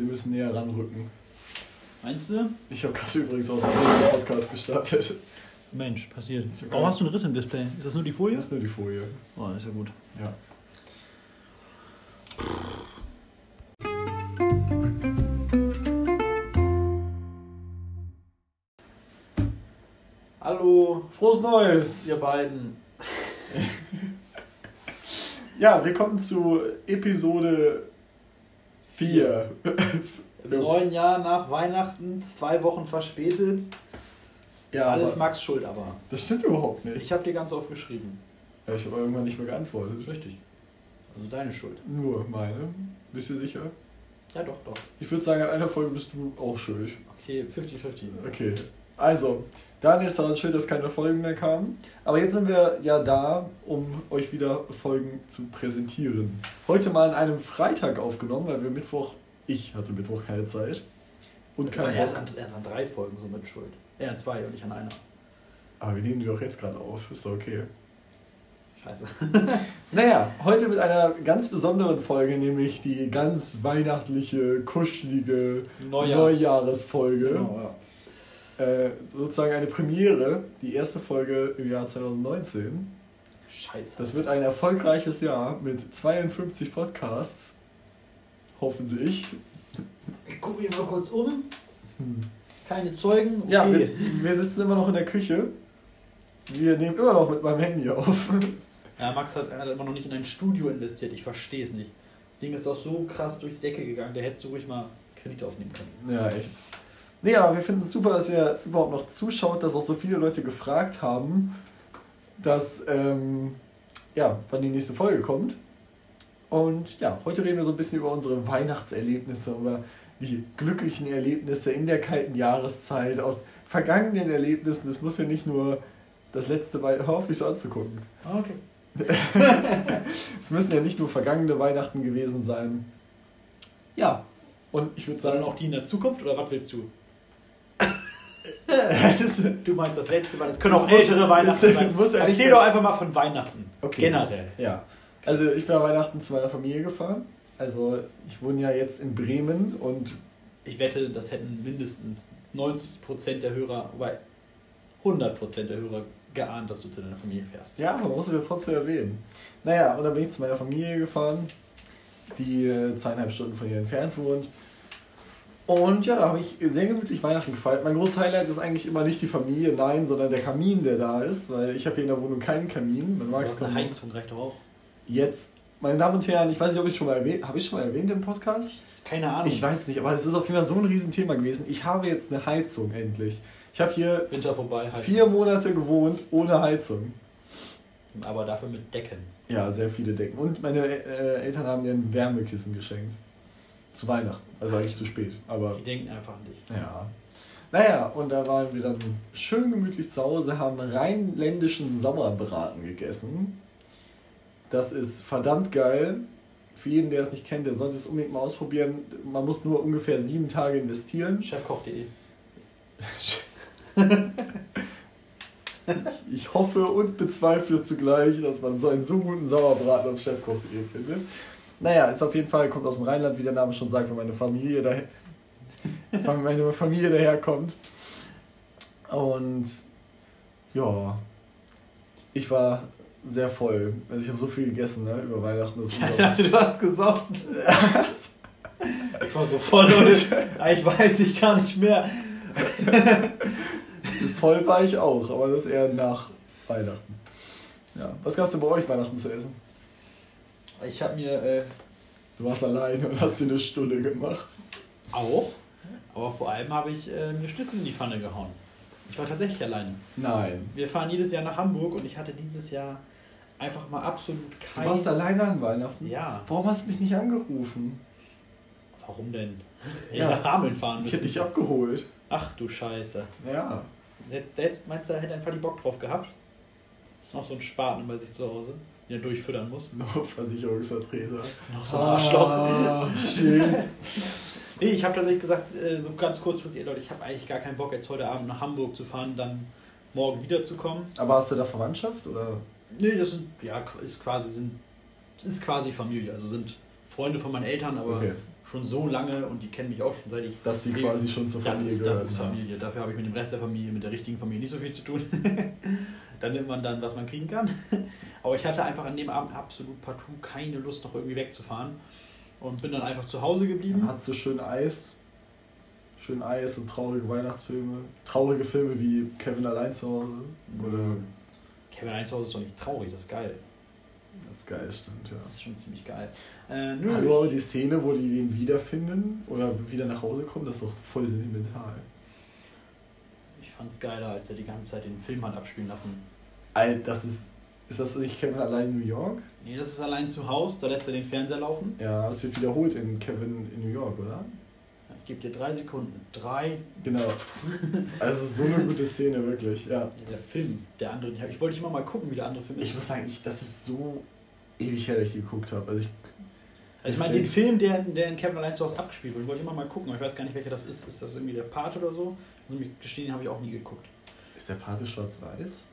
Sie müssen näher ranrücken. Meinst du? Ich habe gerade übrigens aus dem Podcast gestartet. Mensch, passiert. Warum hast du einen Riss im Display? Ist das nur die Folie? Das ist nur die Folie. Oh, ist ja gut. Ja. Hallo, Frohes Neues! ihr beiden. Ja, wir kommen zu Episode 4. Im neuen Jahr nach Weihnachten, zwei Wochen verspätet. ja, Alles Max Schuld aber. das stimmt überhaupt nicht. Ich habe dir ganz oft geschrieben. Ja, ich habe irgendwann nicht mehr geantwortet. Richtig. Also deine Schuld. Nur meine. Bist du sicher? Ja, doch, doch. Ich würde sagen, an einer Folge bist du auch schuld. Okay, 50-50. Okay. Also, Daniel ist daran schuld, dass keine Folgen mehr kamen. Aber jetzt sind wir ja da, um euch wieder Folgen zu präsentieren. Heute mal an einem Freitag aufgenommen, weil wir Mittwoch, ich hatte Mittwoch keine Zeit. Und kein er, ist an, er ist an drei Folgen so mit Schuld. Er an zwei und ich an einer. Aber wir nehmen die doch jetzt gerade auf, ist doch okay. Scheiße. Naja, heute mit einer ganz besonderen Folge, nämlich die ganz weihnachtliche, kuschelige Neujahrs- Neujahresfolge. Genau, ja. Äh, sozusagen eine Premiere, die erste Folge im Jahr 2019. Scheiße. Das wird ein erfolgreiches Jahr mit 52 Podcasts. Hoffentlich. ich gucke mich mal kurz um. Hm. Keine Zeugen. Okay. Ja, wir, wir sitzen immer noch in der Küche. Wir nehmen immer noch mit meinem Handy auf. Ja, Max hat, er hat immer noch nicht in ein Studio investiert. Ich verstehe es nicht. Das Ding ist doch so krass durch die Decke gegangen. Da hättest du ruhig mal Kredite aufnehmen können. Ja, echt. Nee, aber wir finden es super, dass ihr überhaupt noch zuschaut, dass auch so viele Leute gefragt haben, dass, ähm, ja, wann die nächste Folge kommt. Und ja, heute reden wir so ein bisschen über unsere Weihnachtserlebnisse, über die glücklichen Erlebnisse in der kalten Jahreszeit, aus vergangenen Erlebnissen. Es muss ja nicht nur das letzte Weihnachten, hör auf, mich so anzugucken. Ah, okay. Es müssen ja nicht nur vergangene Weihnachten gewesen sein. Ja, und ich würde Sondern sagen, auch die in der Zukunft oder was willst du? Das, Du meinst das letzte Mal. Das können Das auch muss- ältere Weihnachten sein. muss ja Erzähl doch einfach mal von Weihnachten. Okay. Generell. Ja, also ich bin an Weihnachten zu meiner Familie gefahren. Also ich wohne ja jetzt in Bremen und Ich wette, das hätten mindestens 90% der Hörer, wobei 100% der Hörer geahnt, dass du zu deiner Familie fährst. ja, man muss es ja trotzdem erwähnen. Naja, und dann bin ich zu meiner Familie gefahren, die äh, zweieinhalb Stunden von hier entfernt wohnt. Und ja, da habe ich sehr gemütlich Weihnachten gefeiert. Mein großes Highlight ist eigentlich immer nicht die Familie, nein, sondern der Kamin, der da ist, weil ich habe hier in der Wohnung keinen Kamin. Man mag es eine Heizung, reicht doch auch. Jetzt, meine Damen und Herren, ich weiß nicht, ob ich schon mal erwähnt, habe ich schon mal erwähnt im Podcast? Keine Ahnung. Ich weiß nicht, aber es ist auf jeden Fall so ein Riesenthema gewesen. Ich habe jetzt eine Heizung endlich. Ich habe hier Winter vorbei, vier Monate gewohnt ohne Heizung. Aber dafür mit Decken. Ja, sehr viele Decken. Und meine äh, Eltern haben mir ein Wärmekissen geschenkt. Zu Weihnachten. Also eigentlich zu spät. Aber Die denken einfach an dich. ja. Naja, und da waren wir dann schön gemütlich zu Hause, haben rheinländischen Sommerbraten gegessen. Das ist verdammt geil. Für jeden, der es nicht kennt, der sollte es unbedingt mal ausprobieren. Man muss nur ungefähr sieben Tage investieren. Chefkoch.de. Ich hoffe und bezweifle zugleich, dass man so einen so guten Sauerbraten auf Chefkoch.de findet. Naja, ist auf jeden Fall, kommt aus dem Rheinland, wie der Name schon sagt, wenn meine Familie daher, meine Familie daherkommt. Und ja, ich war sehr voll. Also ich habe so viel gegessen ne, über Weihnachten. Das ist Ich dachte, du hast gesoffen. Ich war so voll, Leute. Ich weiß ich gar nicht mehr. voll war ich auch, aber das eher nach Weihnachten. Ja. Was gab es denn bei euch Weihnachten zu essen? Ich habe mir äh, Du warst alleine und hast dir eine Stulle gemacht. auch, aber vor allem habe ich äh, mir Schnitzel in die Pfanne gehauen. Ich war tatsächlich alleine. Nein. Wir fahren jedes Jahr nach Hamburg und ich hatte dieses Jahr einfach mal absolut Du kein... warst alleine an Weihnachten? Ja. Warum hast du mich nicht angerufen? Warum denn? Ja. nach Hameln fahren Ich hätte müssen. dich abgeholt. Ach du Scheiße. Ja. Jetzt meinst du, er hätte einfach die Bock drauf gehabt? Ist noch so ein Spaten bei sich zu Hause, er durchfüttern muss. Noch Versicherungsvertreter. Noch so ein Arschloch. Ah, shit. Nee, ich habe tatsächlich gesagt, äh, so ganz kurzfristig, ey, Leute, ich habe eigentlich gar keinen Bock, jetzt heute Abend nach Hamburg zu fahren, dann morgen wiederzukommen. Aber hast du da Verwandtschaft oder? Nee, das sind, ja, ist quasi, sind, ist quasi Familie, also sind Freunde von meinen Eltern, aber Okay. schon so lange und die kennen mich auch schon seit ich. Dass die quasi schon zur das Familie ist, gehören. Das ist ja. Familie. Dafür habe ich mit dem Rest der Familie, mit der richtigen Familie nicht so viel zu tun. dann nimmt man dann, was man kriegen kann. Aber ich hatte einfach an dem Abend absolut partout keine Lust, noch irgendwie wegzufahren. Und bin dann einfach zu Hause geblieben. Dann hattest du schön Eis. Schön Eis und traurige Weihnachtsfilme. Traurige Filme wie Kevin allein zu Hause. Oder Kevin allein zu Hause ist doch nicht traurig, das ist geil. das ist geil, stimmt, ja. Das ist schon ziemlich geil. Äh, nö, Hallo, aber die Szene, wo die den wiederfinden oder wieder nach Hause kommen, das ist doch voll sentimental. ich fand's geiler, als er die ganze Zeit den Film hat abspielen lassen. Alter, das ist. Ist das nicht Kevin allein in New York? Nee, das ist allein zu Hause, da lässt er den Fernseher laufen. Ja, es wird wiederholt in Kevin in New York, oder? Ich gebe dir drei Sekunden. Drei. Genau. Also so eine gute Szene, wirklich, ja. Der Film, der andere. Ich wollte immer mal gucken, wie der andere Film ist. Ich muss sagen, ich, das ist so ewig her, dass ich die geguckt habe. Also ich, Also ich meine, den Film, der, der in Kevin allein zu Hause abgespielt wird, wollte ich immer mal gucken, aber ich weiß gar nicht, welcher das ist. Ist das irgendwie der Pate oder so? Muss ich gestehen, den habe ich auch nie geguckt. ist der Pate schwarz-weiß?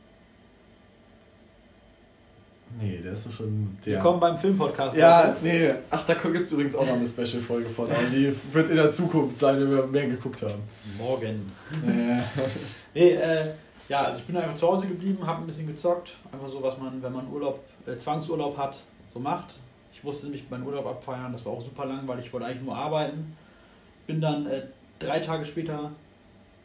Nee, der ist doch schon der. Willkommen beim Filmpodcast. Ja, Leute. nee. Ach, da gibt es übrigens auch noch eine Special-Folge von. Aber die wird in der Zukunft sein, wenn wir mehr geguckt haben. Morgen. Äh, Nee, äh, ja, also ich bin einfach zu Hause geblieben, habe ein bisschen gezockt. Einfach so, was man, wenn man Urlaub, äh, Zwangsurlaub hat, so macht. Ich musste nämlich meinen Urlaub abfeiern, das war auch super lang, weil ich wollte eigentlich nur arbeiten. Bin dann äh, drei Tage später,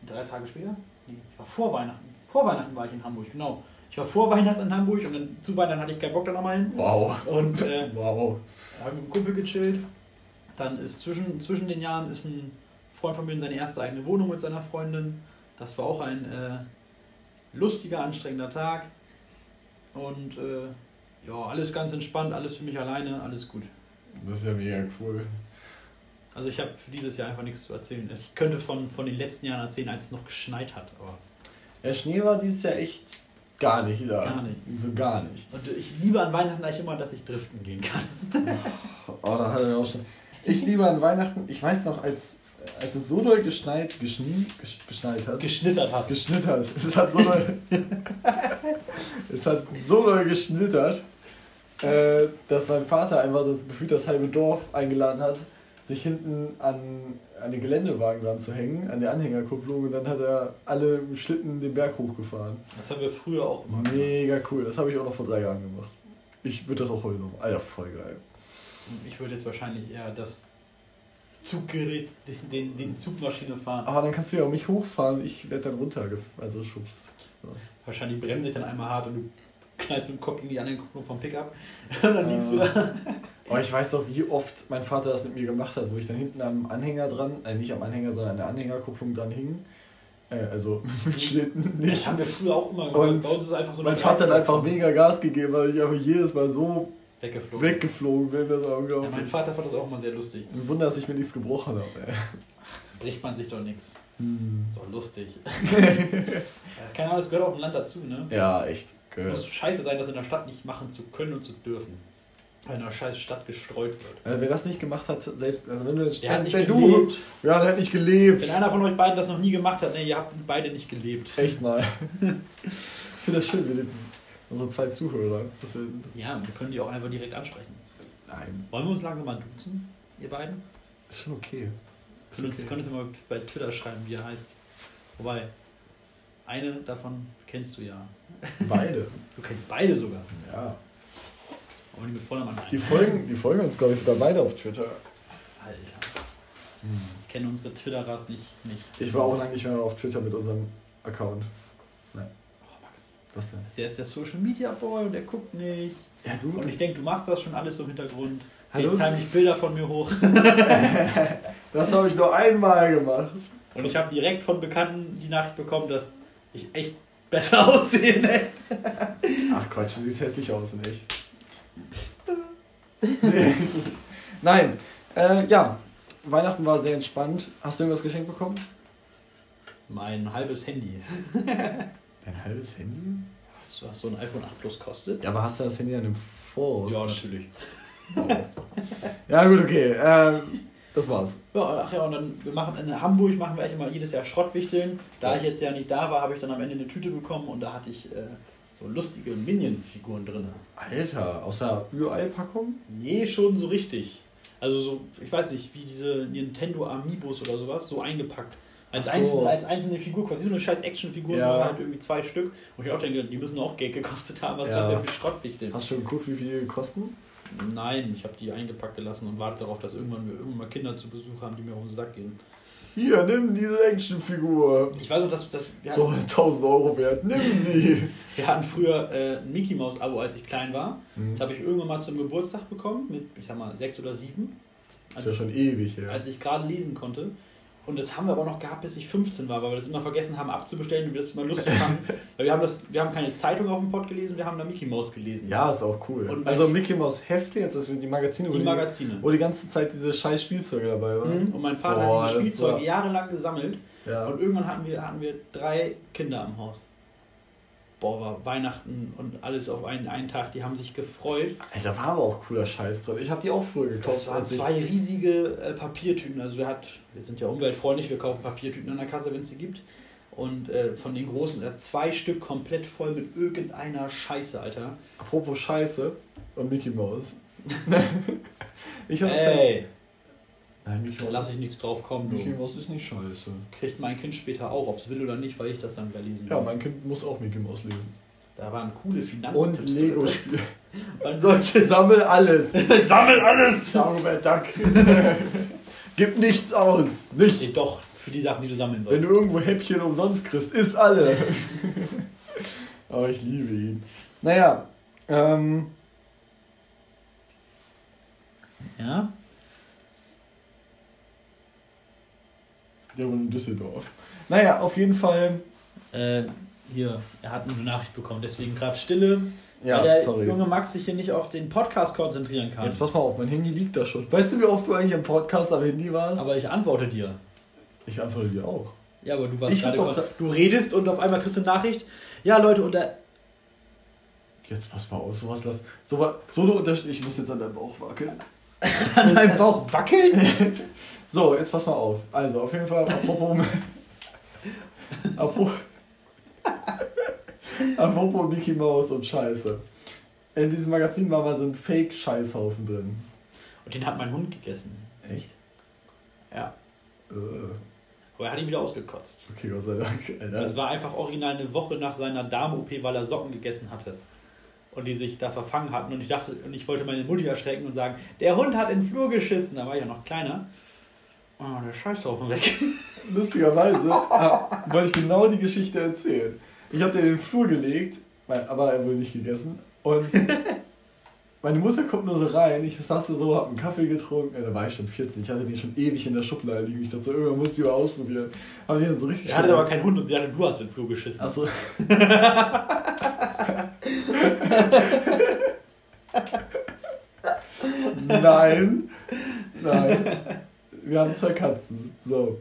drei Tage später? Nee, ich war vor Weihnachten. Vor Weihnachten war ich in Hamburg, genau. Ich war vor Weihnachten in Hamburg und dann zu Weihnachten hatte ich keinen Bock da nochmal hin. wow. Und äh, Wow. habe mit dem Kumpel gechillt. Dann ist zwischen, zwischen den Jahren ist ein Freund von mir in seine erste eigene Wohnung mit seiner Freundin. Das war auch ein äh, lustiger, anstrengender Tag. Und äh, ja, alles ganz entspannt, alles für mich alleine, alles gut. Das ist ja mega cool. Also ich habe für dieses Jahr einfach nichts zu erzählen. Ich könnte von, von den letzten Jahren erzählen, als es noch geschneit hat. Aber Der Schnee war dieses Jahr echt gar nicht da. Gar nicht. So gar nicht. und ich liebe an Weihnachten eigentlich immer, dass ich driften gehen kann. Oh, da hat er auch schon. Ich liebe an Weihnachten, ich weiß noch, als, als es so doll geschneit, geschnie, gesch, geschneit hat. Geschnittert hat. geschnittert. Es hat so doll, es hat so doll geschnittert, äh, dass mein Vater einfach das Gefühl, das halbe Dorf eingeladen hat, sich hinten an, an den Geländewagen dran zu hängen, an der Anhängerkupplung und dann hat er alle im Schlitten den Berg hochgefahren. Das haben wir früher auch gemacht. Mega cool, das habe ich auch noch vor drei Jahren gemacht. Ich würde das auch heute noch. Alter, voll geil. Ich würde jetzt wahrscheinlich eher das Zuggerät, den, den, den Zugmaschine fahren. Aber dann kannst du ja auch mich hochfahren, ich werde dann runtergefahren. Also schubst. So. Wahrscheinlich bremse ich dann einmal hart und du knallst mit dem Kopf gegen die anderen Kupplung vom Pickup. Und dann liegst du Ah. da. Aber ich weiß doch, wie oft mein Vater das mit mir gemacht hat, wo ich dann hinten am Anhänger dran, äh, nicht am Anhänger, sondern an der Anhängerkupplung dran hing. Äh, also mit Schlitten Das nicht. haben wir früher auch immer gemacht. Und Bei uns ist einfach so Mein Vater hat einfach mega Gas gegeben, weil ich einfach jedes Mal so weggeflogen. weggeflogen bin. Das war Ja, unglaublich. mein Vater fand das auch immer sehr lustig. Ein Wunder, dass ich mir nichts gebrochen habe. Ey. Bricht man sich doch nichts. Hm. So lustig. Ja, Keine Ahnung, das gehört auch im Land dazu, ne? Ja, echt. Es muss scheiße sein, das in der Stadt nicht machen zu können und zu dürfen. Einer scheiß Stadt gestreut wird. Also, wer das nicht gemacht hat, selbst, also wenn du, Der hat nicht wenn du, gelebt. ja, der hat nicht gelebt. Wenn einer von euch beiden das noch nie gemacht hat, ne, ihr habt beide nicht gelebt. Echt mal. ich finde das schön, wir leben unsere zwei Zuhörer. Das wir, Ja, wir können die auch einfach direkt ansprechen. nein, Wollen wir uns langsam mal duzen, ihr beiden? ist schon okay. Ist okay. könntest du mal bei Twitter schreiben, wie er heißt. Wobei, eine davon kennst du ja. Beide. Du kennst beide sogar. Ja. Aber die mit Vordermann Die ein. folgen, die folgen uns, glaube ich, sogar beide auf Twitter. Alter. Ich kenne unsere Twitter-Ras nicht, nicht. Ich war auch lange nicht mehr auf Twitter mit unserem Account. Oh, Max. Was denn? Der ist der Social Media Boy und der guckt nicht. Ja, du. Und ich denke, du machst das schon alles so im Hintergrund. Hallo? Jetzt heimlich Bilder von mir hoch. Das habe ich nur einmal gemacht. Und ich habe direkt von Bekannten die Nachricht bekommen, dass ich echt besser aussehe. Ne? Ach Quatsch, du siehst hässlich aus, in echt. Nein. Äh, ja, Weihnachten war sehr entspannt. Hast du irgendwas geschenkt bekommen? Mein halbes Handy. Dein halbes Handy? Was, was so ein iPhone 8 Plus kostet? Ja, aber hast du das Handy an dem Voraus? Ja, natürlich. Oh. Ja, gut, okay. Ähm, das war's. Ja, ach ja, und dann, wir machen in Hamburg machen wir eigentlich immer jedes Jahr Schrottwichteln. Da ich jetzt ja nicht da war, habe ich dann am Ende eine Tüte bekommen und da hatte ich äh, so lustige Minions-Figuren drin. Alter, aus der Ü-Ei-Packung? Nee, schon so richtig. Also so, ich weiß nicht, wie diese Nintendo Amiibos oder sowas, so eingepackt. Als, so. einzelne, als einzelne Figur, quasi so eine scheiß Actionfigur, Ja. halt irgendwie zwei Stück. Und ich auch denke, die müssen auch Geld gekostet haben, was Ja. das ja für Schrottwichte. Hast du schon geguckt, wie viel die kosten? Nein, ich habe die eingepackt gelassen und warte darauf, dass irgendwann wir irgendwann mal Kinder zu Besuch haben, die mir auf den Sack gehen. Hier, nimm diese Actionfigur. Ich weiß noch, dass, dass wir, So 1000 Euro wert, nimm sie. wir hatten früher äh, ein Mickey Mouse Abo, als ich klein war. Mhm. Das habe ich irgendwann mal zum Geburtstag bekommen, mit, ich sag mal, sechs oder sieben. ist ja schon ewig her. als ich gerade lesen konnte. Und das haben wir aber noch gehabt, bis ich 15 war, weil wir das immer vergessen haben abzubestellen und wir das immer lustig fanden. Weil wir haben, das, wir haben keine Zeitung auf dem Pod gelesen, wir haben da Mickey Mouse gelesen. Ja, ist auch cool. Und also Mickey Mouse Hefte, jetzt das sind die Magazine, wo Die Magazine. wo die ganze Zeit diese scheiß Spielzeuge dabei waren. Mhm. Und mein Vater Boah, hat diese Spielzeuge war- jahrelang gesammelt. Ja. Und irgendwann hatten wir, hatten wir drei Kinder im Haus. Boah, war Weihnachten und alles auf einen, einen Tag. Die haben sich gefreut. Alter, war aber auch cooler Scheiß drin. Ich habe die auch früher gekauft. Das waren zwei riesige äh, Papiertüten. Also wir, hat, wir sind ja umweltfreundlich, wir kaufen Papiertüten an der Kasse, wenn es die gibt. Und äh, von den großen, äh, zwei Stück komplett voll mit irgendeiner Scheiße, Alter. Apropos Scheiße und Mickey Mouse. ich habe Ey, Nein, Mickey da lasse ich nichts drauf kommen. Mickey Du. Mouse ist nicht scheiße. Kriegt mein Kind später auch, ob es will oder nicht, weil ich das dann wieder lesen Ja, will. mein Kind muss auch Mickey Mouse lesen. Da waren coole Und Finanztipps. Lego drin. spielen. Man sollte Sammel alles. Sammel alles! Dagobert Duck. Gib nichts aus. Nichts. Ich doch, für die Sachen, die du sammeln Wenn sollst. du irgendwo Häppchen umsonst kriegst, iss alle. Aber ich liebe ihn. Naja, ähm, Ja? Der wohnt in Düsseldorf. Naja, auf jeden Fall. Äh, hier, er hat eine Nachricht bekommen, deswegen gerade Stille. Ja, weil der sorry. junge Max sich hier nicht auf den Podcast konzentrieren kann. Jetzt pass mal auf, mein Handy liegt da schon. Weißt du, wie oft du eigentlich im Podcast am Handy warst? Aber ich antworte dir. ich antworte dir auch. Ja, aber du warst Ich gerade doch kon- Du redest und auf einmal kriegst du eine Nachricht. Ja, Leute, und der. Jetzt pass mal auf, sowas lass. So, so eine Unterschied. Ich muss jetzt an deinem Bauch wackeln. An deinem Bauch wackelt? So, jetzt pass mal auf. Also, auf jeden Fall, apropos. apropos, apropos Mickey Mouse und Scheiße. In diesem Magazin war mal so ein Fake-Scheißhaufen drin. Und den hat mein Hund gegessen. Echt? Ja. Äh, Aber er hat ihn wieder ausgekotzt. okay, Gott sei Dank. Alter. Das war einfach original eine Woche nach seiner Darm-OP, weil er Socken gegessen hatte. Und die sich da verfangen hatten. Und ich dachte, und ich wollte meine Mutti erschrecken und sagen, der Hund hat in den Flur geschissen. Da war ich ja noch kleiner. Und dann war der Scheißhaufen weg. Lustigerweise ah, wollte ich genau die Geschichte erzählen. Ich habe den in den Flur gelegt, aber er wurde nicht gegessen. Und meine Mutter kommt nur so rein. Ich saß da so, hab einen Kaffee getrunken. Ja, da war ich schon 14. Ich hatte den schon ewig in der Schublade liegen. Ich dachte so, irgendwann musste ich mal ausprobieren. Hab den dann so richtig Er hatte aber keinen Hund und sie hatte, du hast den Flur geschissen. Achso. Nein. Nein. Wir haben zwei Katzen. So.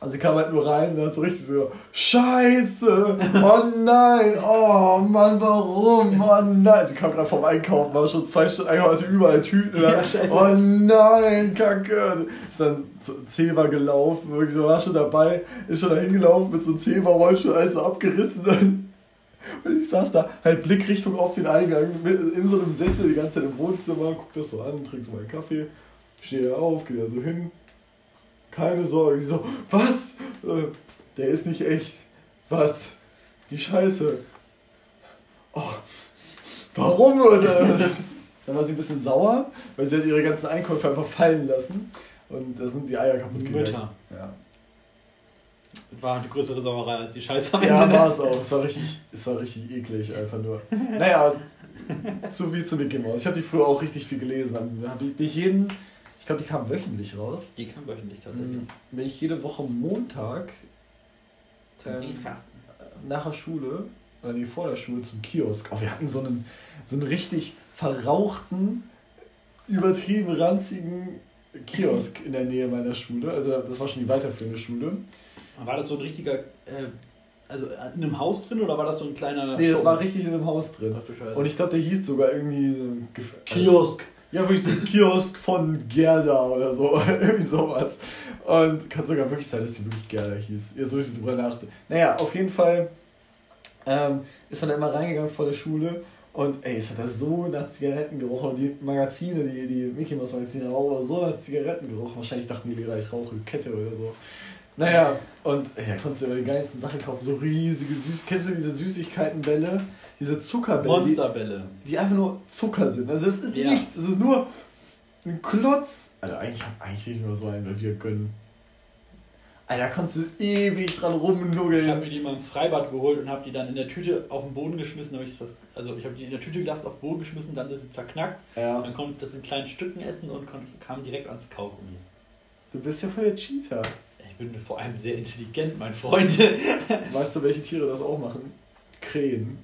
Also sie kam halt nur rein und hat so richtig so, Scheiße! Oh nein! Oh Mann, warum? Oh nein! Sie kam gerade vom Einkaufen, war schon zwei Stunden einkaufen, hatte überall Tüten. Ja, scheiße. oh nein, Kacke! Ist dann zu Zebra gelaufen, wirklich so, war schon dabei, ist schon dahin gelaufen mit so einem Zebra-Rollstuhl, alles so abgerissen. Und ich saß da, halt Blickrichtung auf den Eingang, in so einem Sessel die ganze Zeit im Wohnzimmer, guck das so an, trink so meinen Kaffee, stehe dann auf, gehe da so hin. Keine Sorge. Die so, was? Äh, der ist nicht echt. Was? Die Scheiße. Oh, warum? Oder? Dann war sie ein bisschen sauer, weil sie hat ihre ganzen Einkäufe einfach fallen lassen. Und da sind die Eier kaputt gegangen. Mütter. Ja. War eine größere Sauerei als die Scheiße. Ja, war es auch. Es war richtig, es war richtig eklig, einfach nur. Naja, aber es, zu wie zu Mickey Mouse. Ich habe die früher auch richtig viel gelesen. Dann habe ich bin ich jeden, glaube, die kamen wöchentlich raus. Die kam wöchentlich tatsächlich. Bin ich jede Woche Montag Zum ähm, Briefkasten. nach der Schule, oder nee, vor der Schule zum Kiosk. Oh, wir hatten so einen, so einen richtig verrauchten, übertrieben ranzigen Kiosk in der Nähe meiner Schule. Also das war schon die weiterführende Schule. War das so ein richtiger, äh, also in einem Haus drin oder war das so ein kleiner. Nee, das war richtig in einem Haus drin. Ach. Und ich glaube, der hieß sogar irgendwie Gef- Kiosk. Ja, wirklich der Kiosk von Gerda oder so. irgendwie sowas. Und kann sogar wirklich sein, dass die wirklich Gerda hieß. Jetzt, wo ich drüber nachdenke. Naja, auf jeden Fall ähm, ist man da immer reingegangen vor der Schule. Und ey, es hat da so nach Zigaretten gerochen. Und die Magazine, die, die Mickey Mouse Magazine haben auch so nach Zigaretten gerochen. Wahrscheinlich dachten die, ich rauche Kette oder so. Naja, und ja, konntest du über die geilsten Sachen kaufen. So riesige Süß. Kennst du diese Süßigkeitenbälle? Diese Zuckerbälle. Monsterbälle. Die, die einfach nur Zucker sind. Also es ist Ja. nichts. Es ist nur ein Klotz. Alter, eigentlich hab eigentlich nicht nur so einen, weil wir gönnen. Alter, da konntest du ewig dran Ich habe rumnuggeln. mir die mal im Freibad geholt und habe die dann in der Tüte auf den Boden geschmissen. Ich das, also ich habe die in der Tüte gelassen, auf den Boden geschmissen, dann sind sie zerknackt. Ja. Dann konnte ich das in kleinen Stücken essen und kon- kam direkt ans Kaugummi. Du bist ja voll der Cheater. Ich bin vor allem sehr intelligent, mein Freund. Weißt du, welche Tiere das auch machen? Krähen.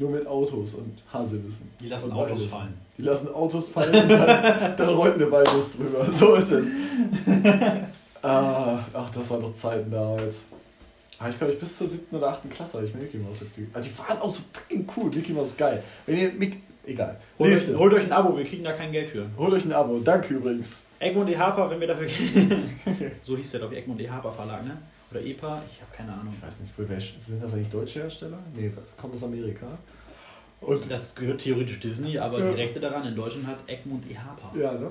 Nur mit Autos und Haselnüssen. Die lassen Autos Walnüssen. fallen. Die lassen Autos fallen und dann, dann rollt eine Walnuss drüber. So ist es. ah, ach, das waren doch Zeiten damals. Ah, ich glaube, ich bis zur siebten oder achten Klasse habe ich mir Mickey Mouse gekriegt. Ah, die waren auch so fucking cool. Mickey Mouse ist geil. Wenn ihr Mick egal. Holt euch, holt euch ein Abo, wir kriegen da kein Geld für. Holt euch ein Abo. Danke übrigens. Egmont E. Harper, wenn wir dafür. so hieß der, glaube ich, Egmont E. Harper Verlag, ne? Oder EPA, ich habe keine Ahnung. Ich weiß nicht, sind das eigentlich deutsche Hersteller? Nee, was kommt aus Amerika? Und das gehört theoretisch Disney, aber Ja. die Rechte daran in Deutschland hat Egmont E. Harper. Ja, ne?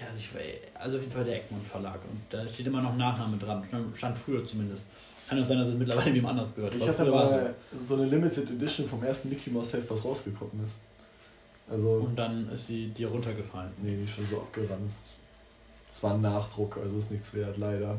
Ja, also, ich, also auf jeden Fall der Egmont Verlag. Und da steht immer noch Nachname dran. Stand früher zumindest. Kann auch sein, dass es mittlerweile wem anders gehört. Ich hatte mal so eine Limited Edition vom ersten Mickey Mouse Heft, was rausgekommen ist. Also, so. Und dann ist sie dir runtergefallen. nee, die ist schon so abgeranzt. Es war ein Nachdruck, also ist nichts wert, leider.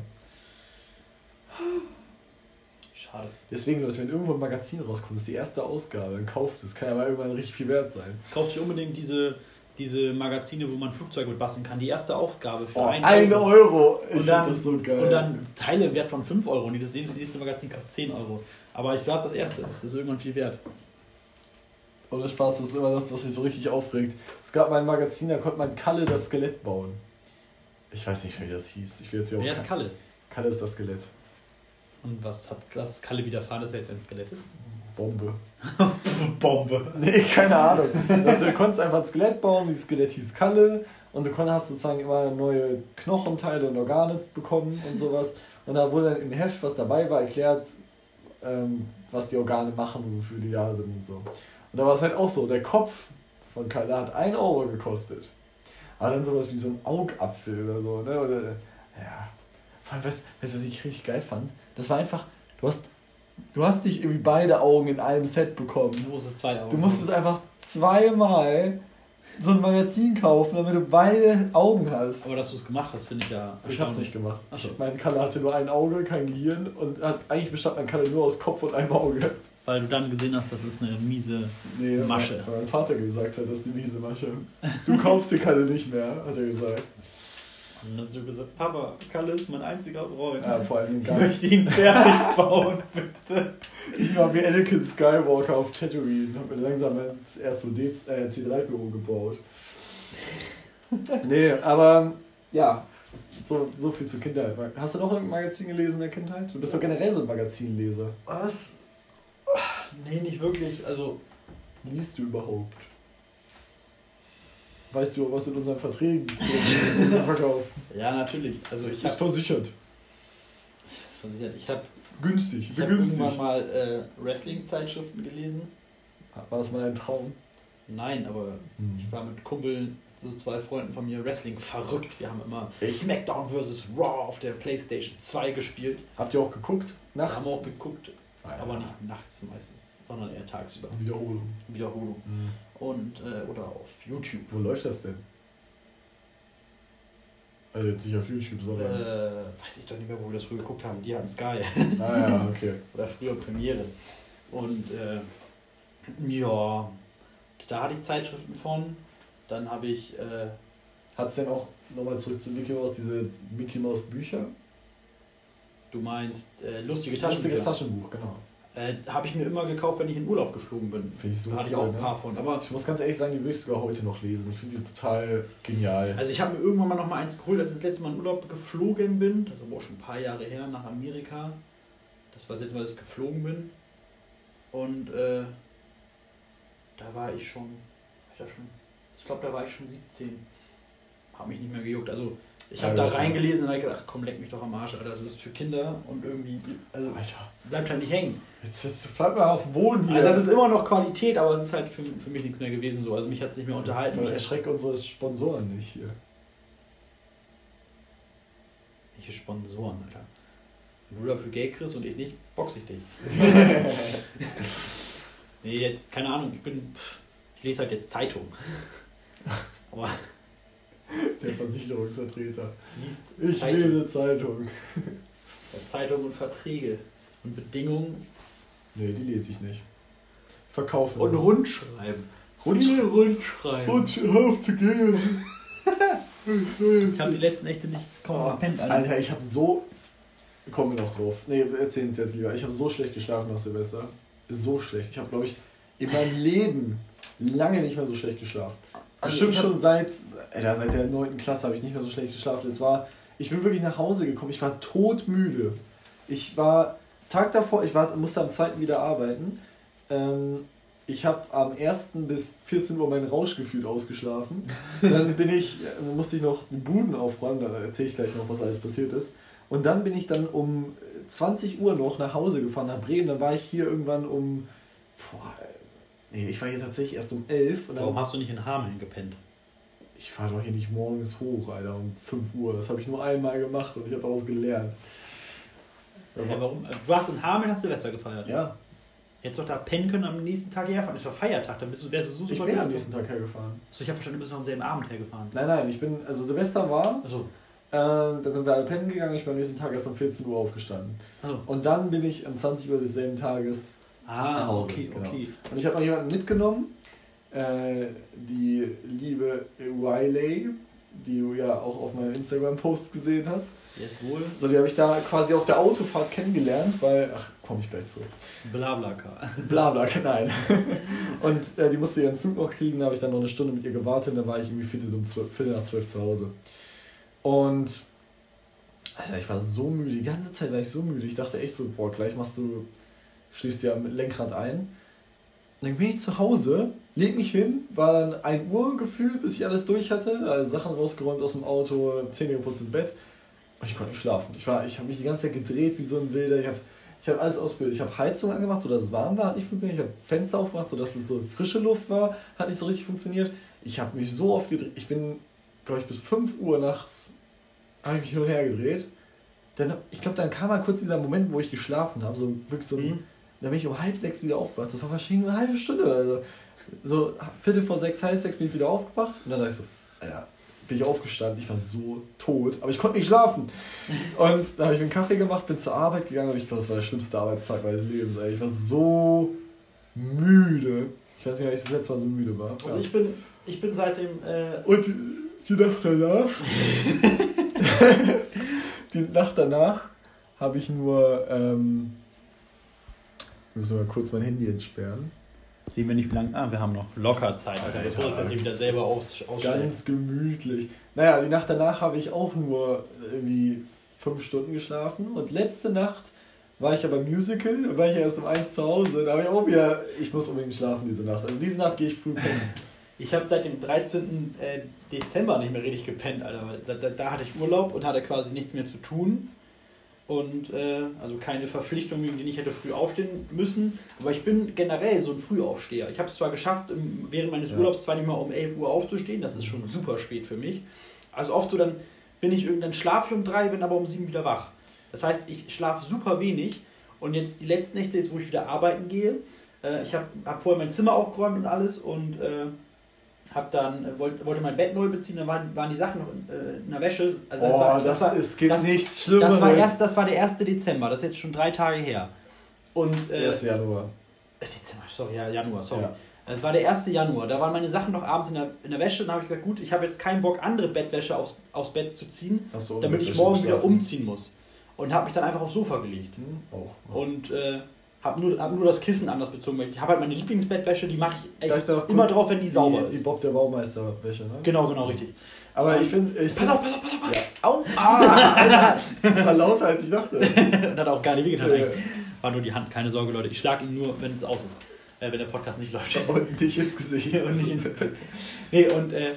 Schade. Deswegen, Leute, wenn irgendwo ein Magazin rauskommt, ist die erste Ausgabe, dann kauft es. Kann ja mal irgendwann richtig viel wert sein. Kauft dir unbedingt diese, diese Magazine, wo man Flugzeuge mit basteln kann. Die erste Aufgabe für Oh, einen ein Euro. Euro! Ich Und dann, das so geil. und dann Teile im Wert von 5 Euro. Und das nächste Magazin kostet 10 Euro. Aber ich war das erste. Das ist irgendwann viel wert. Ohne Spaß, das ist immer das, was mich so richtig aufregt. Es gab mal ein Magazin, da konnte man Kalle das Skelett bauen. Ich weiß nicht, wie das hieß. Ich will jetzt hier auch Wer ist Kalle? Kalle ist das Skelett. Und was hat was ist Kalle widerfahren, dass er jetzt ein Skelett ist? Bombe. Bombe. Nee, keine Ahnung. Du konntest einfach ein Skelett bauen, dieses Skelett hieß Kalle und du konntest sozusagen immer neue Knochenteile und Organe bekommen und sowas. Und da wurde dann im Heft, was dabei war, erklärt, ähm, was die Organe machen und wofür die da sind und so. Und da war es halt auch so, der Kopf von Kalle hat 1 Euro gekostet. Aber dann sowas wie so ein Augapfel oder so, ne? Oder, ja. Vor allem, weißt weißt du, was ich richtig geil fand? Das war einfach, du hast, du hast nicht irgendwie beide Augen in einem Set bekommen. Du musstest zwei Euro. Du musstest einfach zweimal so ein Magazin kaufen, damit du beide Augen hast. Aber dass du es gemacht hast, finde ich ja. ich hab's nicht gemacht. Ach so. Ich, mein Kalle hatte nur ein Auge, kein Gehirn und hat eigentlich bestand mein Kalle nur aus Kopf und einem Auge. Weil du dann gesehen hast, das ist eine miese. Nee, Masche. Weil mein Vater gesagt hat, das ist die miese Masche. Du kaufst dir Kalle nicht mehr, hat er gesagt. Und dann hast du gesagt, Papa, Kalle ist mein einziger Freund. Ja, vor allem ich möchte ihn fertig bauen, bitte. Ich war wie Anakin Skywalker auf Tatooine, hab mir langsam ein R2D, äh, C3PO gebaut. nee, aber ja, so, so viel zur Kindheit. Hast du noch irgendein Magazin gelesen in der Kindheit? Du bist doch generell so ein Magazinleser. Was? Nee, nicht wirklich. Also, Liest du überhaupt? Weißt du, was in unseren Verträgen wir verkaufen? ja, natürlich. Also, ich Ist habe. versichert. versichert. Ich habe Günstig, ich hab günstig. irgendwann mal äh, Wrestling-Zeitschriften gelesen. War das mal ein Traum? Nein, aber ich war mit Kumpeln, so zwei Freunden von mir, Wrestling verrückt. Wir haben immer Echt? SmackDown vs. Raw auf der Playstation 2 gespielt. Habt ihr auch geguckt? Wir Nachts? haben auch geguckt, Ah, ja. aber nicht nachts meistens, sondern eher tagsüber. Wiederholung. Wiederholung. Und, äh, oder auf YouTube. Wo läuft das denn? Also jetzt nicht auf YouTube, Äh, sondern. weiß ich doch nicht mehr, wo wir das früher geguckt haben. Die hatten Sky. ah ja, okay. oder früher Premiere. Und äh, ja, da hatte ich Zeitschriften von. Dann habe ich, äh, Hat es denn auch nochmal zurück zu Mickey Mouse diese Mickey Mouse Bücher? du meinst, äh, lustige Lustiges Taschenbücher. Taschenbuch, genau. Äh, habe ich mir immer gekauft, wenn ich in Urlaub geflogen bin. Finde ich so Da hatte ich auch ein ne? paar von. Aber Ich muss ganz ehrlich sagen, die würde ich sogar heute noch lesen. Ich finde die total genial. also ich habe mir irgendwann mal noch mal eins geholt, als ich das letzte Mal in Urlaub geflogen bin. Das ist aber auch schon ein paar Jahre her nach Amerika. Das war das letzte Mal, dass ich geflogen bin. Und äh, da war ich schon, war ich schon, ich glaube, da war ich schon 17. Hab mich nicht mehr gejuckt. Also Ich habe da reingelesen und habe gedacht, komm, leck mich doch am Arsch, Alter. Das ist für Kinder und irgendwie, also Alter. bleibt halt nicht hängen. Jetzt, jetzt bleib mal auf dem Boden hier. Also das ist immer noch Qualität, aber es ist halt für, für mich nichts mehr gewesen so. Also mich hat es nicht mehr unterhalten. Ich erschrecke unsere Sponsoren nicht hier. Welche Sponsoren, Alter? Wenn du dafür Geld kriegst und ich nicht, boxe ich dich. nee, jetzt, keine Ahnung, ich bin. Ich lese halt jetzt Zeitung. Aber. Der Versicherungsvertreter. Liest ich Zeitung. lese Zeitung. Zeitung und Verträge. Und Bedingungen. Nee, die lese ich nicht. Verkaufen. Und Rundschreiben. Rundschreiben. Rundschreiben. Zu gehen. ich habe die letzten Nächte nicht kaum oh, verpennt, Alter. Alter, ich habe so. Kommen wir noch drauf. Nee, erzählen es jetzt lieber. Ich habe so schlecht geschlafen nach Silvester. So schlecht. Ich habe, glaube ich, in meinem Leben lange nicht mehr so schlecht geschlafen. Also Bestimmt schon seit, Alter, seit der 9. Klasse habe ich nicht mehr so schlecht geschlafen. Es war, ich bin wirklich nach Hause gekommen. Ich war todmüde. Ich war, Tag davor, ich war, musste am 2. wieder arbeiten. Ähm, ich habe am 1. bis 14 Uhr mein Rauschgefühl ausgeschlafen. Dann bin ich, äh, musste ich noch die Buden aufräumen, da erzähle ich gleich noch, was alles passiert ist. Und dann bin ich dann um 20 Uhr noch nach Hause gefahren, nach Bremen. Dann war ich hier irgendwann um, boah, Nee, ich war hier tatsächlich erst um 11. Warum hast du nicht in Hameln gepennt? Ich fahre doch hier nicht morgens hoch, Alter, um 5 Uhr. Das habe ich nur einmal gemacht und ich habe daraus gelernt. Ja, warum? Du warst in Hameln, hast Silvester gefeiert? Ja. Hättest doch da pennen können am nächsten Tag herfahren. Es war Feiertag, dann bist du, wärst du so super Ich bin am nächsten Tag hergefahren. Achso, ich habe verstanden, du bist noch am selben Abend hergefahren. Nein, nein, ich bin, also Silvester war. Achso. Äh, da sind wir alle pennen gegangen, ich bin am nächsten Tag erst um 14 Uhr aufgestanden. Also. Und dann bin ich um 20 Uhr desselben Tages Ah, okay, genau. okay. Und ich habe noch jemanden mitgenommen, äh, die liebe Riley, die du ja auch auf meinem Instagram-Post gesehen hast. Yes, wohl. So, die habe ich da quasi auf der Autofahrt kennengelernt, weil, ach, komme ich gleich zu. Blablaka. Blablaka, nein. und äh, die musste ihren Zug noch kriegen, da habe ich dann noch eine Stunde mit ihr gewartet, dann war ich irgendwie viertel, um zwölf, viertel nach zwölf zu Hause. Und, Alter, ich war so müde, die ganze Zeit war ich so müde. Ich dachte echt so, boah, gleich machst du schließt ja mit Lenkrad ein. dann bin ich zu Hause, leg mich hin, war dann 1 Uhr gefühlt, bis ich alles durch hatte, also Sachen rausgeräumt aus dem Auto, Zähne geputzt im Bett. Und ich konnte nicht schlafen. Ich, ich habe mich die ganze Zeit gedreht wie so ein Wilder. Ich habe ich hab alles ausgebildet. Ich habe Heizung angemacht, sodass es warm war, hat nicht funktioniert. Ich habe Fenster aufgemacht, sodass es so frische Luft war, hat nicht so richtig funktioniert. Ich habe mich so oft gedreht. Ich bin, glaube ich, bis 5 Uhr nachts habe ich mich hin und her gedreht. Dann, ich glaube, dann kam mal kurz dieser Moment, wo ich geschlafen habe. So wirklich so ein. Mhm da bin ich um halb sechs wieder aufgewacht. Das war wahrscheinlich eine halbe Stunde. Also, so Viertel vor sechs, halb sechs bin ich wieder aufgewacht. Und dann dachte ich so, Alter, bin ich aufgestanden. Ich war so tot, aber ich konnte nicht schlafen. Und dann habe ich mir einen Kaffee gemacht, bin zur Arbeit gegangen und ich glaube, das war der schlimmste Arbeitstag meines Lebens. Ich war so müde. Ich weiß nicht, ob ich das letzte Mal so müde war. Also ja. ich bin, ich bin seitdem. Äh und die, die Nacht danach. die Nacht danach habe ich nur. Ähm, Müssen wir mal kurz mein Handy entsperren. Sehen wir nicht, wie lange. Ah, wir haben noch locker Zeit, Alter. Bevor ich das hier wieder selber aus, Ganz gemütlich. Naja, die Nacht danach habe ich auch nur irgendwie fünf Stunden geschlafen. Und letzte Nacht war ich ja beim Musical, da war ich ja erst um eins zu Hause. Da habe ich auch wieder, ich muss unbedingt schlafen diese Nacht. Also diese Nacht gehe ich früh pennen. Ich habe seit dem 13. Äh, Dezember nicht mehr richtig gepennt, Alter. Da, da, da hatte ich Urlaub und hatte quasi nichts mehr zu tun und äh, also keine Verpflichtung, wegen denen ich hätte früh aufstehen müssen. Aber ich bin generell so ein Frühaufsteher. Ich habe es zwar geschafft, während meines ja. Urlaubs zwar nicht mal um 11 Uhr aufzustehen, das ist schon super spät für mich. Also oft so, dann bin ich irgendwann schlafe ich um drei, bin aber um sieben wieder wach. Das heißt, ich schlafe super wenig und jetzt die letzten Nächte, jetzt wo ich wieder arbeiten gehe, äh, ich habe hab vorher mein Zimmer aufgeräumt und alles und äh, hab dann, äh, wollte, wollte mein Bett neu beziehen, dann waren, waren die Sachen noch in, äh, in der Wäsche. Also das, oh, war, das, das war, es gibt das, nichts Schlimmeres. Das war, erst, das war der 1. Dezember, das ist jetzt schon drei Tage her. Und, äh, 1. Januar. Äh, Dezember, sorry, ja, Januar, sorry. Ja. Es war der 1. Januar, da waren meine Sachen noch abends in der, in der Wäsche und habe ich gesagt, gut, ich habe jetzt keinen Bock, andere Bettwäsche aufs, aufs Bett zu ziehen, so, damit ich morgen wieder umziehen muss. Und habe mich dann einfach aufs Sofa gelegt. Hm, auch, auch. Und äh, habe nur, hab nur das Kissen anders bezogen. Ich habe halt meine Lieblingsbettwäsche, die mache ich echt immer drauf, wenn die sauber die, ist. Die Bob der Baumeister-Wäsche, ne? Genau, genau, richtig. Aber um, ich finde. Pass auf, pass auf, pass auf, pass auf! Ja. Au! Ah! das war lauter, als ich dachte. Und hat auch gar nicht wehgetan. Ja. War nur die Hand, keine Sorge, Leute. Ich schlage ihn nur, wenn es aus ist. Äh, wenn der Podcast nicht läuft. Und nicht ins Gesicht. und nicht ins Gesicht. Nee, und äh,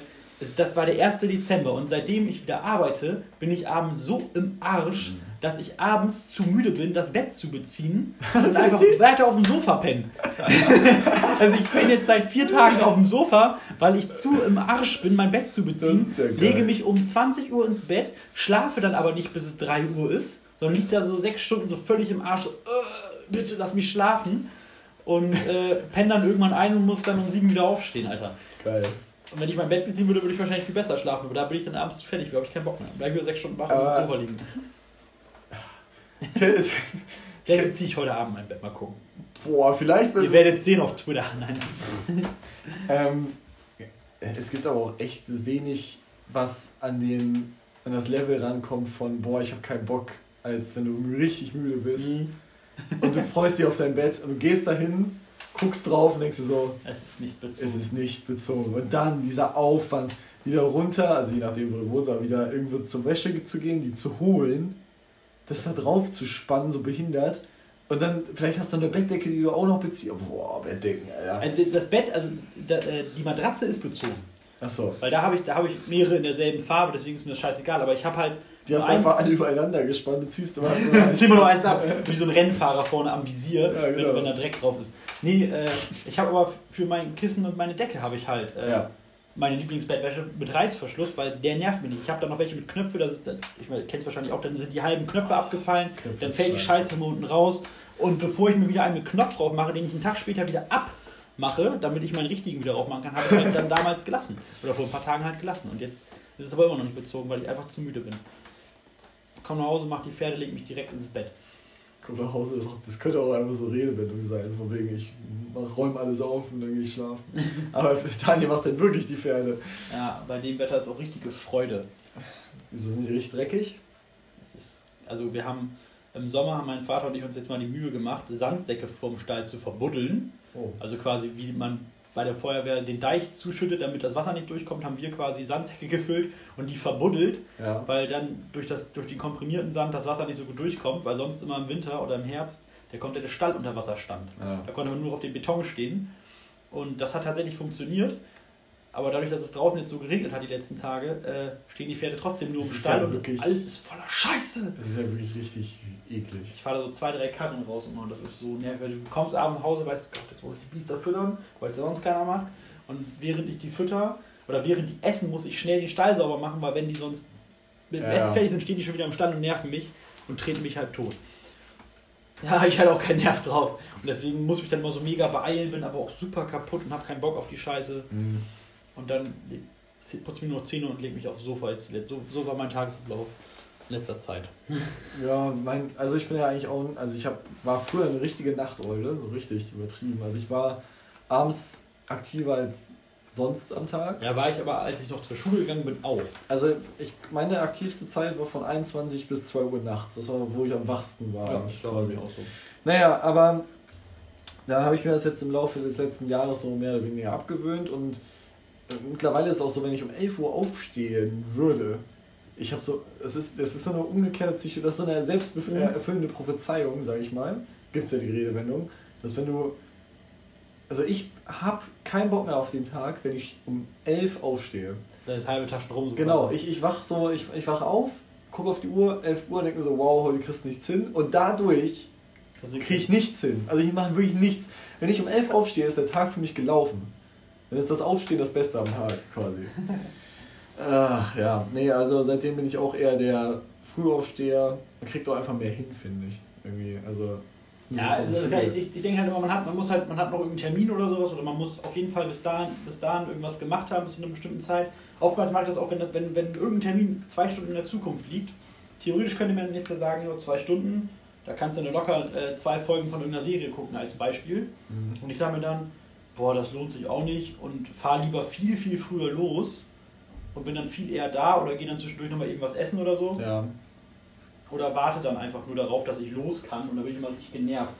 Das war der 1. Dezember und seitdem ich wieder arbeite, bin ich abends so im Arsch, mhm. Dass ich abends zu müde bin, das Bett zu beziehen und einfach weiter auf dem Sofa pennen. also ich bin jetzt seit vier Tagen auf dem Sofa, weil ich zu im Arsch bin, mein Bett zu beziehen, ja lege mich um 20 Uhr ins Bett, schlafe dann aber nicht bis es 3 Uhr ist, sondern liegt da so sechs Stunden so völlig im Arsch, so, äh, bitte lass mich schlafen und äh, penne dann irgendwann ein und muss dann um sieben wieder aufstehen, Alter. Geil. Und wenn ich mein Bett beziehen würde, würde ich wahrscheinlich viel besser schlafen. Aber da bin ich dann abends fertig, habe ich keinen Bock mehr. Bleib wieder sechs Stunden wach und auf dem Sofa liegen. vielleicht beziehe ich heute Abend mein Bett, mal gucken. Boah, vielleicht. Ihr werdet sehen auf Twitter. Nein. ähm, es gibt aber auch echt wenig, was an, den, an das Level rankommt von, boah, ich habe keinen Bock, als wenn du richtig müde bist. Mhm. und du freust dich auf dein Bett und du gehst dahin guckst drauf und denkst dir so, es ist nicht bezogen. Es ist nicht bezogen. Und dann dieser Aufwand, wieder runter, also je nachdem, wo du wohnst, aber wieder irgendwo zur Wäsche zu gehen, die zu holen, das da drauf zu spannen, so behindert. Und dann, vielleicht hast du eine Bettdecke, die du auch noch beziehst. Boah, Bettdecken, ja. Also das Bett, also äh, die Matratze ist bezogen. Ach so. Weil da habe ich, hab ich mehrere in derselben Farbe, deswegen ist mir das scheißegal. Aber ich habe halt die hast du einfach alle übereinander gespannt. Du ziehst immer Zieh mal nur eins ab. Wie so ein Rennfahrer vorne am Visier, ja, genau. wenn, wenn da Dreck drauf ist. Nee, äh, ich habe aber für mein Kissen und meine Decke habe ich halt äh, ja. Meine Lieblingsbettwäsche mit Reißverschluss, weil der nervt mich nicht. Ich habe da noch welche mit Knöpfen, das ist, ich meine, kennst wahrscheinlich auch, dann sind die halben Knöpfe abgefallen, Knöpfe dann fällt die Scheiße immer unten raus. Und bevor ich mir wieder einen mit Knopf drauf mache, den ich einen Tag später wieder abmache, damit ich meinen richtigen wieder drauf machen kann, habe ich halt dann damals gelassen. Oder vor ein paar Tagen halt gelassen. Und jetzt ist es aber immer noch nicht bezogen, weil ich einfach zu müde bin komm nach Hause, mach die Pferde, leg mich direkt ins Bett. Komm nach Hause, das könnte auch einfach so Redewendung sein, von wegen ich räume alles auf und dann gehe ich schlafen. Aber Daniel macht dann wirklich die Pferde. Ja, bei dem Wetter ist auch richtige Freude. Ist es nicht richtig dreckig? Es ist, also wir haben im Sommer haben mein Vater und ich uns jetzt mal die Mühe gemacht, Sandsäcke vorm Stall zu verbuddeln. Oh. Also quasi wie man bei der Feuerwehr den Deich zuschüttet, damit das Wasser nicht durchkommt, haben wir quasi Sandsäcke gefüllt und die verbuddelt, ja. weil dann durch, das, durch den komprimierten Sand das Wasser nicht so gut durchkommt, weil sonst immer im Winter oder im Herbst der komplette Stall unter Wasser stand. Ja. Da konnte man nur auf dem Beton stehen. Und das hat tatsächlich funktioniert. Aber dadurch, dass es draußen jetzt so geregnet hat die letzten Tage, äh, stehen die Pferde trotzdem nur im Stall ja und alles ist voller Scheiße. Das ist ja wirklich richtig eklig. Ich fahre da so zwei, drei Karren raus und das ist so nervig. Du kommst abends nach Hause, weißt Gott, jetzt muss ich die Biester füttern, weil es ja sonst keiner macht. Und während ich die fütter oder während die essen, muss ich schnell den Stall sauber machen, weil wenn die sonst mit dem ja, Essen fertig sind, stehen die schon wieder im Stall und nerven mich und treten mich halt tot. Ja, ich hatte auch keinen Nerv drauf. Und deswegen muss ich dann immer so mega beeilen, bin aber auch super kaputt und habe keinen Bock auf die Scheiße. Mhm. Und dann putze ich mir noch Zähne und lege mich aufs Sofa jetzt. So, so war mein Tagesablauf in letzter Zeit. Ja, mein, also ich bin ja eigentlich auch, also ich hab, war früher eine richtige Nachteule, so richtig übertrieben. Also ich war abends aktiver als sonst am Tag. Ja, war ich aber, als ich noch zur Schule gegangen bin, auch. Also ich, meine aktivste Zeit war von 21 bis 2 Uhr nachts. Das war, wo ich am wachsten war. Ja, ich glaube, mir auch so. Naja, aber da habe ich mir das jetzt im Laufe des letzten Jahres so mehr oder weniger abgewöhnt und mittlerweile ist es auch so, wenn ich um 11 Uhr aufstehen würde, ich habe so, das ist, das ist so eine umgekehrte Psyche, das ist so eine selbsterfüllende Prophezeiung, sage ich mal. Gibt es ja die Redewendung, dass wenn du, also ich habe keinen Bock mehr auf den Tag, wenn ich um 11 aufstehe. Da ist halbe Taschen rum. So genau, ich, ich wach so, ich, ich wach auf, gucke auf die Uhr, 11 Uhr, denke mir so, wow, heute kriegst du nichts hin. Und dadurch kriege ich nichts hin. Also ich mache wirklich nichts. Wenn ich um 11 aufstehe, ist der Tag für mich gelaufen. Dann ist das Aufstehen das Beste am Tag quasi. Ach ja, nee, also seitdem bin ich auch eher der Frühaufsteher. Man kriegt doch einfach mehr hin, finde ich. Irgendwie, also. Ja, also, ich, ich denke halt immer, man hat, man muss halt, man hat noch irgendeinen Termin oder sowas oder man muss auf jeden Fall bis dahin, bis dahin irgendwas gemacht haben, bis zu einer bestimmten Zeit. Oftmals ich das auch, wenn, wenn, wenn irgendein Termin zwei Stunden in der Zukunft liegt. Theoretisch könnte man jetzt ja sagen, nur zwei Stunden, da kannst du eine locker äh, zwei Folgen von irgendeiner Serie gucken als Beispiel. Mhm. Und ich sage mir dann, boah, das lohnt sich auch nicht und fahre lieber viel, viel früher los und bin dann viel eher da oder gehe dann zwischendurch nochmal irgendwas essen oder so. Ja. Oder warte dann einfach nur darauf, dass ich los kann und dann bin ich immer richtig genervt.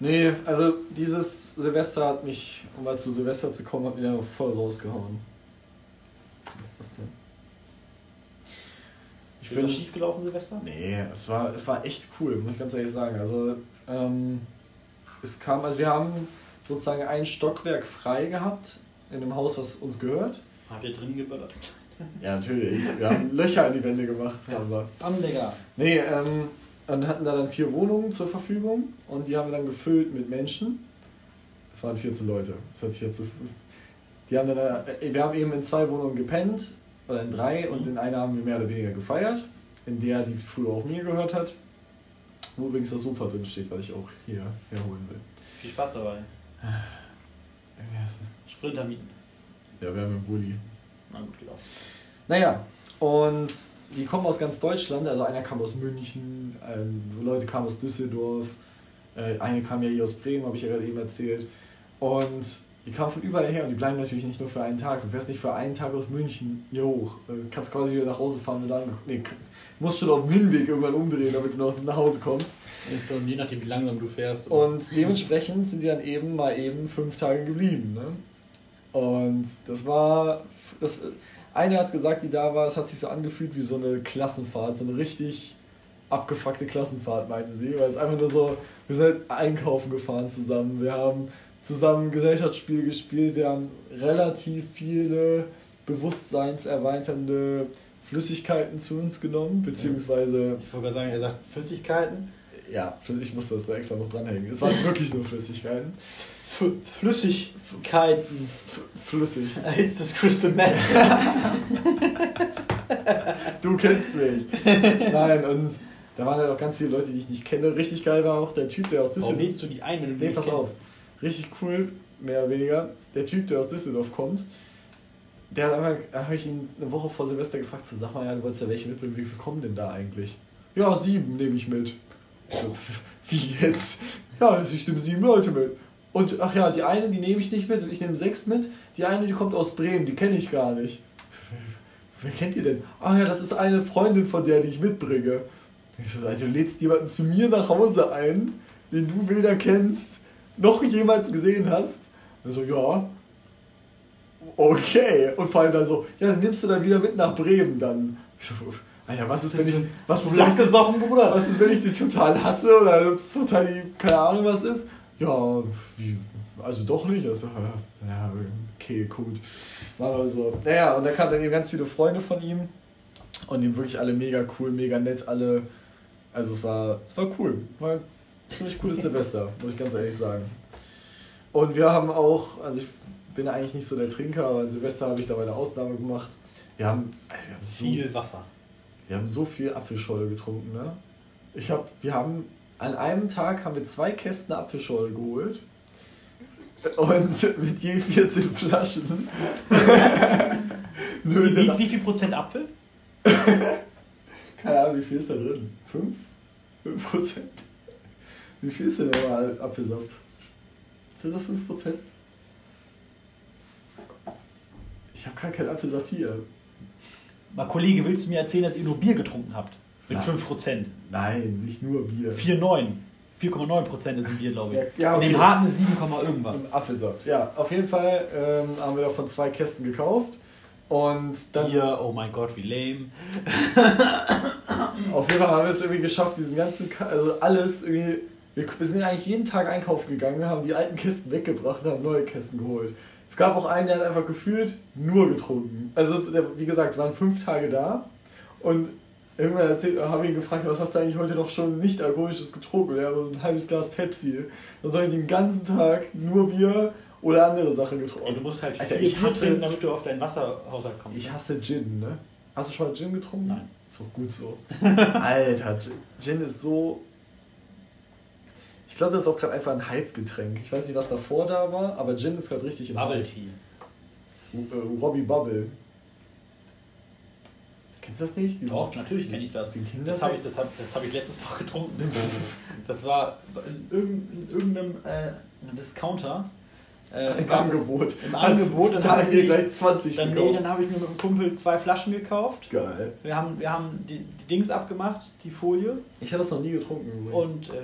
Nee, also dieses Silvester hat mich, um mal zu Silvester zu kommen, hat mir voll rausgehauen. Was ist das denn? Ich bin schief gelaufen, Silvester? Nee, es war, es war echt cool, muss ich ganz ehrlich sagen. Also, ähm, es kam, also wir haben sozusagen ein Stockwerk frei gehabt in dem Haus, was uns gehört. Habt ihr drin geböllert? Ja, natürlich. Wir haben Löcher in die Wände gemacht. Haben wir. Am Digga. Nee, ähm, und hatten da dann vier Wohnungen zur Verfügung und die haben wir dann gefüllt mit Menschen. Es waren 14 Leute. Das hört sich jetzt so. Die haben dann, äh, wir haben eben in zwei Wohnungen gepennt, oder in drei, und in einer haben wir mehr oder weniger gefeiert, in der die früher auch mir gehört hat. Wo übrigens das Sofa drin steht, was ich auch hier herholen will. Viel Spaß dabei. Sprinter mieten. Ja, wir haben einen Bulli. Na gut, geht auch. Naja, und die kommen aus ganz Deutschland. Also einer kam aus München, ähm, Leute kamen aus Düsseldorf, äh, eine kam ja hier aus Bremen, habe ich ja gerade eben erzählt. Und die kamen von überall her und die bleiben natürlich nicht nur für einen Tag. Du fährst nicht für einen Tag aus München hier hoch. Du kannst quasi wieder nach Hause fahren und dann. Nee, musst schon auf dem Hinweg irgendwann umdrehen, damit du noch nach Hause kommst. Und je nachdem, wie langsam du fährst. Und dementsprechend sind die dann eben mal eben fünf Tage geblieben. Ne? Und das war. Das, eine hat gesagt, die da war, es hat sich so angefühlt wie so eine Klassenfahrt, so eine richtig abgefuckte Klassenfahrt, meinte sie. Weil es einfach nur so, wir sind halt einkaufen gefahren zusammen, wir haben zusammen Gesellschaftsspiele gespielt, wir haben relativ viele bewusstseinserweiternde Flüssigkeiten zu uns genommen, beziehungsweise Ich wollte gerade sagen, er sagt Flüssigkeiten. ja, ich musste das da extra noch dranhängen. Es waren wirklich nur Flüssigkeiten. F Flüssigkeiten. F flüssig. It's das Crystal Meth. Du kennst mich. Nein, und da waren halt auch ganz viele Leute, die ich nicht kenne. Richtig geil war auch der Typ, der aus Warum Düsseldorf. lädst du die ein, wenn du die Nee, pass kennst? auf. Richtig cool, mehr oder weniger. Der Typ, der aus Düsseldorf kommt, der hat einmal, habe ich ihn eine Woche vor Silvester gefragt, so, sag mal, ja, du wolltest ja welche mitbringen, wie viel kommen denn da eigentlich? Ja, sieben nehme ich mit. So, wie jetzt? Ja, ich nehme sieben Leute mit. Und ach ja, die eine, die nehme ich nicht mit, ich nehme sechs mit. Die eine, die kommt aus Bremen, die kenne ich gar nicht. Wer kennt ihr denn? Ach ja, das ist eine Freundin von der, die ich mitbringe. Ich so, du lädst jemanden zu mir nach Hause ein, den du weder kennst, noch jemals gesehen hast. Also ja. Okay. Und vor allem dann so, ja, dann nimmst du dann wieder mit nach Bremen dann. Ich so, Alter, was ist, wenn ich. Was ist, wenn gesoffen, Bruder. was ist, wenn ich die total hasse oder total die, keine Ahnung was ist? Ja, wie, also doch nicht. Also, ja, okay, gut. War aber so. Naja, und da kamen dann eben ganz viele Freunde von ihm und die wirklich alle mega cool, mega nett, alle. Also es war, es war cool. War ziemlich cooles Silvester, muss ich ganz ehrlich sagen. Und wir haben auch, also ich bin eigentlich nicht so der Trinker, aber an Silvester habe ich da eine Ausnahme gemacht. Wir haben, wir haben so Viel Wasser. wir haben so viel Apfelschorle getrunken, ne? Ich hab, wir haben an einem Tag haben wir zwei Kästen Apfelschorle geholt und mit je 14 Flaschen. Nö, Wie, der- wie viel Prozent Apfel? keine Ahnung, wie viel ist da drin? Fünf? Fünf Prozent? Wie viel ist denn normal Apfelsaft? Sind das fünf Prozent? Ich habe gerade keinen Apfelsaft hier. Mal Kollege, willst du mir erzählen, dass ihr nur Bier getrunken habt? Mit Nein. 5%. Nein, nicht nur Bier. 4,9. 4,9% ist ein Bier, glaube ich. Ja, ja, Und okay. dem harten ist 7, irgendwas. Also Apfelsaft, ja. Auf jeden Fall ähm, haben wir davon zwei Kästen gekauft. Und dann Bier, oh mein Gott, wie lame. auf jeden Fall haben wir es irgendwie geschafft, diesen ganzen, Ka also alles irgendwie. Wir, wir sind eigentlich jeden Tag einkaufen gegangen, haben die alten Kisten weggebracht und haben neue Kästen geholt. Es gab auch einen, der hat einfach gefühlt nur getrunken. Also, der, wie gesagt, wir waren fünf Tage da und irgendwann erzählt, habe ich ihn gefragt, was hast du eigentlich heute noch schon nicht alkoholisches getrunken? Ja, ein halbes Glas Pepsi. Dann soll ich den ganzen Tag nur Bier oder andere Sachen getrunken. Und du musst halt Alter, ich hasse- trinken, damit du auf deinen Wasserhaushalt kommst. Ich ne? hasse Gin, ne? Hast du schon mal Gin getrunken? Nein. Ist doch gut so. Alter, Gin, Gin ist so. Ich glaube, das ist auch gerade einfach ein Hype-Getränk. Ich weiß nicht, was davor da war, aber Gin ist gerade richtig im Bubble Hype. Tea. Äh, Robbie Bubble. Kennst du das nicht? Diesen- Doch, natürlich kenne ich das. Den Kinder Das habe ich, das hab, das hab ich letztes Tag getrunken. Das war in, irgend, in irgendeinem äh, Discounter. Äh, Im Angebot. Im Angebot. Dann Da hier ich, gleich 20 dann, nee, dann habe ich mir mit einem Kumpel zwei Flaschen gekauft. Geil. Wir haben, wir haben die, die Dings abgemacht, die Folie. Ich habe das noch nie getrunken. Und äh,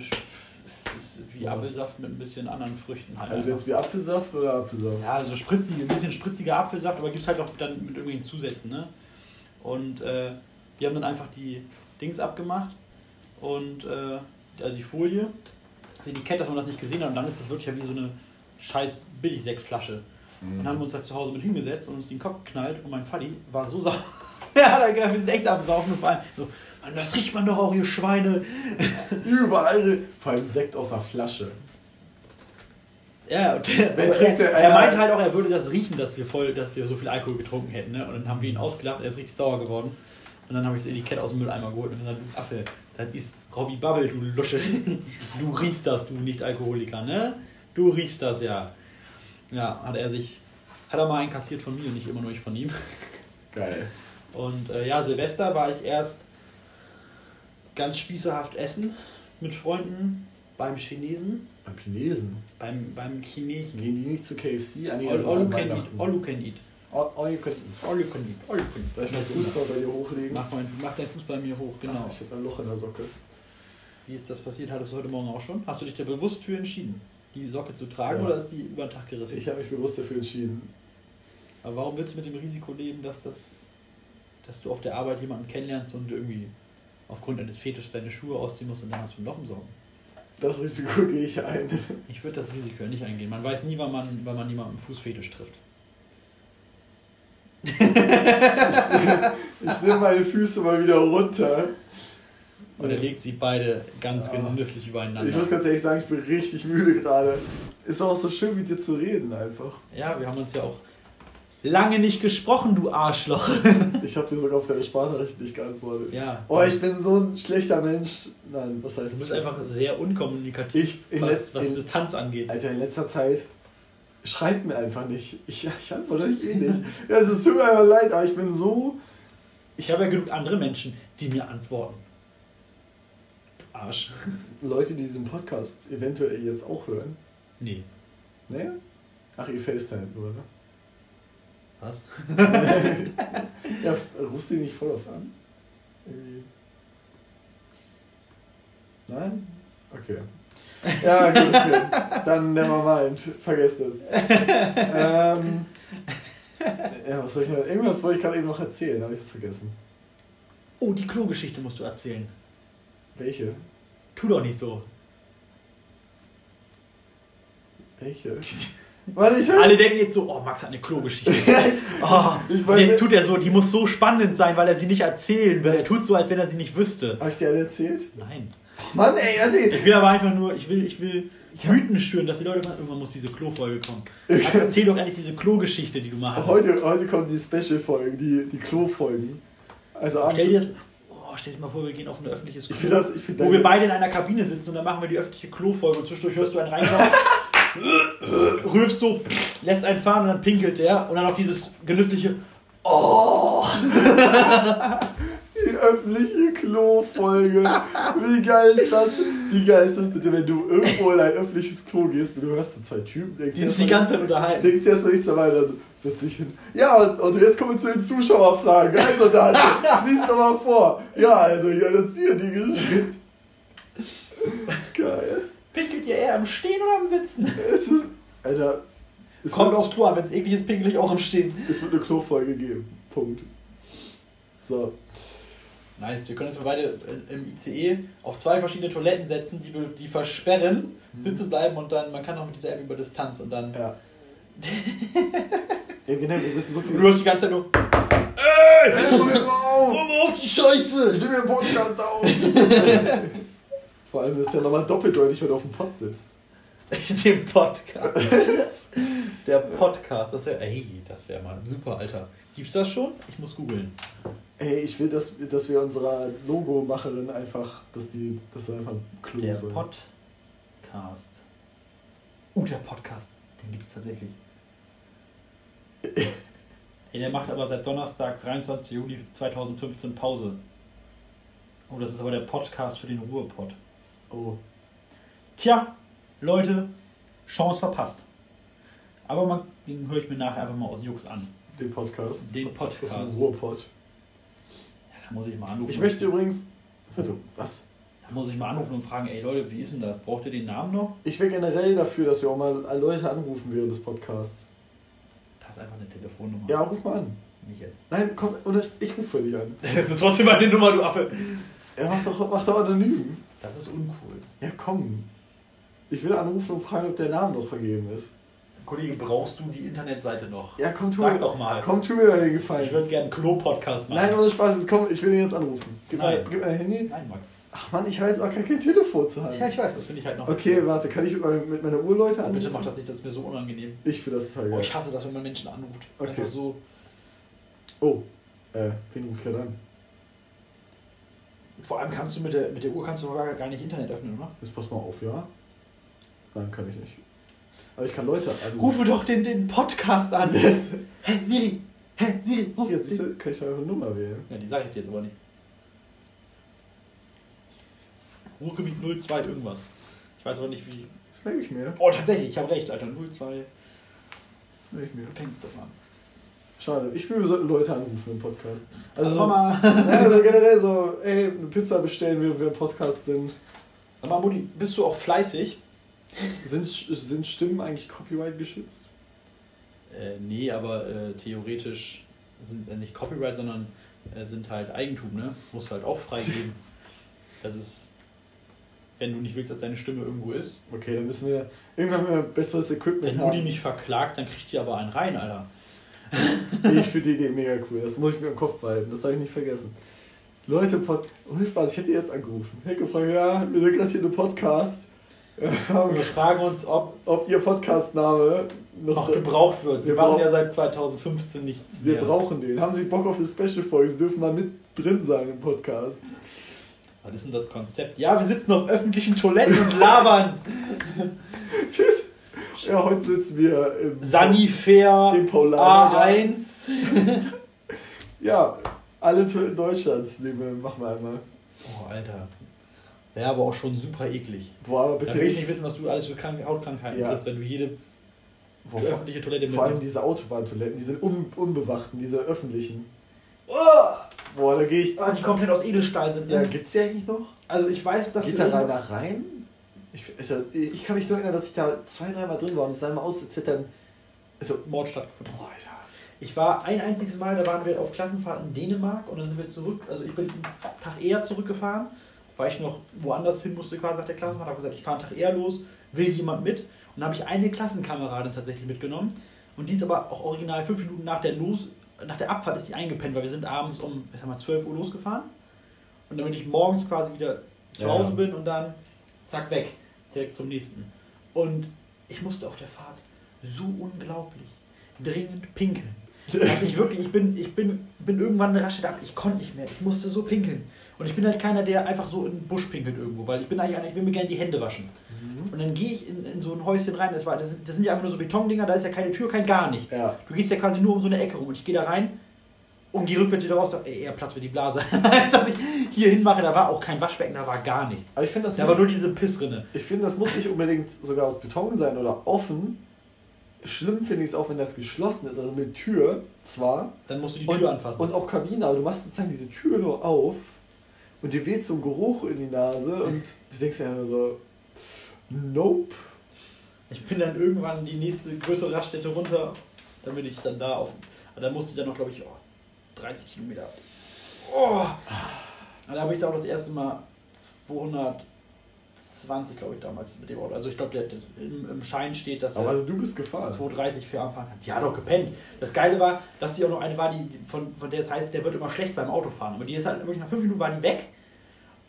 ist wie Ja. Apfelsaft mit ein bisschen anderen Früchten halt. also einfach. jetzt wie Apfelsaft oder Apfelsaft? Ja, also spritzig, ein bisschen spritziger Apfelsaft, aber gibt es halt auch dann mit irgendwelchen Zusätzen, ne? Und äh, wir haben dann einfach die Dings abgemacht und äh, also die Folie, das Etikett, dass man das nicht gesehen hat und dann ist das wirklich ja wie so eine scheiß Billigsektflasche. Und dann haben wir uns halt zu Hause mit hingesetzt und uns den Kopf geknallt und mein Vati war so sauer. er hat halt gedacht, wir sind echt am Saufen und vor allem so, Mann, das riecht man doch auch, ihr Schweine. Überall. Vor allem Sekt aus der Flasche. Ja, und der, Wer trinkt er, er meint halt auch, er würde das riechen, dass wir voll, dass wir so viel Alkohol getrunken hätten. Ne? Und dann haben wir ihn ausgelacht, er ist richtig sauer geworden. Und dann habe ich das Etikett aus dem Mülleimer geholt und gesagt, du Affe, das ist Robbie Bubble, du Lusche. Du riechst das, du Nicht-Alkoholiker, ne? Du riechst das ja. Ja, hat er sich, hat er mal einen kassiert von mir, nicht immer nur ich von ihm. Geil. Und äh, ja, Silvester war ich erst ganz spießerhaft essen mit Freunden beim Chinesen, Beim Chinesen. beim, beim Chinesen. Gehen die nicht zu KFC? Ah, nee, All, das all, you an can eat, all you can eat. All, all you can eat. All you can eat. All you can eat. Soll ich mal Fußball bei dir hochlegen? Mach, mein, mach deinen Fuß bei mir hoch, genau. Ich habe ein Loch in der Socke. Wie ist das passiert? Hattest du heute Morgen auch schon? Hast du dich da bewusst für entschieden, die Socke zu tragen Ja. oder ist die über den Tag gerissen? Ich habe mich bewusst dafür entschieden. Aber warum willst du mit dem Risiko leben, dass, das, dass du auf der Arbeit jemanden kennenlernst und irgendwie aufgrund eines Fetischs deine Schuhe ausziehen musst und dann hast du ein Loch im Socken? Das Risiko gehe ich ein. Ich würde das Risiko nicht eingehen. Man weiß nie, wann man, wann man jemanden Fußfetisch trifft. Ich nehme meine Füße mal wieder runter. Und er Das- legt sie beide ganz Ah. genüsslich übereinander. Ich muss ganz ehrlich sagen, ich bin richtig müde gerade. Ist auch so schön mit dir zu reden einfach. ja, wir haben uns ja auch lange nicht gesprochen, du Arschloch. Ich habe dir sogar auf deine Sprachnachricht nicht geantwortet. Ja. Oh, ich bin so ein schlechter Mensch. Nein, was heißt Du bist das? einfach sehr unkommunikativ, Ich, was, was in, Distanz angeht. Alter, in letzter Zeit schreibt mir einfach nicht. Ich, ich antworte euch eh nicht. Ja, es ist tut mir einfach leid, aber ich bin so. Ich habe ja genug andere Menschen, die mir antworten. Du Arsch. Leute, die diesen Podcast eventuell jetzt auch hören. Nee. Ne? Ach, ihr FaceTime nur, ne? Was? ja, rufst du die nicht voll oft an? Irgendwie. Nein? Okay. Ja, gut, okay. Dann never mind. Vergesst es. ähm, ja, was soll ich noch? Irgendwas wollte ich gerade eben noch erzählen, habe ich das vergessen. Oh, die Klogeschichte musst du erzählen. Welche? Tu doch nicht so. Welche? Ich Alle denken jetzt so, oh, Max hat eine Klogeschichte. Oh, ich weiß jetzt tut er so, die muss so spannend sein, weil er sie nicht erzählen will. Er tut so, als wenn er sie nicht wüsste. Habe ich dir alle erzählt? Nein. Mann, ey, was ich. Ich will aber einfach nur, ich will, ich will Ich Mythen schüren, dass die Leute sagen, irgendwann muss diese Klo-Folge kommen. Also erzähl doch eigentlich diese Klo-Geschichte, die du mal hattest. Heute, heute kommen die Special-Folgen, die, die Klo-Folgen. Also Stell dir das, oh, stell dir mal vor, wir gehen auf ein öffentliches Klo, Ich das. Ich wo wir beide in einer Kabine sitzen und dann machen wir die öffentliche Klo-Folge und zwischendurch hörst du einen reinkommen, rülpst so, lässt einen fahren und dann pinkelt der und dann noch dieses genüssliche Oh! Die öffentliche Klo-Folge. Wie geil ist das? Wie geil ist das bitte, wenn du irgendwo in ein öffentliches Klo gehst und du hörst so zwei Typen, denkst Die sich die ganze Zeit unterhalten. denkst dir erstmal nichts dabei, dann setzt dich hin. Ja, und, und jetzt kommen wir zu den Zuschauerfragen. Also da, lies doch mal vor. Ja, also ich jetzt dir die Geschichte. Geil. Pinkelt ihr eher im Stehen oder im Sitzen? Es ist, Alter, es Kommt wird, aufs Klo an, wenn es eklig ist, pinkel ich auch im Stehen. es wird eine Klo-Folge geben. Punkt. So. Nice, wir können uns beide im ICE auf zwei verschiedene Toiletten setzen, die, die versperren, sitzen bleiben und dann, man kann auch mit dieser App über Distanz und dann. Ja. ja, genau, wir wissen so viel. Du hörst die ganze Zeit nur. Ey, hör mal auf! auf die Scheiße! Ich nehme mir einen Podcast auf! Vor allem ist der nochmal doppeldeutig, wenn du auf dem Pott sitzt. Den Podcast. Der Podcast, das wäre. Ey, das wäre mal super, Alter. Gibt's das schon? Ich muss googeln. Ey, ich will, dass, dass wir unserer Logomacherin einfach, dass die, dass sie einfach ein Klo Der soll. Podcast. Uh, der Podcast. Den gibt's tatsächlich. Ey, der macht aber seit Donnerstag, 23. Juli 2015 Pause. Oh, das ist aber der Podcast für den Ruhrpott. Oh. Tja, Leute, Chance verpasst. Aber man, den höre ich mir nachher einfach mal aus Jux an. Den Podcast. Den Das Podcast. ist ein Ja, Ruhrpott. da muss ich mal anrufen. Ich möchte übrigens. Warte, was? Da muss ich mal anrufen und fragen, ey Leute, wie ist denn das? Braucht ihr den Namen noch? Ich wäre generell dafür, dass wir auch mal Leute anrufen während des Podcasts. Das ist einfach eine Telefonnummer. Ja, ruf mal an. Nicht jetzt. Nein, komm, oder ich, ich rufe dich an. Das ist trotzdem meine Nummer, du Affe. Er macht doch, macht doch anonym. Das ist uncool. Ja, komm. Ich will anrufen und fragen, ob der Name noch vergeben ist. Kollege, brauchst du die Internetseite noch? Ja, komm, tu Sag mir, doch mal. Komm, tu mir mal den Gefallen. Ich würde gerne einen Klo-Podcast machen. Nein, ohne Spaß, jetzt komm, ich will ihn jetzt anrufen. Gib, Nein. Mal, gib mir ein Handy. Nein, Max. Ach man, ich habe jetzt auch gar kein Telefon zu haben. Ja, ich weiß, das finde ich halt noch. Okay, warte, kann ich mit, meinem- mit meiner Uhrleute Oh, anrufen? bitte mach das nicht, das ist mir so unangenehm. Ich finde das total Oh, ich hasse das, wenn man Menschen anruft. Okay. Einfach so. Oh, äh, wen ruft gerade an? Vor allem kannst du mit der, mit der Uhr kannst du gar gar nicht Internet öffnen, oder? Jetzt pass mal auf, ja? Nein, kann ich nicht. Aber ich kann Leute anrufen. Rufe doch den, den Podcast an. Jetzt. Hä, Siri! Hä, Siri! ruf Hier, siehst du, kann ich eure Nummer wählen. Ja, die sage ich dir jetzt aber nicht. Ruhrgebiet 02 irgendwas. Ich weiß aber nicht wie. Das merke ich mir. Oh, tatsächlich, ich habe recht, Alter. 02 Das merke ich mir. fängt das an. Schade. Ich finde, wir sollten Leute anrufen im Podcast. Also, Also, so, Mama. also generell so, ey, eine Pizza bestellen, während wir im Podcast sind. Mal, Mutti, bist du auch fleißig? Sind, sind Stimmen eigentlich Copyright geschützt? Äh, nee, aber äh, theoretisch sind äh, nicht Copyright, sondern äh, sind halt Eigentum, ne? Musst halt auch freigeben. Das ist, wenn du nicht willst, dass deine Stimme irgendwo ist. Okay, dann müssen wir irgendwann mal besseres Equipment Wenn Mutti haben. mich verklagt, dann kriegt die aber einen rein, Alter. Ich finde die Idee mega cool. Das muss ich mir im Kopf behalten. Das darf ich nicht vergessen. Leute, Pod ohne Spaß, ich hätte jetzt angerufen. Ich hätte gefragt, ja, wir sind gerade hier in einem Podcast. Äh, Und wir fragen uns, ob ob ihr Podcastname noch, noch gebraucht wird. Sie Wir machen ja seit 2015 nichts Wir mehr. brauchen den. Haben Sie Bock auf eine Special-Folge? Sie dürfen mal mit drin sein im Podcast. Was ist denn das Konzept? Ja, wir sitzen auf öffentlichen Toiletten und labern. Ja, heute sitzen wir im Sanifair Im Paulaner. A1. Ja, alle Toiletten Deutschlands nehmen wir, machen wir einmal. Oh, Alter. Wäre aber auch schon super eklig. Boah, aber Da bitte will ich nicht. wissen, was du alles für Krank Hautkrankheiten Ja. kriegst, wenn du jede Boah, öffentliche Toilette vor allem diese Autobahntoiletten, die sind un, unbewachten, diese öffentlichen. Oh, Boah, da gehe ich. ah, die komplett aus Edelstahl sind. Ja, ne? gibt's die eigentlich noch? Also ich weiß, dass Geht da nach rein? Ich, also, ich kann mich nur erinnern, dass ich da zwei, dreimal drin war und es sah immer aus, als hätte dann. Also, Mord stattgefunden. boah, Alter. Ich war ein einziges Mal, da waren wir auf Klassenfahrt in Dänemark und dann sind wir zurück, also ich bin einen Tag eher zurückgefahren, weil ich noch woanders hin musste quasi nach der Klassenfahrt, habe gesagt, ich fahre einen Tag eher los, will jemand mit und dann habe ich eine Klassenkameradin tatsächlich mitgenommen und die ist aber auch original fünf Minuten nach der los, nach der Abfahrt ist die eingepennt, weil wir sind abends um, ich sag mal, 12 Uhr losgefahren und damit ich morgens quasi wieder zu Ja. Hause bin und dann zack weg, direkt zum nächsten. Und ich musste auf der Fahrt so unglaublich dringend pinkeln. Dass ich wirklich, ich bin, ich bin, bin irgendwann eine Rasche da, ich konnte nicht mehr, ich musste so pinkeln. Und ich bin halt keiner, der einfach so in den Busch pinkelt irgendwo, weil ich bin eigentlich einer, ich will mir gerne die Hände waschen. Mhm. Und dann gehe ich in, in so ein Häuschen rein, das, war, das, das sind ja einfach nur so Betondinger, da ist ja keine Tür, kein gar nichts. Ja. Du gehst ja quasi nur um so eine Ecke rum und ich gehe da rein und gehe rückwärts wieder raus, ey, eher Platz für die Blase. Als dass ich hier hinmache, da war auch kein Waschbecken, da war gar nichts. Aber ich finde, das, Da muss- war nur diese Pissrinne. ich finde, das muss nicht unbedingt sogar aus Beton sein oder offen. Schlimm finde ich es auch, wenn das geschlossen ist, also mit Tür zwar. Dann musst du die Und, Tür anfassen. und auch Kabine, aber du machst sozusagen diese Tür nur auf und dir weht so ein Geruch in die Nase und du denkst dir einfach so, nope. Ich bin dann irgendwann die nächste größere Raststätte runter, dann bin ich dann da auf. Da musste ich dann noch, glaube ich, oh, 30 Kilometer. Oh. Und da habe ich da auch das erste Mal 220, glaube ich, damals mit dem Auto. Also ich glaube, im, im Schein steht, dass Aber er du bist gefahren. 230 für anfahren kann. Die hat doch gepennt. Das Geile war, dass die auch noch eine war, die, von, von der es heißt, der wird immer schlecht beim Autofahren. Aber die ist halt wirklich nach 5 Minuten war die weg.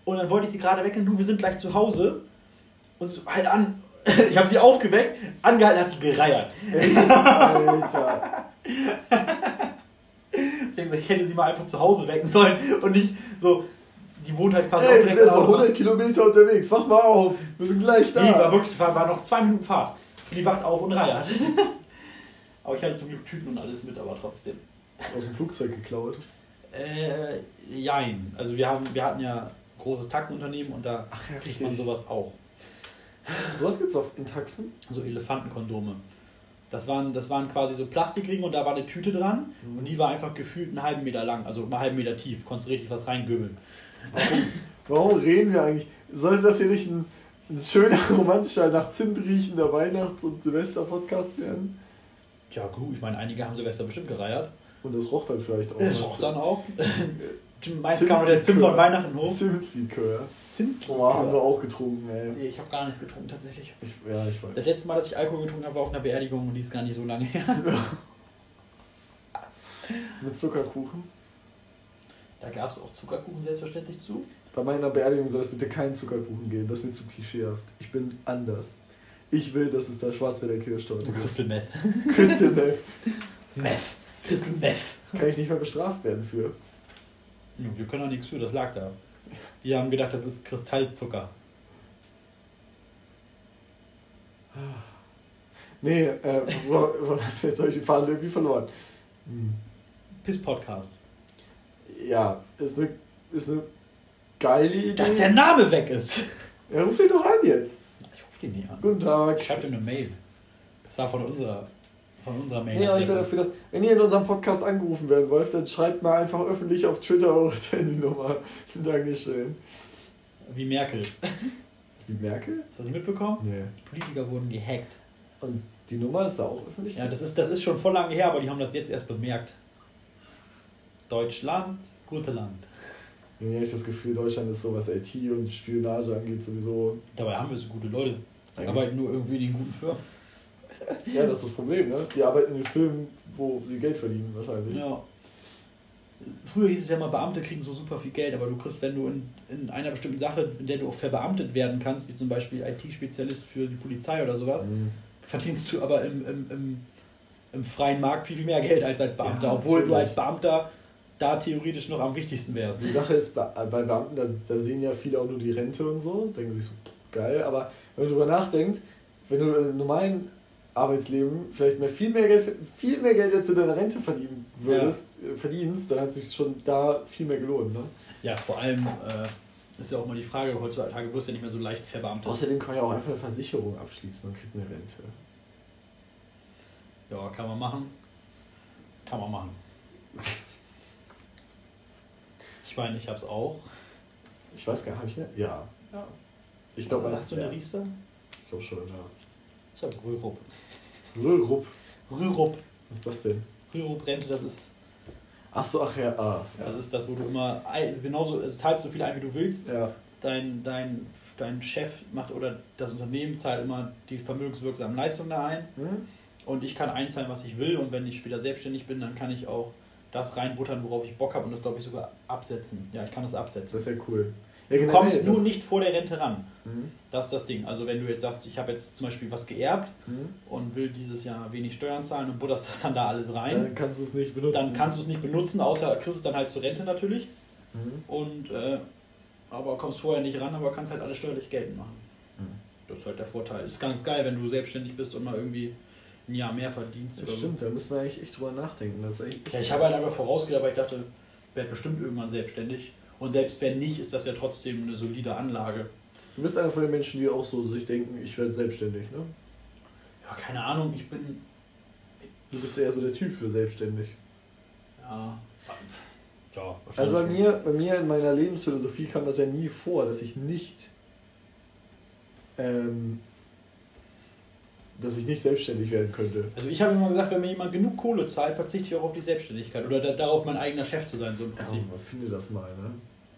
Und dann wollte ich sie gerade wegnehmen, du, wir sind gleich zu Hause. Und so, halt an. Ich habe sie aufgeweckt, angehalten, hat die gereiert. Alter. Ich denke, ich hätte sie mal einfach zu Hause wecken sollen und nicht so. Die wohnt halt quasi Ey, wir sind jetzt noch Autobahn. 100 Kilometer unterwegs. Wach mal auf. Wir sind gleich da. Nee, war wirklich, war, war noch zwei Minuten Fahrt. Die wacht auf und reiert. aber ich hatte zum Glück Tüten und alles mit, aber trotzdem. Aus dem Flugzeug geklaut. Äh, jein. Also wir haben, wir hatten ja großes Taxenunternehmen und da Ach ja, kriegt man sowas auch. Sowas gibt's auf in Taxen? So Elefantenkondome. Das waren, das waren quasi so Plastikringe und da war eine Tüte dran und die war einfach gefühlt einen halben Meter lang, also einen halben Meter tief. Konntest du richtig was reingübeln. Warum, warum reden wir eigentlich? Sollte das hier nicht ein, ein schöner, romantischer, nach Zimt riechender Weihnachts- und Silvester-Podcast werden? Tja, gut, ich meine, einige haben Silvester bestimmt gereiert. Und das roch dann vielleicht auch. Das roch dann auch. Meist kam der Zimt von Weihnachten hoch. Zimtlikör. Zimtlikör. Boah, haben wir auch getrunken, ey. Ich habe gar nichts getrunken tatsächlich. Ich, ja, ich weiß. Das letzte Mal, dass ich Alkohol getrunken habe, war auf einer Beerdigung und die ist gar nicht so lange her. Mit Zuckerkuchen. Da gab es auch Zuckerkuchen selbstverständlich zu. Bei meiner Beerdigung soll es bitte keinen Zuckerkuchen geben. Das ist mir zu klischeehaft. Ich bin anders. Ich will, dass es da Schwarzwälder Kirschtorte gibt. Crystal Meth. Crystal Meth. Meth. Crystal Meth. Kann ich nicht mehr bestraft werden für. Wir können auch nichts für, das lag da. Wir haben gedacht, das ist Kristallzucker. Nee, äh, jetzt habe ich die Faden irgendwie verloren. Hm. Piss-Podcast. Ja, ist eine, ist eine geile Idee. Dass der Name weg ist. Ja, ruf ihn doch an jetzt. Ich rufe den nicht an. Guten Tag. Ich schreibe dir eine Mail. Das war von unserer, von unserer Mail. Nee, ich dass, wenn ihr in unserem Podcast angerufen werden wollt, dann schreibt mal einfach öffentlich auf Twitter eure Handynummer. Dankeschön. Wie Merkel. Wie Merkel? Hast du das mitbekommen? Nee. Die Politiker wurden gehackt. Und die Nummer ist da auch öffentlich? Ja, das ist, das ist schon voll lange her, aber die haben das jetzt erst bemerkt. Deutschland, gute Land. Irgendwie habe ich das Gefühl, Deutschland ist so, was IT und Spionage angeht, sowieso. Dabei haben wir so gute Leute. Die arbeiten nur irgendwie in den guten Firmen. Ja, das ist das Problem, ne? Die arbeiten in Filmen, wo sie Geld verdienen, wahrscheinlich. Ja. Früher hieß es ja mal, Beamte kriegen so super viel Geld, aber du kriegst, wenn du in, in einer bestimmten Sache, in der du auch verbeamtet werden kannst, wie zum Beispiel IT-Spezialist für die Polizei oder sowas, Mhm. verdienst du aber im, im, im, im freien Markt viel, viel mehr Geld als als Beamter, Ja, obwohl du als Beamter da theoretisch noch am wichtigsten wärst. Die Sache ist, bei Beamten, da, da sehen ja viele auch nur die Rente und so, denken sich so, geil, aber wenn du darüber nachdenkst, wenn du im normalen Arbeitsleben vielleicht mehr viel mehr Geld viel mehr Geld als du deine Rente verdienen würdest, äh, verdienst, dann hat es sich schon da viel mehr gelohnt, ne? Ja, vor allem äh, ist ja auch mal die Frage, heutzutage wirst du ja nicht mehr so leicht verbeamtet. Außerdem kann man ja auch einfach eine Versicherung abschließen und kriegt eine Rente. Ja, kann man machen. Kann man machen. Ich meine, ich hab's auch. Ich weiß gar nicht, habe ich eine? Ja. ja. Ich glaube, Hast du eine ja. Riester? Ich glaube schon, ja. Ich habe Rürup. Rürup. Rürup. Was ist das denn? Rürup-Rente, das ist, Ach so, ach ja, ah. das ist das, wo du immer genauso also zahlst so viel ein, wie du willst. Ja. Dein, dein, dein Chef macht oder das Unternehmen zahlt immer die vermögenswirksamen Leistungen da ein. Hm? Und ich kann einzahlen, was ich will. Und wenn ich später selbstständig bin, dann kann ich auch das reinbuttern, worauf ich Bock habe und das, glaube ich, sogar absetzen. Ja, ich kann das Das absetzen. ist ja cool. Ja, kommst nur nicht vor der Rente ran. Mhm. Das ist das Ding. Also wenn du jetzt sagst, ich habe jetzt zum Beispiel was geerbt Mhm. und will dieses Jahr wenig Steuern zahlen und butterst das dann da alles rein, Dann kannst du es nicht benutzen. dann kannst du es nicht benutzen, außer kriegst es dann halt zur Rente natürlich. Mhm. Und äh, aber kommst vorher nicht ran, aber kannst halt alles steuerlich geltend machen. Mhm. Das ist halt der Vorteil. Ist ganz geil, wenn du selbstständig bist und mal irgendwie ein Jahr mehr verdienst. Das stimmt, da müssen wir eigentlich echt drüber nachdenken. Das So. Ja, ich habe halt einfach vorausgedacht, weil ich dachte, ich werde bestimmt irgendwann selbstständig. Und selbst wenn nicht, ist das ja trotzdem eine solide Anlage. Du bist einer von den Menschen, die auch so sich denken, ich werde selbstständig, ne? Ja, keine Ahnung, ich bin. Du bist eher so der Typ für selbstständig. Ja. Ja, Also bei wahrscheinlich mir, bei mir in meiner Lebensphilosophie kam das ja nie vor, dass ich nicht ähm, dass ich nicht selbstständig werden könnte. Also ich habe immer gesagt, wenn mir jemand genug Kohle zahlt, verzichte ich auch auf die Selbstständigkeit oder da, darauf mein eigener Chef zu sein, so im Ja, Prinzip. man finde das mal, ne?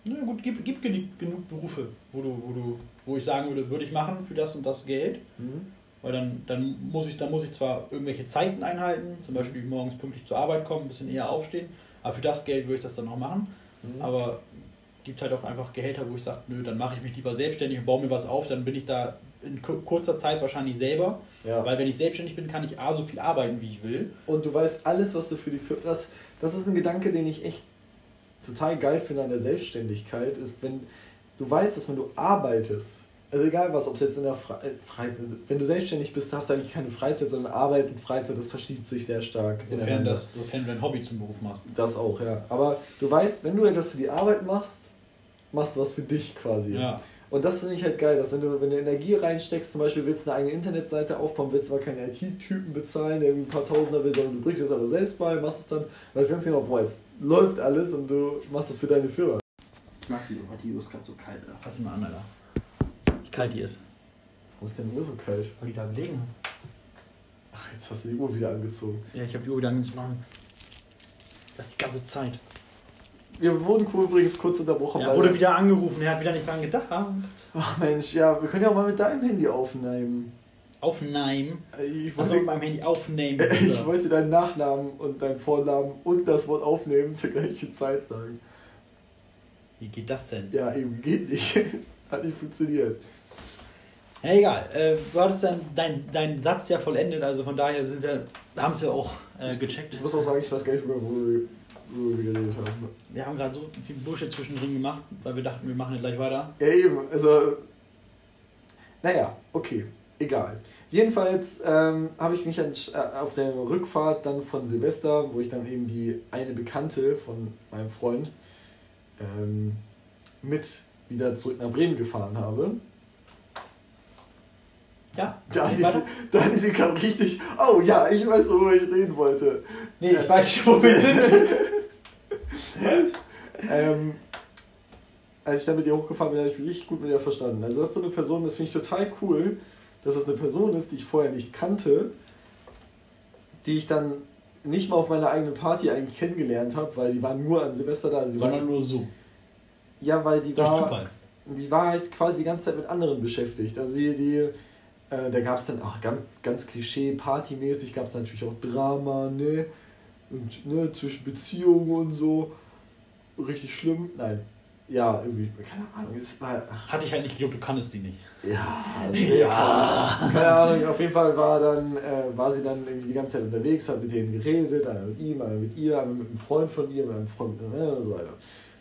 Na gut, gibt, gibt genu- genug Berufe, wo du, wo du, wo ich sagen würde, würde ich machen für das und das Geld. Mhm. Weil dann, dann muss ich, dann muss ich zwar irgendwelche Zeiten einhalten, zum Beispiel morgens pünktlich zur Arbeit kommen, ein bisschen eher aufstehen, aber für das Geld würde ich das dann auch machen. Mhm. Aber gibt halt auch einfach Gehälter, wo ich sage, nö, dann mache ich mich lieber selbstständig und baue mir was auf, dann bin ich da in ku- kurzer Zeit wahrscheinlich selber. ja. Weil wenn ich selbstständig bin, kann ich A so viel arbeiten, wie ich will. Und du weißt alles, was du für die Firma. Das, das ist ein Gedanke, den ich echt total geil finde an der Selbstständigkeit, ist, wenn du weißt, dass wenn du arbeitest, also egal was, ob es jetzt in der Fre äh, Freizeit, wenn du selbstständig bist, hast du eigentlich keine Freizeit, sondern Arbeit und Freizeit, das verschiebt sich sehr stark. Sofern, das, sofern du ein Hobby zum Beruf machst. Das auch, ja. Aber du weißt, wenn du etwas für die Arbeit machst, machst du was für dich quasi. Ja. Und das finde ich halt geil, dass wenn du, wenn du Energie reinsteckst, zum Beispiel willst du eine eigene Internetseite aufbauen, willst aber keinen IT-Typen bezahlen, der irgendwie ein paar Tausender will, sondern du bringst es aber selbst bei, machst es dann, weißt ganz genau, boah, jetzt läuft alles und du machst es für deine Firma. Mag die Uhr, die Uhr ist gerade so kalt. Alter. Fass sie mal an, Alter. Wie kalt die ist. Warum ist denn die Uhr so kalt? Weil die da gelegen. Ach, jetzt hast du die Uhr wieder angezogen. Ja, ich habe die Uhr wieder angezogen. Das ist die ganze Zeit. Wir wurden übrigens kurz unterbrochen. Er wurde wieder angerufen, er hat wieder nicht dran gedacht. Ach Mensch, ja, wir können ja auch mal mit deinem Handy aufnehmen. Aufnehmen? Ich wollte mit meinem Handy aufnehmen. ich wollte deinen Nachnamen und deinen Vornamen und das Wort aufnehmen zur gleichen Zeit sagen. Wie geht das denn? Ja, eben, geht nicht. Hat nicht funktioniert. Ja, egal. Äh, du hattest deinen dein, dein Satz ja vollendet, also von daher sind wir, haben es ja auch äh, gecheckt. Ich muss auch sagen, ich weiß gar nicht mehr, wo wir. Wir haben gerade so viel Bullshit zwischendrin gemacht, weil wir dachten, wir machen gleich weiter. Ja, eben. Also, naja, okay. Egal. Jedenfalls ähm, habe ich mich äh, auf der Rückfahrt dann von Silvester, wo ich dann eben die eine Bekannte von meinem Freund ähm, mit wieder zurück nach Bremen gefahren habe. Ja. Dann ist, sie, sie gerade richtig. Oh ja, ich weiß, worüber ich reden wollte. Nee, ich weiß nicht, wo wir sind. ähm, als ich dann mit ihr hochgefahren bin, habe ich mich richtig gut mit ihr verstanden. Also das ist so eine Person, das finde ich total cool, dass es eine Person ist, die ich vorher nicht kannte, die ich dann nicht mal auf meiner eigenen Party eigentlich kennengelernt habe, weil die war nur an Silvester da. Also die Sondern war nur so. Ja, weil die Durch war. Zufall. Die war halt quasi die ganze Zeit mit anderen beschäftigt. Also die, die äh, da gab es dann auch ganz, ganz Klischee, partymäßig gab es natürlich auch Drama, ne? Und ne, zwischen Beziehungen und so. Richtig schlimm. Nein, ja, irgendwie, keine Ahnung. Es war, Hatte ich halt nicht geglaubt, du kannst sie nicht. Ja, ja. Keine Ahnung, auf jeden Fall war, dann, äh, war sie dann irgendwie die ganze Zeit unterwegs, hat mit denen geredet, einmal mit ihm, einmal mit ihr, einmal mit einem Freund von ihr, mit einem Freund äh, und so weiter.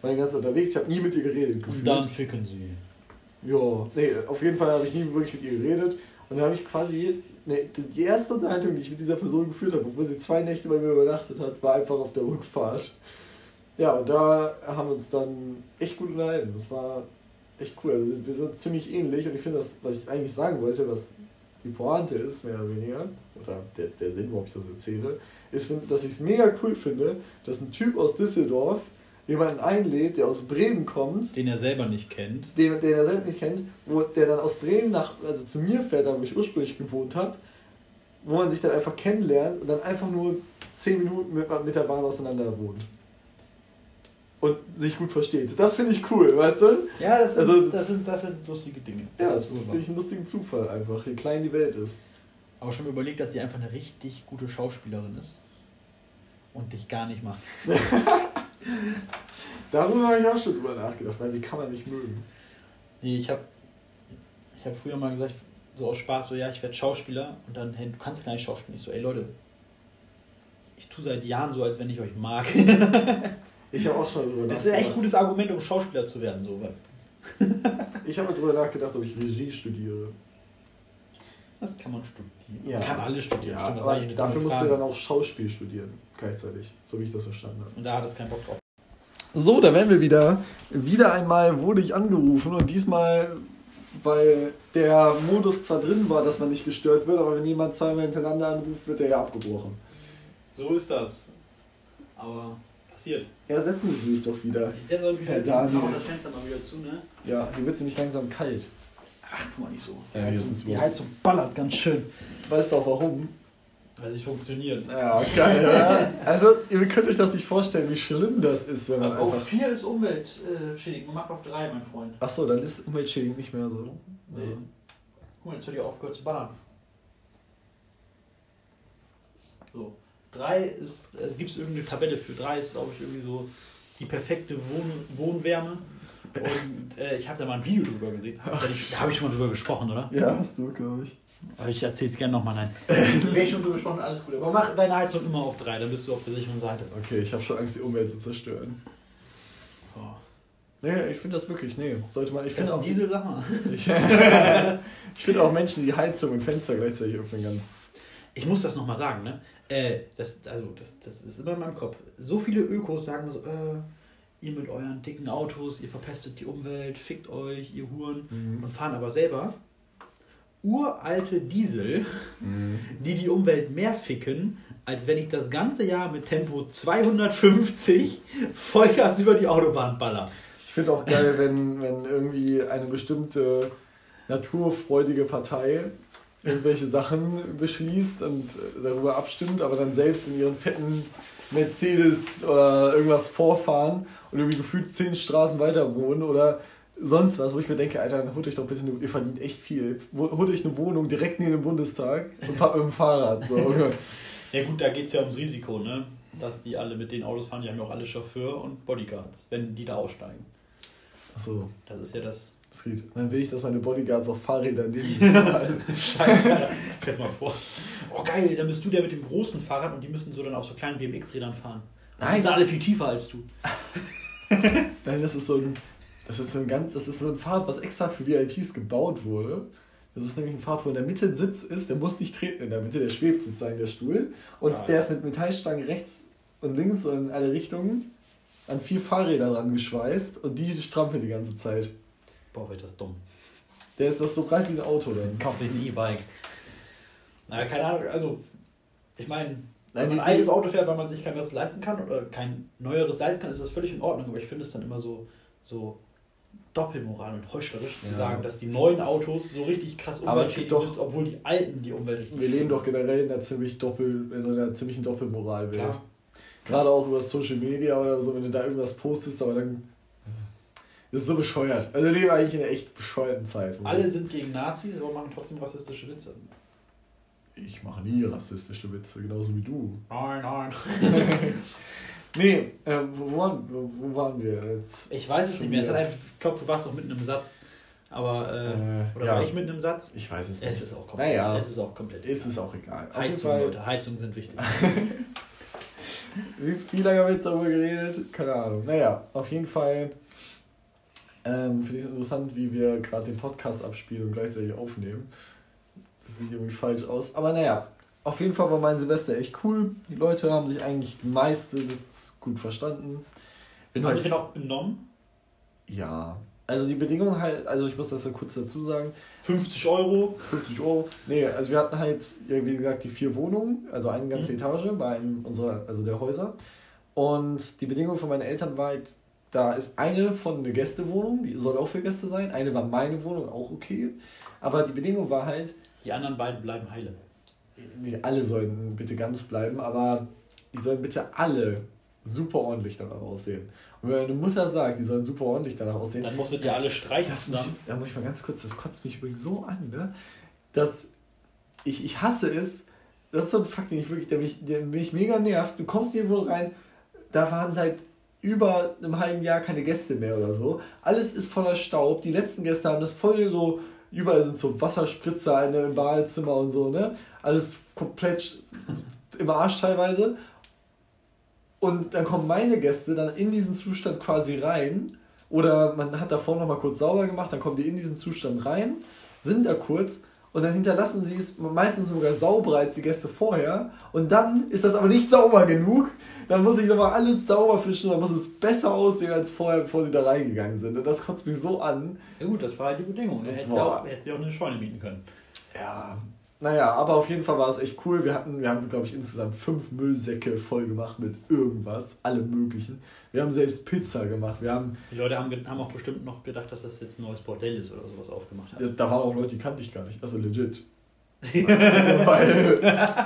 War die ganze Zeit unterwegs, ich habe nie mit ihr geredet. Gefühlt. Und dann ficken sie. Ja, nee, auf jeden Fall habe ich nie wirklich mit ihr geredet. Und dann habe ich quasi, nee, die erste Unterhaltung, die ich mit dieser Person geführt habe, obwohl sie zwei Nächte bei mir übernachtet hat, war einfach auf der Rückfahrt. Ja, und da haben wir uns dann echt gut unterhalten. Das war echt cool. Also wir sind ziemlich ähnlich und ich finde das, was ich eigentlich sagen wollte, was die Pointe ist, mehr oder weniger, oder der, der Sinn, warum ich das erzähle, ist, dass ich es mega cool finde, dass ein Typ aus Düsseldorf jemanden einlädt, der aus Bremen kommt. Den er selber nicht kennt. Den, den er selber nicht kennt, wo der dann aus Bremen nach, also zu mir fährt, da wo ich ursprünglich gewohnt habe, wo man sich dann einfach kennenlernt und dann einfach nur 10 Minuten mit, mit der Bahn auseinander wohnt und sich gut versteht. Das finde ich cool, weißt du? Ja, das sind, also, das sind, das sind lustige Dinge. Ja, das, das finde ich einen lustigen Zufall einfach, wie klein die Welt ist. Aber schon überlegt, dass sie einfach eine richtig gute Schauspielerin ist und dich gar nicht macht. Darüber habe ich auch schon drüber nachgedacht, weil wie kann man nicht mögen? Nee, ich habe ich hab früher mal gesagt, so aus Spaß, so ja, ich werde Schauspieler und dann, hey, du kannst gar nicht Schauspielen. Ich so, ey Leute, ich tue seit Jahren so, als wenn ich euch mag. Ich habe auch schon drüber nachgedacht. Das ist ein echt gutes Argument, um Schauspieler zu werden. So. ich habe drüber nachgedacht, ob ich Regie studiere. Das kann man studieren. Ja. Man kann alles studieren. Ja, Stimmt, dafür musst du dann auch Schauspiel studieren, gleichzeitig, so wie ich das verstanden habe. Und da hat es keinen Bock drauf. So, da wären wir wieder. Wieder einmal wurde ich angerufen und diesmal, weil der Modus zwar drin war, dass man nicht gestört wird, aber wenn jemand zweimal hintereinander anruft, wird er ja abgebrochen. So ist das. Aber passiert. Ja, setzen Sie sich doch wieder. Ich setze mich wieder. Machen wir das Fenster mal wieder zu, ne? Ja, hier wird es nämlich langsam kalt. Ach, tu mal nicht so. Die, ja, Heizung, die Heizung ballert ganz schön. Weißt du auch warum? Weil es funktioniert. Ja, geil. ja. Also, ihr könnt euch das nicht vorstellen, wie schlimm das ist, wenn man Auf 4 ist umweltschädigend, mach auf 3, mein Freund. Achso, dann ist umweltschädigend nicht mehr so. Nee. Guck mal, jetzt wird hier aufgehört zu ballern. So. 3 ist, also gibt es irgendeine Tabelle für. 3 ist, glaube ich, irgendwie so die perfekte Wohn Wohnwärme. Und äh, ich habe da mal ein Video drüber gesehen. Ach, da habe ich schon mal drüber gesprochen, oder? Ja, hast du, glaube ich. Aber ich erzähle es gerne nochmal, nein. Ich schon drüber gesprochen, alles gut. Aber mach deine Heizung immer auf 3, dann bist du auf der sicheren Seite. Okay, ich habe schon Angst, die Umwelt zu zerstören. Oh. Nee, ich finde das wirklich, nee. Sollte man, ich das ist auch Diesel, sag mal. Ich, ich finde auch Menschen, die Heizung und Fenster gleichzeitig öffnen, ganz. Ich muss das nochmal sagen, ne? Äh, das, also, das, das ist immer in meinem Kopf. So viele Ökos sagen so, äh, ihr mit euren dicken Autos, ihr verpestet die Umwelt, fickt euch, ihr Huren mhm. und fahren aber selber uralte Diesel, mhm. die die Umwelt mehr ficken, als wenn ich das ganze Jahr mit Tempo 250 Vollgas über die Autobahn baller. Ich finde auch geil, wenn, wenn irgendwie eine bestimmte naturfreudige Partei irgendwelche Sachen beschließt und äh, darüber abstimmt, aber dann selbst in ihren fetten Mercedes oder irgendwas vorfahren und irgendwie gefühlt zehn Straßen weiter wohnen oder sonst was, wo ich mir denke, Alter, holt euch doch bitte, eine, ihr verdient echt viel. Holt euch eine Wohnung direkt neben dem Bundestag und fahrt mit dem Fahrrad. So. ja gut, da geht es ja ums Risiko, ne? Dass die alle mit den Autos fahren, die haben ja auch alle Chauffeur und Bodyguards, wenn die da aussteigen. Achso. Das ist ja das. Das geht. Dann will ich, dass meine Bodyguards auf Fahrrädern neben mir fahren. Scheiße, stell mal vor. Oh geil, dann bist du der mit dem großen Fahrrad und die müssen so dann auf so kleinen BMX-Rädern fahren. Nein. Die sind alle viel tiefer als du. Nein, das ist so ein das ist so ein ganz, das ist so ein Fahrrad, was extra für VIPs gebaut wurde. Das ist nämlich ein Fahrrad, wo in der Mitte ein Sitz ist, der muss nicht treten in der Mitte, der schwebt sozusagen der Stuhl. Und ah, der ist mit Metallstangen rechts und links und in alle Richtungen an vier Fahrräder dran geschweißt und die strampeln die ganze Zeit. Boah, wird das dumm. Der ist das so breit wie ein Auto dann. Kauf dich ein E-Bike. Naja, keine Ahnung, also ich meine, wenn man ein eigenes Auto fährt, weil man sich kein besseres leisten kann oder kein neueres leisten kann, ist das völlig in Ordnung. Aber ich finde es dann immer so, so Doppelmoral und heuchlerisch ja. zu sagen, dass die neuen Autos so richtig krass umweltschädlich sind, obwohl die alten die Umwelt richtig Wir leben doch generell in einer ziemlich Doppel, in einer ziemlichen Doppelmoralwelt. Gerade auch über Social Media oder so, wenn du da irgendwas postest, aber dann das ist so bescheuert. Also wir leben eigentlich in einer echt bescheuerten Zeit. Alle sind gegen Nazis, aber machen trotzdem rassistische Witze. Ich mache nie rassistische Witze, genauso wie du. Nein, nein. Nee, äh, wo, waren, wo, waren wir jetzt? Ich weiß es nicht mehr. Einfach, ich glaube, du warst doch mitten im Satz. Aber, äh, äh, oder ja. war ich mitten im Satz? Ich weiß es nicht. Es ist auch komplett. Naja, es ist auch komplett. Ist es auch egal. Heizung, Leute, Heizungen sind wichtig. wie, wie lange haben wir jetzt darüber geredet? Keine Ahnung. Naja, auf jeden Fall ähm, finde ich es interessant, wie wir gerade den Podcast abspielen und gleichzeitig aufnehmen. Das sieht irgendwie falsch aus. Aber naja, auf jeden Fall war mein Silvester echt cool. Die Leute haben sich eigentlich meistens gut verstanden. Bin haben halt auch benommen? Ja. Also die Bedingung halt, also ich muss das ja kurz dazu sagen. 50 Euro? 50 Euro. Nee, also wir hatten halt, wie gesagt, die vier Wohnungen, also eine ganze mhm. Etage bei einem unserer, also der Häuser. Und die Bedingung von meinen Eltern war halt, da ist eine von eine Gästewohnung, die soll auch für Gäste sein. Eine war meine Wohnung, auch okay. Aber die Bedingung war halt. Die anderen beiden bleiben heile nicht alle sollen bitte ganz bleiben, aber die sollen bitte alle super ordentlich danach aussehen. Und wenn eine Mutter sagt, die sollen super ordentlich danach aussehen, dann musstet ihr alle streiten das muss ich, Da muss ich mal ganz kurz, das kotzt mich übrigens so an, ne? dass ich, ich hasse es, das ist so ein Fakt, den ich wirklich, der mich, der mich mega nervt. Du kommst irgendwo rein, da waren seit über einem halben Jahr keine Gäste mehr oder so. Alles ist voller Staub. Die letzten Gäste haben das voll so Überall sind so Wasserspritzer in im Badezimmer und so, ne? Alles komplett im Arsch teilweise. Und dann kommen meine Gäste dann in diesen Zustand quasi rein. Oder man hat davor nochmal kurz sauber gemacht, dann kommen die in diesen Zustand rein, sind da kurz und dann hinterlassen sie es meistens sogar sauberer als die Gäste vorher. Und dann ist das aber nicht sauber genug. Dann muss ich nochmal alles sauber fischen, dann muss es besser aussehen als vorher, bevor sie da reingegangen sind. Und das kotzt mich so an. Ja gut, das war halt die Bedingung. Da hätte sie auch, hätte auch eine Scheune mieten können. Ja, naja, aber auf jeden Fall war es echt cool. Wir hatten, wir haben, glaube ich, insgesamt fünf Müllsäcke voll gemacht mit irgendwas, alle möglichen. Wir haben selbst Pizza gemacht. Wir haben die Leute haben, haben auch bestimmt noch gedacht, dass das jetzt ein neues Bordell ist oder sowas aufgemacht hat. Ja, da waren auch Leute, die kannte ich gar nicht. Also legit. also, weil,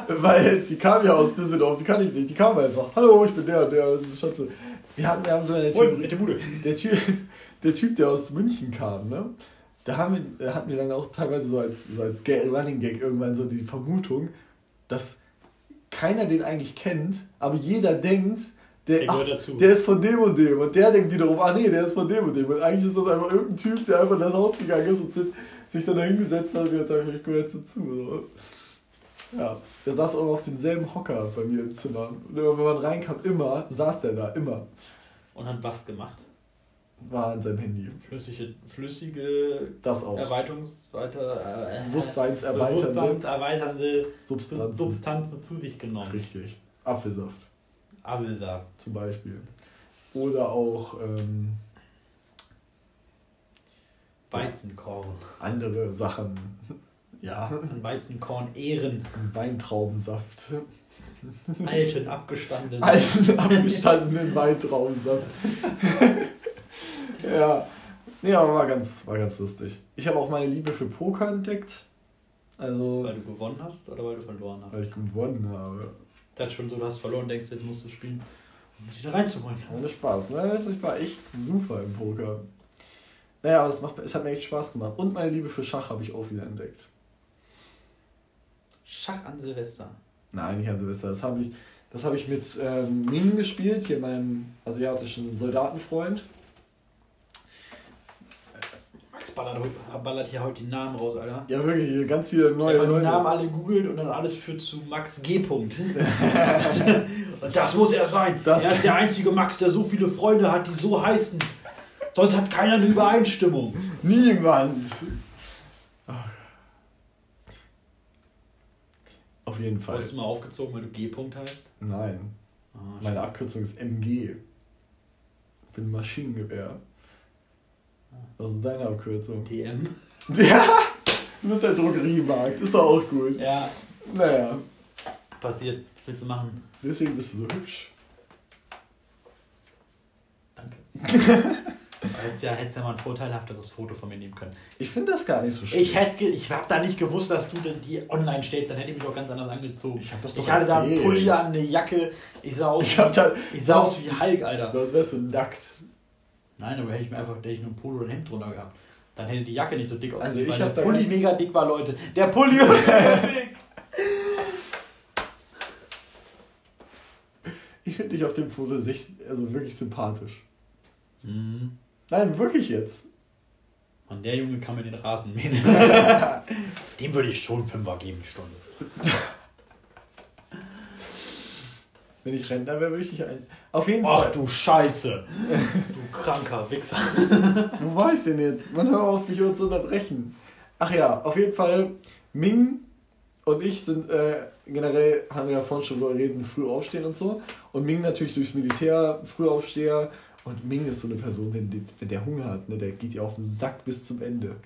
weil die kam ja aus Düsseldorf, die kann ich nicht. Die kam einfach. Hallo, ich bin der, der, Schatze. Wir, hatten, wir haben so eine Theorie. Der typ, der Typ, der aus München kam, ne? Da haben wir, hatten wir dann auch teilweise so als, so als Running Gag irgendwann so die Vermutung, dass keiner den eigentlich kennt, aber jeder denkt, der, ach, der ist von dem und dem. Und der denkt wiederum, ah nee, der ist von dem und dem. Und eigentlich ist das einfach irgendein Typ, der einfach in das Haus gegangen ist und sich dann da hingesetzt hat und gesagt hat, ich gehöre jetzt dazu. So. Ja, der saß auch auf demselben Hocker bei mir im Zimmer. Und immer, wenn man reinkam, immer saß der da, immer. Und hat was gemacht? War an seinem Handy. Flüssige, flüssige das auch. Erweiterungs weiter, äh, Bewusstseinserweiternde Bewusstseinserweiternde Substanzen. Substanzen zu sich genommen. Richtig. Apfelsaft. Apfelsaft. Zum Beispiel. Oder auch ähm, Weizenkorn. Andere Sachen. Ja. Ein Weizenkorn Ehren. Weintraubensaft. Alten abgestandenen. Alten abgestandenen Weintraubensaft. ja. Nee, aber war ganz, war ganz lustig. Ich habe auch meine Liebe für Poker entdeckt. Also, weil du gewonnen hast oder weil du verloren hast? Weil ich gewonnen habe. Das ist schon so, du hast verloren, denkst, jetzt musst du spielen, um es wieder reinzuholen. Ohne Spaß, ne? Ich war echt super im Poker. Naja, aber es, macht, es hat mir echt Spaß gemacht. Und meine Liebe für Schach habe ich auch wieder entdeckt. Schach an Silvester. Nein, nicht an Silvester. Das habe ich, das hab ich mit ähm, Ming gespielt, hier meinem asiatischen Soldatenfreund. Max ballert, ballert hier heute die Namen raus, Alter. Ja, wirklich, hier ganz viele neue Wenn man die. Namen alle googelt und dann alles führt zu Max G. Punkt. und das muss er sein. Das- er ist der einzige Max, der so viele Freunde hat, die so heißen. Sonst hat keiner eine Übereinstimmung. Niemand! Ach. Auf jeden Fall. Hast du mal aufgezogen, weil du G. Punkt heißt? Nein, Ah, meine Abkürzung ist MG. Ich bin Maschinengewehr. Was ist deine Abkürzung? DM. Ja! Du bist der Drogeriemarkt, ist doch auch gut. Ja, Naja, passiert. Was willst du machen? deswegen bist du so hübsch. Danke. Hättest ja, hättest ja mal ein vorteilhafteres Foto von mir nehmen können. Ich finde das gar nicht so schlimm. Ich hätte, ich habe da nicht gewusst, dass du denn die online stellst, dann hätte ich mich doch ganz anders angezogen. Ich hab das doch Ich hatte da einen. Pulli an, eine Jacke. Ich sah aus, Ich hab da- ich sah aus wie Hulk, Alter. So als wärst du nackt. Nein, aber hätte ich mir einfach hätte ich nur ein Polo und ein Hemd drunter gehabt. Dann hätte die Jacke nicht so dick Also ausgesehen, ich weil hab der Pulli ganz- mega dick war, Leute. Der Pulli war mega dick. Ich finde dich auf dem Foto also wirklich sympathisch. Mhm. Nein, wirklich jetzt. Mann, der Junge kann mir den Rasen mähen. Dem würde ich schon Fünfer geben, die Stunde. Wenn ich Rentner wäre, würde ich dich ein. Auf jeden Ach Fall. du Scheiße. Du kranker Wichser. Wo war ich denn jetzt? Man hör auf, mich zu unterbrechen. Ach ja, auf jeden Fall, Ming und ich sind äh, generell, haben wir ja vorhin schon darüber geredet, früh aufstehen und so. Und Ming natürlich durchs Militär, Frühaufsteher. Und Ming ist so eine Person, wenn, die, wenn der Hunger hat, ne, der geht ja auf den Sack bis zum Ende.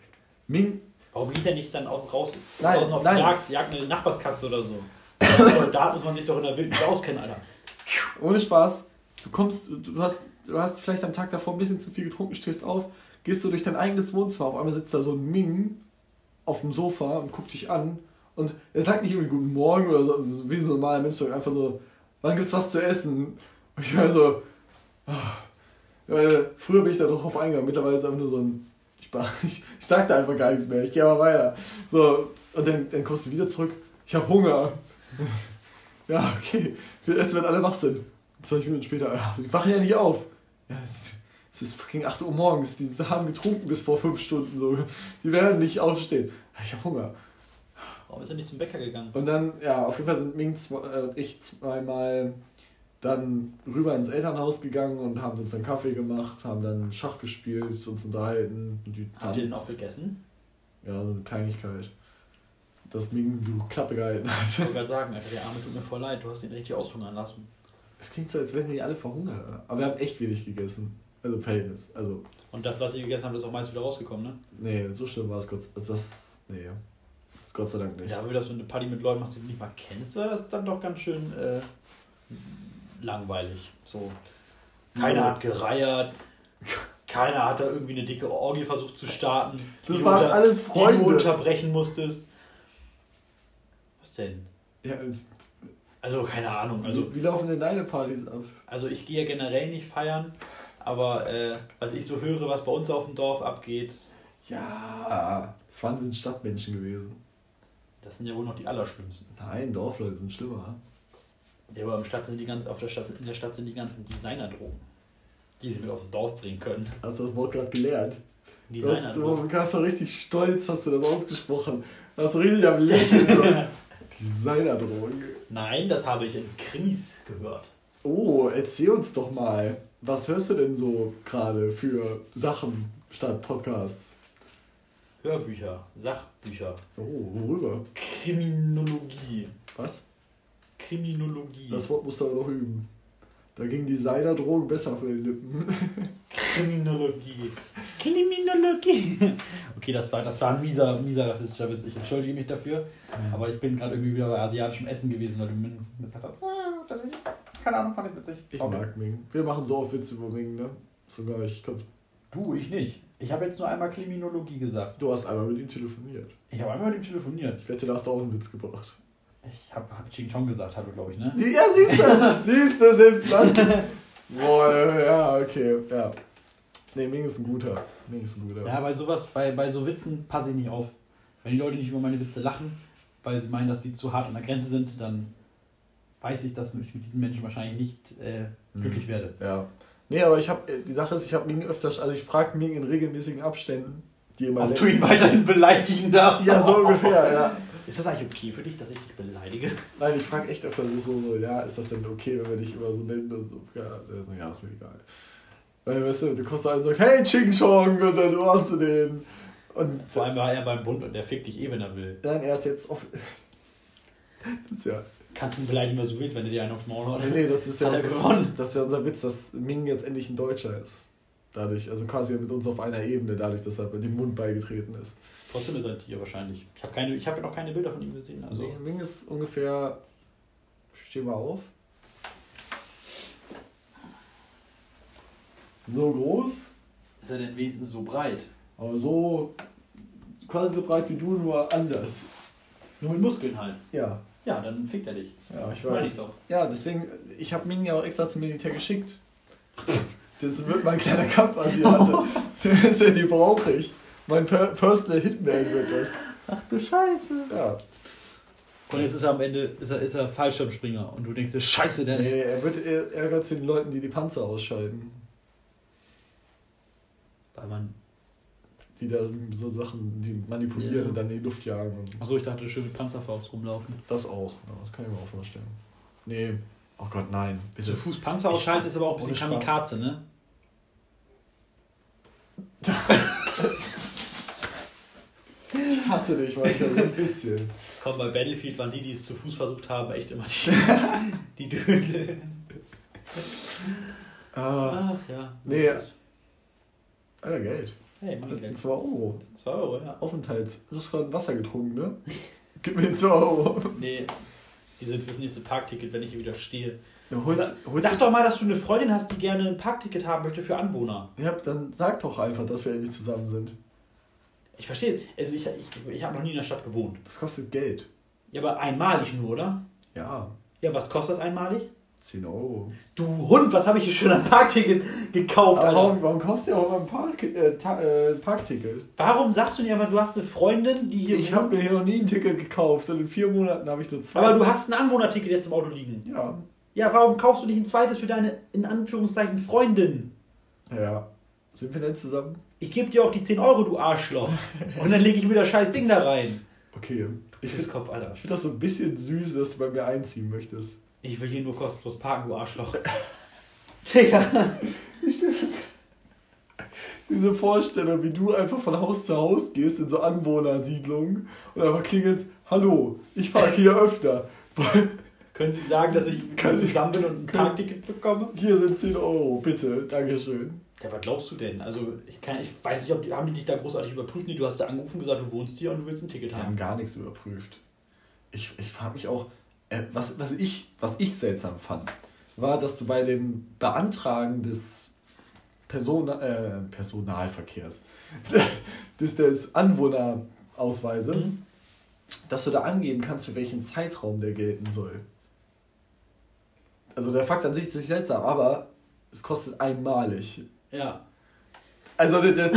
Ming, Warum geht der nicht dann auch raus, Nein, draußen auf nein. Jagd, jagt eine Nachbarskatze oder so? Als Soldat muss man sich doch in der Wildnis auskennen, Alter. Ohne Spaß, du kommst, du- hast, du hast vielleicht am Tag davor ein bisschen zu viel getrunken, stehst auf, gehst du durch dein eigenes Wohnzimmer, auf einmal sitzt da so ein Ming auf dem Sofa und guckt dich an und er sagt nicht irgendwie Guten Morgen oder so, wie ein normaler Mensch, sondern einfach so, wann gibt's was zu essen? Und ich war so. Weil früher bin ich da doch drauf eingegangen, mittlerweile ist einfach nur so ein, ich, ich, ich sag da einfach gar nichts mehr, ich gehe aber weiter. So, und dann, dann kommst du wieder zurück, ich habe Hunger. Ja, okay. Wir essen, wenn alle wach sind. 20 Minuten später, ja, die wachen ja nicht auf. Ja, es, es ist fucking 8 Uhr morgens. Die haben getrunken bis vor 5 Stunden. So. Die werden nicht aufstehen. Ich habe Hunger. Warum ist er nicht zum Bäcker gegangen? Und dann, ja, auf jeden Fall sind Ming zwei, äh, ich zweimal dann rüber ins Elternhaus gegangen und haben uns einen Kaffee gemacht, haben dann Schach gespielt, uns unterhalten. Und die Habt ihr den auch gegessen? ja, so eine Kleinigkeit. Dass Ming die Klappe gehalten hat. Ich wollte gerade sagen, Alter, der Arme tut mir voll leid, du hast ihn richtig aushungern lassen. Es klingt so, als wären die alle verhungert. Aber wir haben echt wenig gegessen. Also Verhältnis. Also, Und das, was ihr gegessen habt, ist auch meist wieder rausgekommen, ne? nee, so schlimm war es Gott also das. Nee. Das ist Gott sei Dank nicht. Ja, aber wieder so eine Party mit Leuten machst, die du nicht mal kennst, das ist dann doch ganz schön äh, langweilig. So. Keiner So. hat gereiert, keiner hat da irgendwie eine dicke Orgie versucht zu starten. Das waren du unter- alles Die du Freunde. unterbrechen musstest. Was denn? Ja, Also keine Ahnung. Also, wie, wie laufen denn deine Partys ab? also ich gehe ja generell nicht feiern, aber äh, was ich so höre, was bei uns auf dem Dorf abgeht, Ja. Das waren sind Stadtmenschen gewesen. das sind ja wohl noch die Allerschlimmsten. Nein, Dorfleute sind schlimmer. Ja, aber im Stadt sind die ganzen, auf der Stadt, in der Stadt sind die ganzen Designerdrogen, die sie mit aufs Dorf bringen können. Hast du das Wort gerade gelernt? Du hast, Designerdrogen. du hast doch richtig stolz, hast du das ausgesprochen. Du hast du richtig am Lächeln. Designerdrogen. Nein, das habe ich in Krimis gehört. Oh, erzähl uns doch mal. Was hörst du denn so gerade für Sachen statt Podcasts? Hörbücher, Sachbücher, Oh, worüber? Kriminologie. Was? Kriminologie. Das Wort musst du aber noch üben. Da ging Designerdrogen besser für den Lippen. Kriminologie. Kriminologie. Okay, das war, das war ein mieser, mieser rassistischer Witz. Ich entschuldige mich dafür. Aber ich bin gerade irgendwie wieder bei asiatischem Essen gewesen, weil du mir gesagt hast. Ah, deswegen, keine Ahnung, fand ich witzig. Ich Sorry. mag Ming. Wir machen so oft Witze über Ming, ne? Sogar ich glaub, Du, ich nicht. Ich habe jetzt nur einmal Kriminologie gesagt. Du hast einmal mit ihm telefoniert. Ich habe einmal mit ihm telefoniert. Ich wette, da hast du auch einen Witz gebracht. Ich habe hab Ching Chong gesagt, hallo, glaube ich, ne? Sie, ja, siehst du, siehst du, selbst dann. Boah, ja, okay, ja. Nee, Ming ist ein guter. Ming ist ein guter. Ja, bei sowas, bei, bei so Witzen passe ich nicht auf. Wenn die Leute nicht über meine Witze lachen, weil sie meinen, dass die zu hart an der Grenze sind, dann weiß ich, dass ich mit diesen Menschen wahrscheinlich nicht äh, glücklich werde. Ja. Nee, aber ich habe, die Sache ist, ich habe Ming öfters, also ich frage Ming in regelmäßigen Abständen, die immer. Ob du ihn weiterhin beleidigen darfst. Ja, so ungefähr, ja. Ist das eigentlich okay für dich, dass ich dich beleidige? Nein, ich frage echt öfter so, so, ja, ist das denn okay, wenn wir dich immer so nennen und so. Ja, so, ja ist mir egal. Weil, weißt du, du kommst da und sagst, hey Ching Chong, und dann machst du den. Und Vor allem war er beim Bund und der fickt dich eh, wenn er will. dann erst jetzt auf. Das ist ja. Kannst du ihn beleidigen, was du willst, wenn er dir einen aufs Maul haut. Nee, nee, das ist ja, er unser, gewonnen. das ist ja unser Witz, dass Ming jetzt endlich ein Deutscher ist. Dadurch, also quasi mit uns auf einer Ebene, dadurch, dass er bei dem Mund beigetreten ist. Trotzdem ist er ein Tier wahrscheinlich. Ich habe keine, ich habe ja noch keine Bilder von ihm gesehen. Also Nee, Ming ist ungefähr. Steh mal auf. So groß, ist er denn wenigstens so breit? aber so. quasi so breit wie du, nur anders. Nur mit Muskeln halt. Ja, Ja, dann fickt er dich. ja, ich Das meine weiß. ich doch. Ja, deswegen, ich habe Ming ja auch extra zum Militär geschickt. Das wird mein kleiner Kampfasiate. Der ist ja, die brauche ich. Mein per Personal Hitman wird das. Ach du Scheiße. Ja. Und jetzt ist er am Ende ist er, ist er Fallschirmspringer und du denkst dir, Scheiße, der. Nee, er wird er ärgert zu den Leuten, die die Panzer ausschalten. Weil man. Die da so Sachen, die manipulieren Ja. und dann in die Luft jagen. Achso, ich dachte, schön mit Panzerfaust rumlaufen. das auch. Ja, das kann ich mir auch vorstellen. Nee. Oh Gott, nein. Bitte. Fuß Panzer ausschalten ist aber auch ein bisschen. Kamikaze, ne? Ich hasse dich manchmal so ein bisschen. Komm, bei Battlefield waren die, die es zu Fuß versucht haben, echt immer die, die Dödel. Ah, Ach ja. Nee. Alter, Geld. Hey, mein Das sind Geld. 2 Euro. 2 Euro, ja. Aufenthalts. Du hast gerade Wasser getrunken, ne? Gib mir 2 Euro. Nee, die sind fürs nächste Parkticket, wenn ich hier wieder stehe. Ja, holst, Sag, holst sag doch mal, dass du eine Freundin hast, die gerne ein Parkticket haben möchte für Anwohner. Ja, dann sag doch einfach, dass wir endlich zusammen sind. Ich verstehe. Also ich, ich, ich habe noch nie in der Stadt gewohnt. Das kostet Geld. Ja, aber einmalig nur, oder? Ja, Ja, was kostet das einmalig? 10 Euro. Du Hund, was habe ich hier schon an Parkticket gekauft, Aber Alter? warum, warum kaufst du ja auch mal ein Park, äh, äh, Parkticket? Warum sagst du nicht aber, du hast eine Freundin, die hier Ich habe mir hier noch nie ein Ticket gekauft und in vier Monaten habe ich nur zwei. Aber du hast ein Anwohnerticket jetzt im Auto liegen. Ja. Ja, warum kaufst du nicht ein zweites für deine, in Anführungszeichen, Freundin? Ja. Sind wir denn zusammen? Ich gebe dir auch die 10 Euro, du Arschloch. Und dann lege ich mir das scheiß Ding da rein. Okay. Ich, Alter. finde das so ein bisschen süß, dass du bei mir einziehen möchtest. Ich will hier nur kostenlos parken, du Arschloch. Digga. Ich stell das. Diese Vorstellung, wie du einfach von Haus zu Haus gehst in so Anwohnersiedlungen und einfach klingelst, hallo, ich parke hier öfter. Können Sie sagen, dass ich Kann ich- zusammen bin und ein Parkticket bekomme? Hier sind 10 Euro, bitte, Dankeschön. Ja, was glaubst du denn? Also, ich, kann, ich weiß nicht, ob die, haben die dich da großartig überprüft? Nee, du hast da angerufen und gesagt, du wohnst hier und du willst ein Ticket Die haben haben. gar nichts überprüft. Ich, ich frage mich auch, äh, was, was, ich, was ich seltsam fand, war, dass du bei dem Beantragen des Persona, äh, Personalverkehrs, des, des Anwohnerausweises, Mhm. dass du da angeben kannst, für welchen Zeitraum der gelten soll. Also der Fakt an sich ist nicht seltsam, aber es kostet einmalig. Ja. Also der,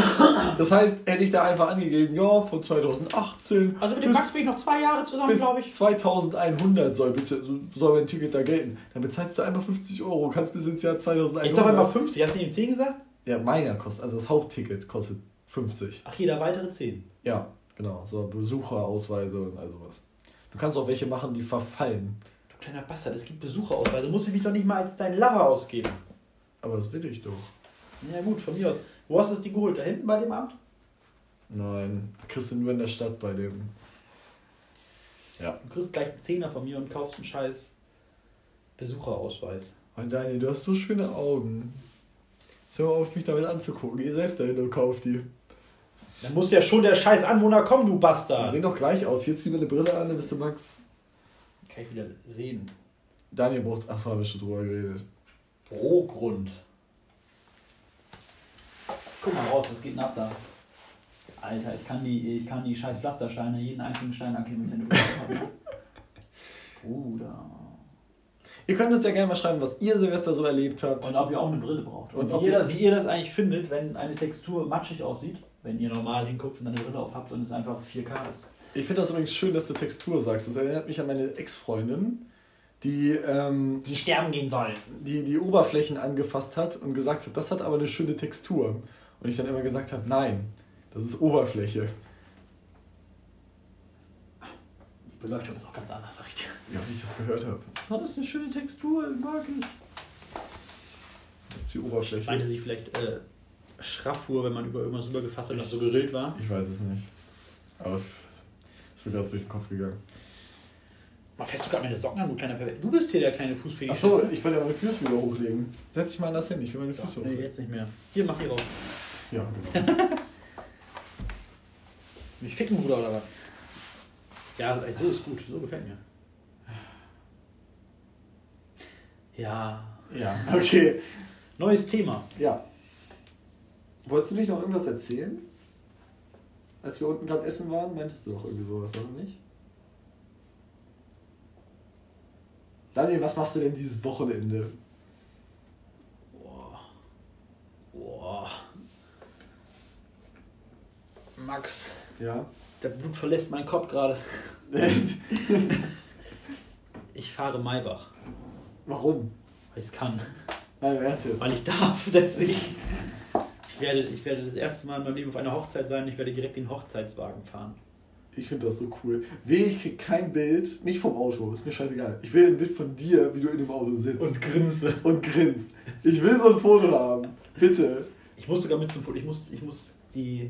das heißt, hätte ich da einfach angegeben, ja, von 2018 Also mit dem bis- Max bin ich noch zwei Jahre zusammen, glaube ich. 2100 soll bitte soll mein Ticket da gelten. Dann bezahlst du einmal 50 Euro, kannst bis ins Jahr 2100. Ich sag einmal 50. Hast du nicht 10 gesagt? Ja, meiner kostet, also das Hauptticket kostet 50. Ach, jeder weitere 10. Ja, genau, so Besucherausweise und all sowas. Du kannst auch welche machen, die verfallen. Du kleiner Bastard, es gibt Besucherausweise. Muss ich mich doch nicht mal als dein Lover ausgeben. Aber das will ich doch. Ja gut, von mir aus. Wo hast du das Ding geholt? Da hinten bei dem Amt? Nein, kriegst du nur in der Stadt bei dem. Ja. Du kriegst gleich einen Zehner von mir und kaufst einen scheiß Besucherausweis. Und Daniel, du hast so schöne Augen. Mal auf, mich damit anzugucken. Geh selbst dahin und kauf die. Dann muss ja schon der scheiß Anwohner kommen, du Die Bastard. sehen doch gleich aus. Jetzt zieh mir eine Brille an, dann bist du Max. Kann ich wieder sehen. Daniel braucht. Achso, haben wir schon drüber geredet. Rohgrund. Guck mal raus, was geht denn ab da? Alter, ich kann die, ich kann die scheiß Pflastersteine, jeden einzelnen Stein ankämmen, wenn du Bruder. Ihr könnt uns ja gerne mal schreiben, was ihr Silvester so erlebt habt. Und ob ihr auch eine Brille braucht. Und, Und wie, ihr, ihr- wie ihr das eigentlich findet, wenn eine Textur matschig aussieht, wenn ihr normal hinguckt und eine Brille auf habt und es einfach 4K ist. Ich finde das übrigens schön, dass du Textur sagst. Das erinnert mich an meine Ex-Freundin, die, ähm, Die sterben gehen sollen. die die Oberflächen angefasst hat und gesagt hat, das hat aber eine schöne Textur. Und ich dann immer gesagt habe, nein, das ist Oberfläche. Die Beleuchtung ist auch ganz anders, sag ich dir. Ja, wie ich das gehört habe. Das hat das eine schöne Textur, mag ich. Jetzt die Oberfläche. Meinte sie vielleicht äh, Schraffur, wenn man über irgendwas rübergefasst hat, das so gerillt war? Ich weiß es nicht. Aber es ist mir gerade durch den Kopf gegangen. Mal fährst du gerade meine Socken an, du kleiner Pervers. Du bist hier der kleine Fußfetisch. Achso, ich wollte ja meine Füße wieder hochlegen. Setz dich mal anders hin, ich will meine Füße Nee, hochlegen. jetzt nicht mehr. Hier, mach die raus. Ja, genau. Willst du mich ficken, Bruder, oder was? Ja, so ist gut. So gefällt mir. Ja. ja, okay. Neues Thema. Ja. Wolltest du nicht noch irgendwas erzählen? Als wir unten gerade essen waren, meintest du doch irgendwie sowas, oder nicht? Daniel, was machst du denn dieses Wochenende? Boah. Boah. Max, Ja. der Blut verlässt meinen Kopf gerade. Ich fahre Maybach, Warum? weil ich es kann. Nein, Ernst jetzt. Weil ich darf, deswegen. Ich werde, ich werde das erste Mal in meinem Leben auf einer Hochzeit sein. Ich werde direkt den Hochzeitswagen fahren. Ich finde das so cool. Weh, ich krieg kein Bild, nicht vom Auto, ist mir scheißegal. Ich will ein Bild von dir, wie du in dem Auto sitzt. grinse. und grinst. Ich will so ein Foto haben. Bitte. Ich muss sogar mit zum Foto. Ich muss, ich muss die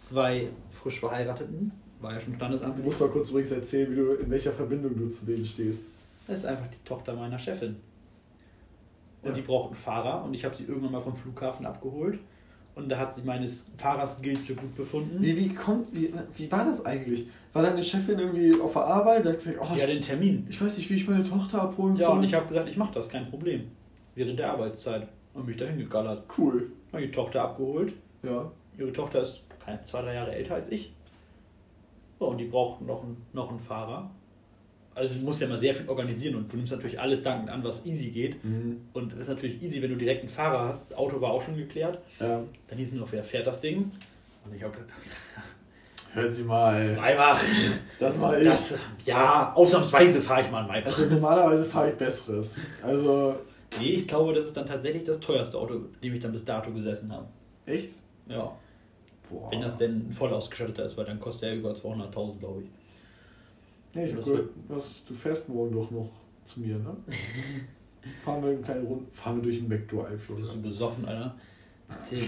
zwei frisch Verheirateten, war ja schon Du Standesamt, musst mal kurz übrigens erzählen, wie du, in welcher Verbindung du zu denen stehst. das ist einfach die Tochter meiner Chefin. Und Ja. die braucht einen Fahrer und ich habe sie irgendwann mal vom Flughafen abgeholt. Und da hat sie meines Fahrerskills für gut befunden. Wie, wie, kommt, wie, wie war das eigentlich? War deine Chefin irgendwie auf der Arbeit? Da hat gesagt, oh, ich, den Termin. ich weiß nicht, wie ich meine Tochter abholen Ja, soll. und ich habe gesagt, ich mache das, kein Problem. Während der Arbeitszeit. Und mich dahin gegallert. Cool. Habe die Tochter abgeholt. Ja. Ihre Tochter ist keine zwei, drei Jahre älter als ich. So, und die braucht noch einen, noch einen Fahrer. Also du musst ja mal sehr viel organisieren und du nimmst natürlich alles dankend an, was easy geht. Mhm. Und es ist natürlich easy, wenn du direkt einen Fahrer hast. Das Auto war auch schon geklärt. ja. Dann hieß es nur, wer fährt das Ding? Und ich habe gesagt, Hören Sie mal. Maybach. Das mache ich. Das, ja, ausnahmsweise fahre ich mal einen Maybach. also normalerweise fahre ich Besseres. Also, Nee, ich glaube, das ist dann tatsächlich das teuerste Auto, in dem ich dann bis dato gesessen habe. echt? Ja, Boah. wenn das denn voll ausgestatteter ist, weil dann kostet er über 200.000, glaube ich. Nee, ich hab Das gehört, was, du fährst morgen doch noch zu mir, ne? fahren wir eine kleine Runde, fahren wir durch den oder? Bist du besoffen, Alter?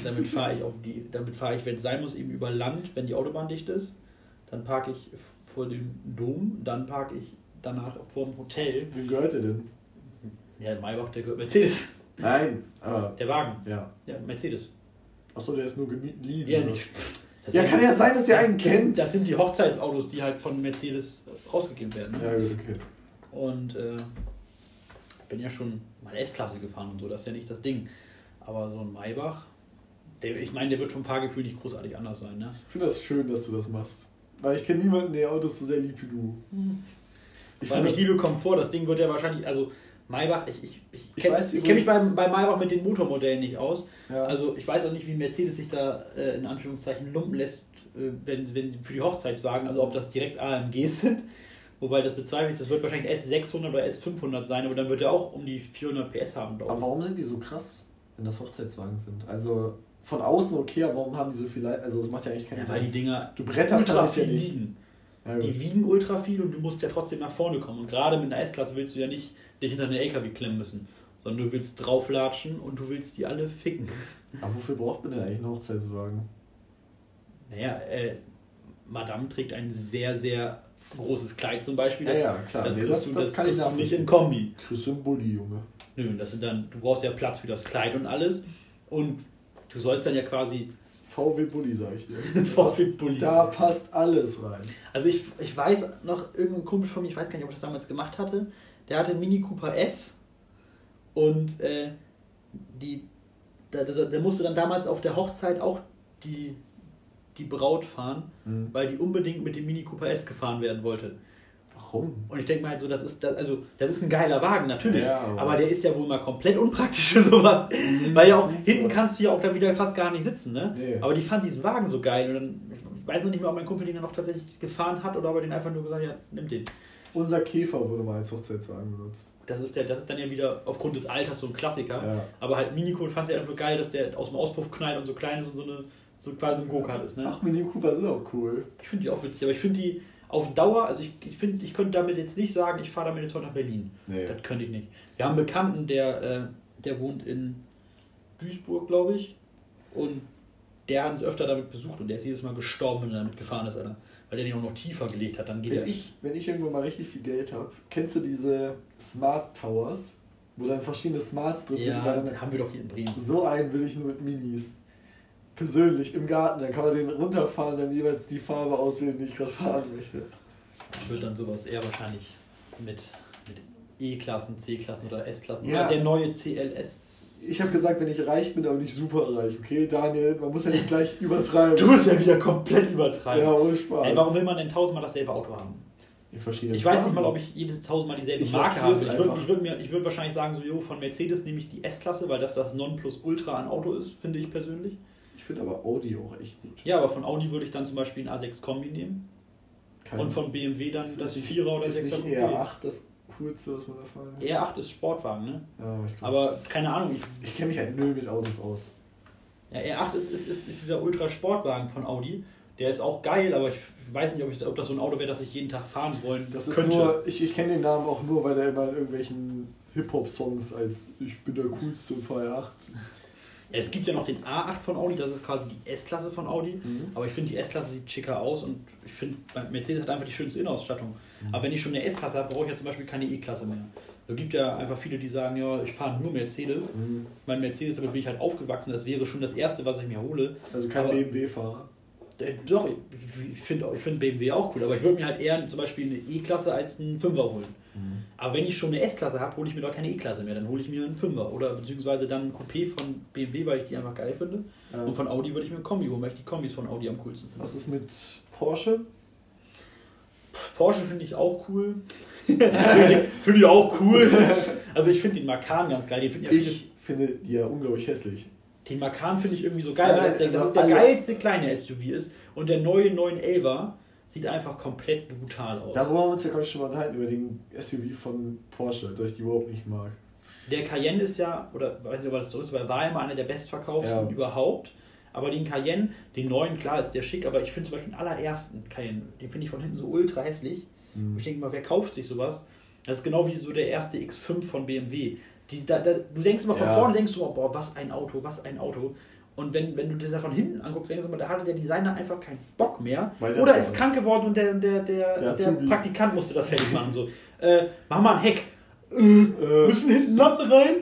Damit fahre ich auf die, damit fahre ich, wenn es sein muss, eben über Land, wenn die Autobahn dicht ist. Dann parke ich vor dem Dom, dann parke ich danach vor dem Hotel. Wem gehört der denn? Ja, Maybach, der gehört Mercedes. Nein, aber, Der Wagen. ja. Ja, Mercedes. Achso, der ist nur geliehen. Ja, nicht. Ja kann ja sein, dass ihr einen kennt. das sind die Hochzeitsautos, die halt von Mercedes rausgegeben werden. Ne? Ja, gut, okay. Und äh, bin ja schon mal S-Klasse gefahren und so, das ist ja nicht das Ding. Aber so ein Maybach, der, ich meine, der wird vom Fahrgefühl nicht großartig anders sein. Ne? Ich finde das schön, dass du das machst. Weil ich kenne niemanden, der Autos so sehr liebt wie du. Ich Weil ich liebe Komfort, das Ding wird ja wahrscheinlich, also Maybach, ich, ich, ich kenne kenn mich bei, bei Maybach mit den Motormodellen nicht aus. ja. Also ich weiß auch nicht, wie Mercedes sich da äh, in Anführungszeichen lumpen lässt, äh, wenn, wenn für die Hochzeitswagen, also ob das direkt AMGs sind. Wobei das bezweifle ich, das wird wahrscheinlich S600 oder S500 sein, aber dann wird er auch um die 400 PS haben, glaube aber warum sind die so krass, wenn das Hochzeitswagen sind? Also von außen okay, aber warum haben die so viel Leid? Also das macht ja eigentlich keinen Ja, weil die Sinn. Dinger Du bretterst damit ja nicht. wiegen. Ja. Die wiegen ultra viel und du musst ja trotzdem nach vorne kommen. Und gerade mit einer S-Klasse willst du ja nicht dich hinter einen LKW klemmen müssen, sondern du willst drauflatschen und du willst die alle ficken. Aber wofür braucht man denn eigentlich einen Hochzeitswagen? Naja, äh, Madame trägt ein sehr, sehr großes Kleid zum Beispiel. Das, ja, klar. das Nee, kriegst du, das kann kriegst ich du nicht in Kombi. Kriegst du einen Bulli, Junge. Nö, das sind dann, du brauchst ja Platz für das Kleid und alles. Und du sollst dann ja quasi VW Bulli, sag ich dir. VW-Bulli. Da passt alles rein. Also ich, ich weiß noch, irgendein Kumpel von mir, ich weiß gar nicht, ob ich das damals gemacht hatte, der hatte einen Mini Cooper S und äh, die, der, der, der musste dann damals auf der Hochzeit auch die, die Braut fahren, Mhm. weil die unbedingt mit dem Mini Cooper S gefahren werden wollte. Warum? Und ich denke mal halt so, das ist, das, also, das ist ein geiler Wagen, natürlich. Ja, aber- aber der ist ja wohl mal komplett unpraktisch für sowas. Weil ja auch, hinten kannst du ja auch dann wieder fast gar nicht sitzen, ne? Nee. Aber die fand diesen Wagen so geil. Und dann, ich weiß noch nicht mehr, ob mein Kumpel den dann noch tatsächlich gefahren hat oder ob er den einfach nur gesagt hat, ja, nimm den. Unser Käfer wurde mal als Hochzeitswagen benutzt. Das ist, der, das ist dann ja wieder aufgrund des Alters so ein Klassiker. Ja. Aber halt Mini Cooper fand sie einfach nur geil, dass der aus dem Auspuff knallt und so klein ist und so eine so quasi ein Go-Kart ist. Ne? Ach, Mini Cooper sind auch cool. Ich finde die auch witzig, aber ich finde die auf Dauer, also ich, ich finde, ich könnte damit jetzt nicht sagen, ich fahre damit jetzt heute nach Berlin. Nee. Das könnte ich nicht. Wir haben einen Bekannten, der, äh, der wohnt in Duisburg, glaube ich. Und der hat uns öfter damit besucht und der ist jedes Mal gestorben, wenn er damit gefahren ist, Alter. Weil der den auch noch tiefer gelegt hat. Dann geht Wenn er. ich, wenn ich irgendwo mal richtig viel Geld habe, kennst du diese Smart Towers, wo dann verschiedene Smarts drin ja, sind? dann- haben wir doch hier in Bremen. So einen will ich nur mit Minis. Persönlich im Garten, dann kann man den runterfahren, dann jeweils die Farbe auswählen, die ich gerade fahren möchte. Ich würde dann sowas eher wahrscheinlich mit, mit E-Klassen, C-Klassen oder S-Klassen. Ja. Oder der neue CLS. Ich habe gesagt, wenn ich reich bin, aber nicht super reich, okay? Daniel, man muss ja nicht gleich übertreiben. Du musst ja wieder komplett übertreiben. Ja, ohne Spaß. Ey, warum will man denn tausendmal dasselbe Auto haben? In verschiedenen Ich weiß nicht mal, ob ich jedes tausendmal dieselbe Ich Marke habe. Ich würde würd mir- ich würd wahrscheinlich sagen, so, jo, von Mercedes nehme ich die S-Klasse, weil das das Nonplusultra an Auto ist, finde ich persönlich. Ich finde aber Audi auch echt gut. Ja, aber von Audi würde ich dann zum Beispiel einen A6 Kombi nehmen. Kein- Und von BMW dann ist das nicht- 4er oder ist 6er nicht eher 8 das coolste, was man da fahren kann? R8 ist Sportwagen, ne? Ja, ich glaub- Aber keine Ahnung, ich, ich kenne mich halt null mit Autos aus. ja, R8 ist, ist, ist, ist dieser Ultra-Sportwagen von Audi. Der ist auch geil, aber ich weiß nicht, ob, ich, ob das so ein Auto wäre, das ich jeden Tag fahren wollen Das ist könnte. nur, ich, ich kenne den Namen auch nur, weil er immer in irgendwelchen Hip-Hop-Songs als Ich bin der coolste und fahre 8. Es gibt ja noch den A8 von Audi, das ist quasi die S-Klasse von Audi. Mhm. Aber ich finde, die S-Klasse sieht schicker aus und ich finde, Mercedes hat einfach die schönste Innenausstattung. Mhm. Aber wenn ich schon eine S-Klasse habe, brauche ich ja zum Beispiel keine E-Klasse mehr. Es gibt ja einfach viele, die sagen, ja, ich fahre nur Mercedes. Mhm. Mein Mercedes, damit bin ich halt aufgewachsen, das wäre schon das Erste, was ich mir hole. Also kein BMW-Fahrer. Äh, Doch, ich ich finde ich find BMW auch cool, aber ich würde mir halt eher zum Beispiel eine E-Klasse als einen Fünfer holen. Aber wenn ich schon eine S-Klasse habe, hole ich mir doch keine E-Klasse mehr, dann hole ich mir einen Fünfer oder beziehungsweise dann ein Coupé von BMW, weil ich die einfach geil finde. Ja. Und von Audi würde ich mir ein Kombi holen, weil ich die Kombis von Audi am coolsten finde. Was ist mit Porsche? Porsche finde ich auch cool. finde ich- ich auch cool. Also ich finde den Macan ganz geil. Den, ja viele, Ich finde die ja unglaublich hässlich. den Macan finde ich irgendwie so geil, Ja, weil das der, das ist der geilste kleine SUV ist. Und der neue 911er sieht einfach komplett brutal aus. Darüber haben wir uns ja, glaube ich, schon mal unterhalten, über den SUV von Porsche, dass ich die überhaupt nicht mag. Der Cayenne ist ja, oder weiß nicht, ob das so ist, aber er war immer einer der bestverkauften Ja. überhaupt. Aber den Cayenne, den neuen, klar ist der schick, aber ich finde zum Beispiel den allerersten Cayenne, den finde ich von hinten so ultra hässlich. Mhm. Ich denke mal, wer kauft sich sowas? Das ist genau wie so der erste X5 von BMW. Die, da, da, du denkst immer von Ja. vorne, denkst du, oh, boah, was ein Auto, was ein Auto. Und wenn, wenn du das da von hinten anguckst, denkst du immer, da hatte der Designer einfach keinen Bock mehr. Weiter Oder ist krank geworden und der, der, der, Der der. Praktikant musste das fertig machen. So, äh, mach mal ein Heck. Äh, Äh, müssen hinten Lampen rein?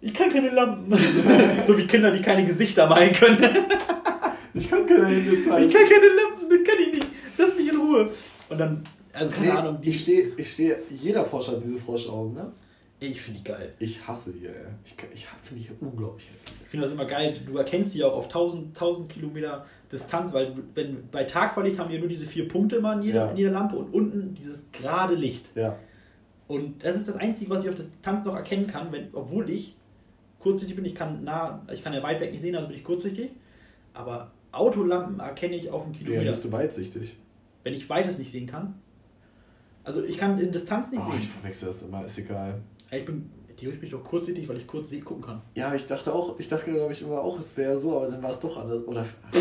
Ich kann keine Lampen. so wie Kinder, die keine Gesichter malen können. ich kann keine Hände zeigen. ich kann keine Lampen, das kann ich nicht. Lass mich in Ruhe. Und dann, also keine Nee, Ahnung, ich stehe, ich stehe, jeder Porsche hat diese Froschaugen, ne? Ich finde die geil. Ich hasse die, ey. Ich, ich finde die unglaublich hässlich. Ich finde das immer geil. Du erkennst sie auch auf 1000, 1000 Kilometer Distanz, weil wenn bei Tagverlicht haben die nur diese vier Punkte immer in jeder, Ja. in jeder Lampe und unten dieses gerade Licht. Ja. Und das ist das Einzige, was ich auf Distanz noch erkennen kann, wenn, obwohl ich kurzsichtig bin. Ich kann nah, ich kann ja weit weg nicht sehen, also bin ich kurzsichtig. Aber Autolampen erkenne ich auf einen Ja, Kilometer, bist du weitsichtig. wenn ich weites nicht sehen kann. Also ich kann in Distanz nicht Oh, ich sehen. verwechsel das immer, ist egal. Ja, Ich bin theoretisch bin ich auch kurzsichtig, weil ich kurz sehen, gucken kann. Ja, ich dachte auch, ich dachte glaube ich immer auch, es wäre so, aber dann war es doch anders. Oder.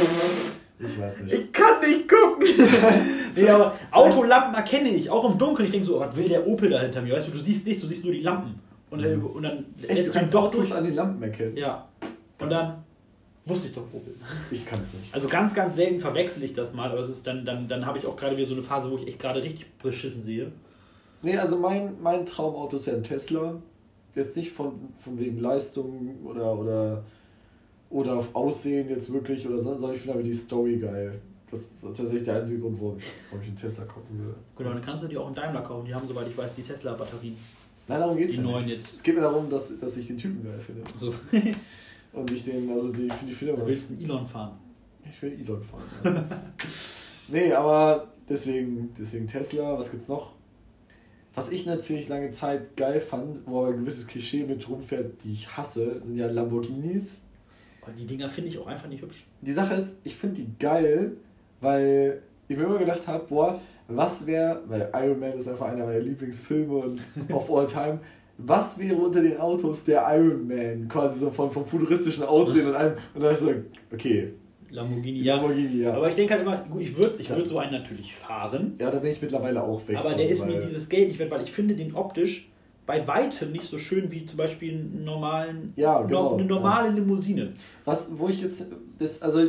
Ich weiß nicht. Ich kann nicht gucken. nee, aber Autolampen erkenne ich, auch im Dunkeln. Ich denke so, oh, was will der Opel da hinter mir? Weißt du, du siehst nichts, du siehst nur die Lampen. Und, dann- und dann Echt, du kannst doch durch. an den Lampen erkennen. Ja. Und dann wusste ich doch Opel. Ich kann es nicht. Also ganz, ganz selten verwechsel ich das mal, aber es ist dann, dann, dann habe ich auch gerade wieder so eine Phase, wo ich echt gerade richtig beschissen sehe. Nee, also mein, mein Traumauto ist ja ein Tesla. Jetzt nicht von, von wegen Leistung oder, oder, oder auf Aussehen jetzt wirklich oder so, sondern ich finde aber die Story geil. Das ist tatsächlich der einzige Grund, warum warum ich einen Tesla kaufen würde. Genau, dann kannst du die auch in Daimler kaufen. Die haben, soweit ich weiß, die Tesla-Batterien. Nein, darum geht es ja nicht. jetzt. Es geht mir darum, dass, dass ich den Typen geil finde. So, Und ich den, also die, die Firma. du willst einen Elon fahren. Ich will Elon fahren. Ja. nee, aber deswegen, deswegen Tesla. Was gibt's noch? Was ich eine ziemlich lange Zeit geil fand, wo aber ein gewisses Klischee mit rumfährt, die ich hasse, sind ja Lamborghinis. Und die Dinger finde ich auch einfach nicht hübsch. Die Sache ist, ich finde die geil, weil ich mir immer gedacht habe, boah, was wäre, weil Iron Man ist einfach einer meiner Lieblingsfilme und of all time, was wäre unter den Autos der Iron Man, quasi so vom, vom futuristischen Aussehen und allem, und da ist so, okay. Lamborghini, ja. Lamborghini, ja. Aber ich denke halt immer, gut, ich würde ich würd so einen natürlich fahren. Ja, da bin ich mittlerweile auch weg. Aber von, der ist mir dieses Geld nicht wert, weil ich finde den optisch bei weitem nicht so schön wie zum Beispiel einen normalen, ja, genau, eine normale ja. Limousine. Was, wo ich jetzt, das, also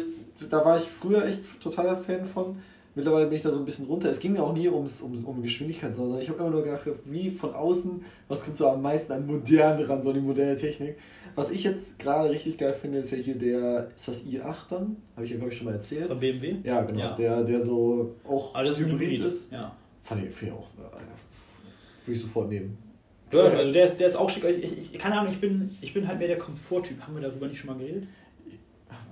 da war ich früher echt totaler Fan von. Mittlerweile bin ich da so ein bisschen runter. Es ging mir auch nie ums, um, um Geschwindigkeit, sondern ich habe immer nur gedacht, wie von außen, was kommt so am meisten an Moderne ran, so an die moderne Technik. Was ich jetzt gerade richtig geil finde, ist ja hier der, ist das i8 dann? Habe ich ja, glaube ich, schon mal erzählt. Von BMW? Ja, genau. Ja. Der, der so auch Alles Hybrid ist. Ja. Fand ich, find ich auch, äh, würde ich sofort nehmen. Ja, also der ist, der ist auch schick. Ich, ich, keine Ahnung, ich bin, ich bin halt mehr der Komforttyp. Haben wir darüber nicht schon mal geredet?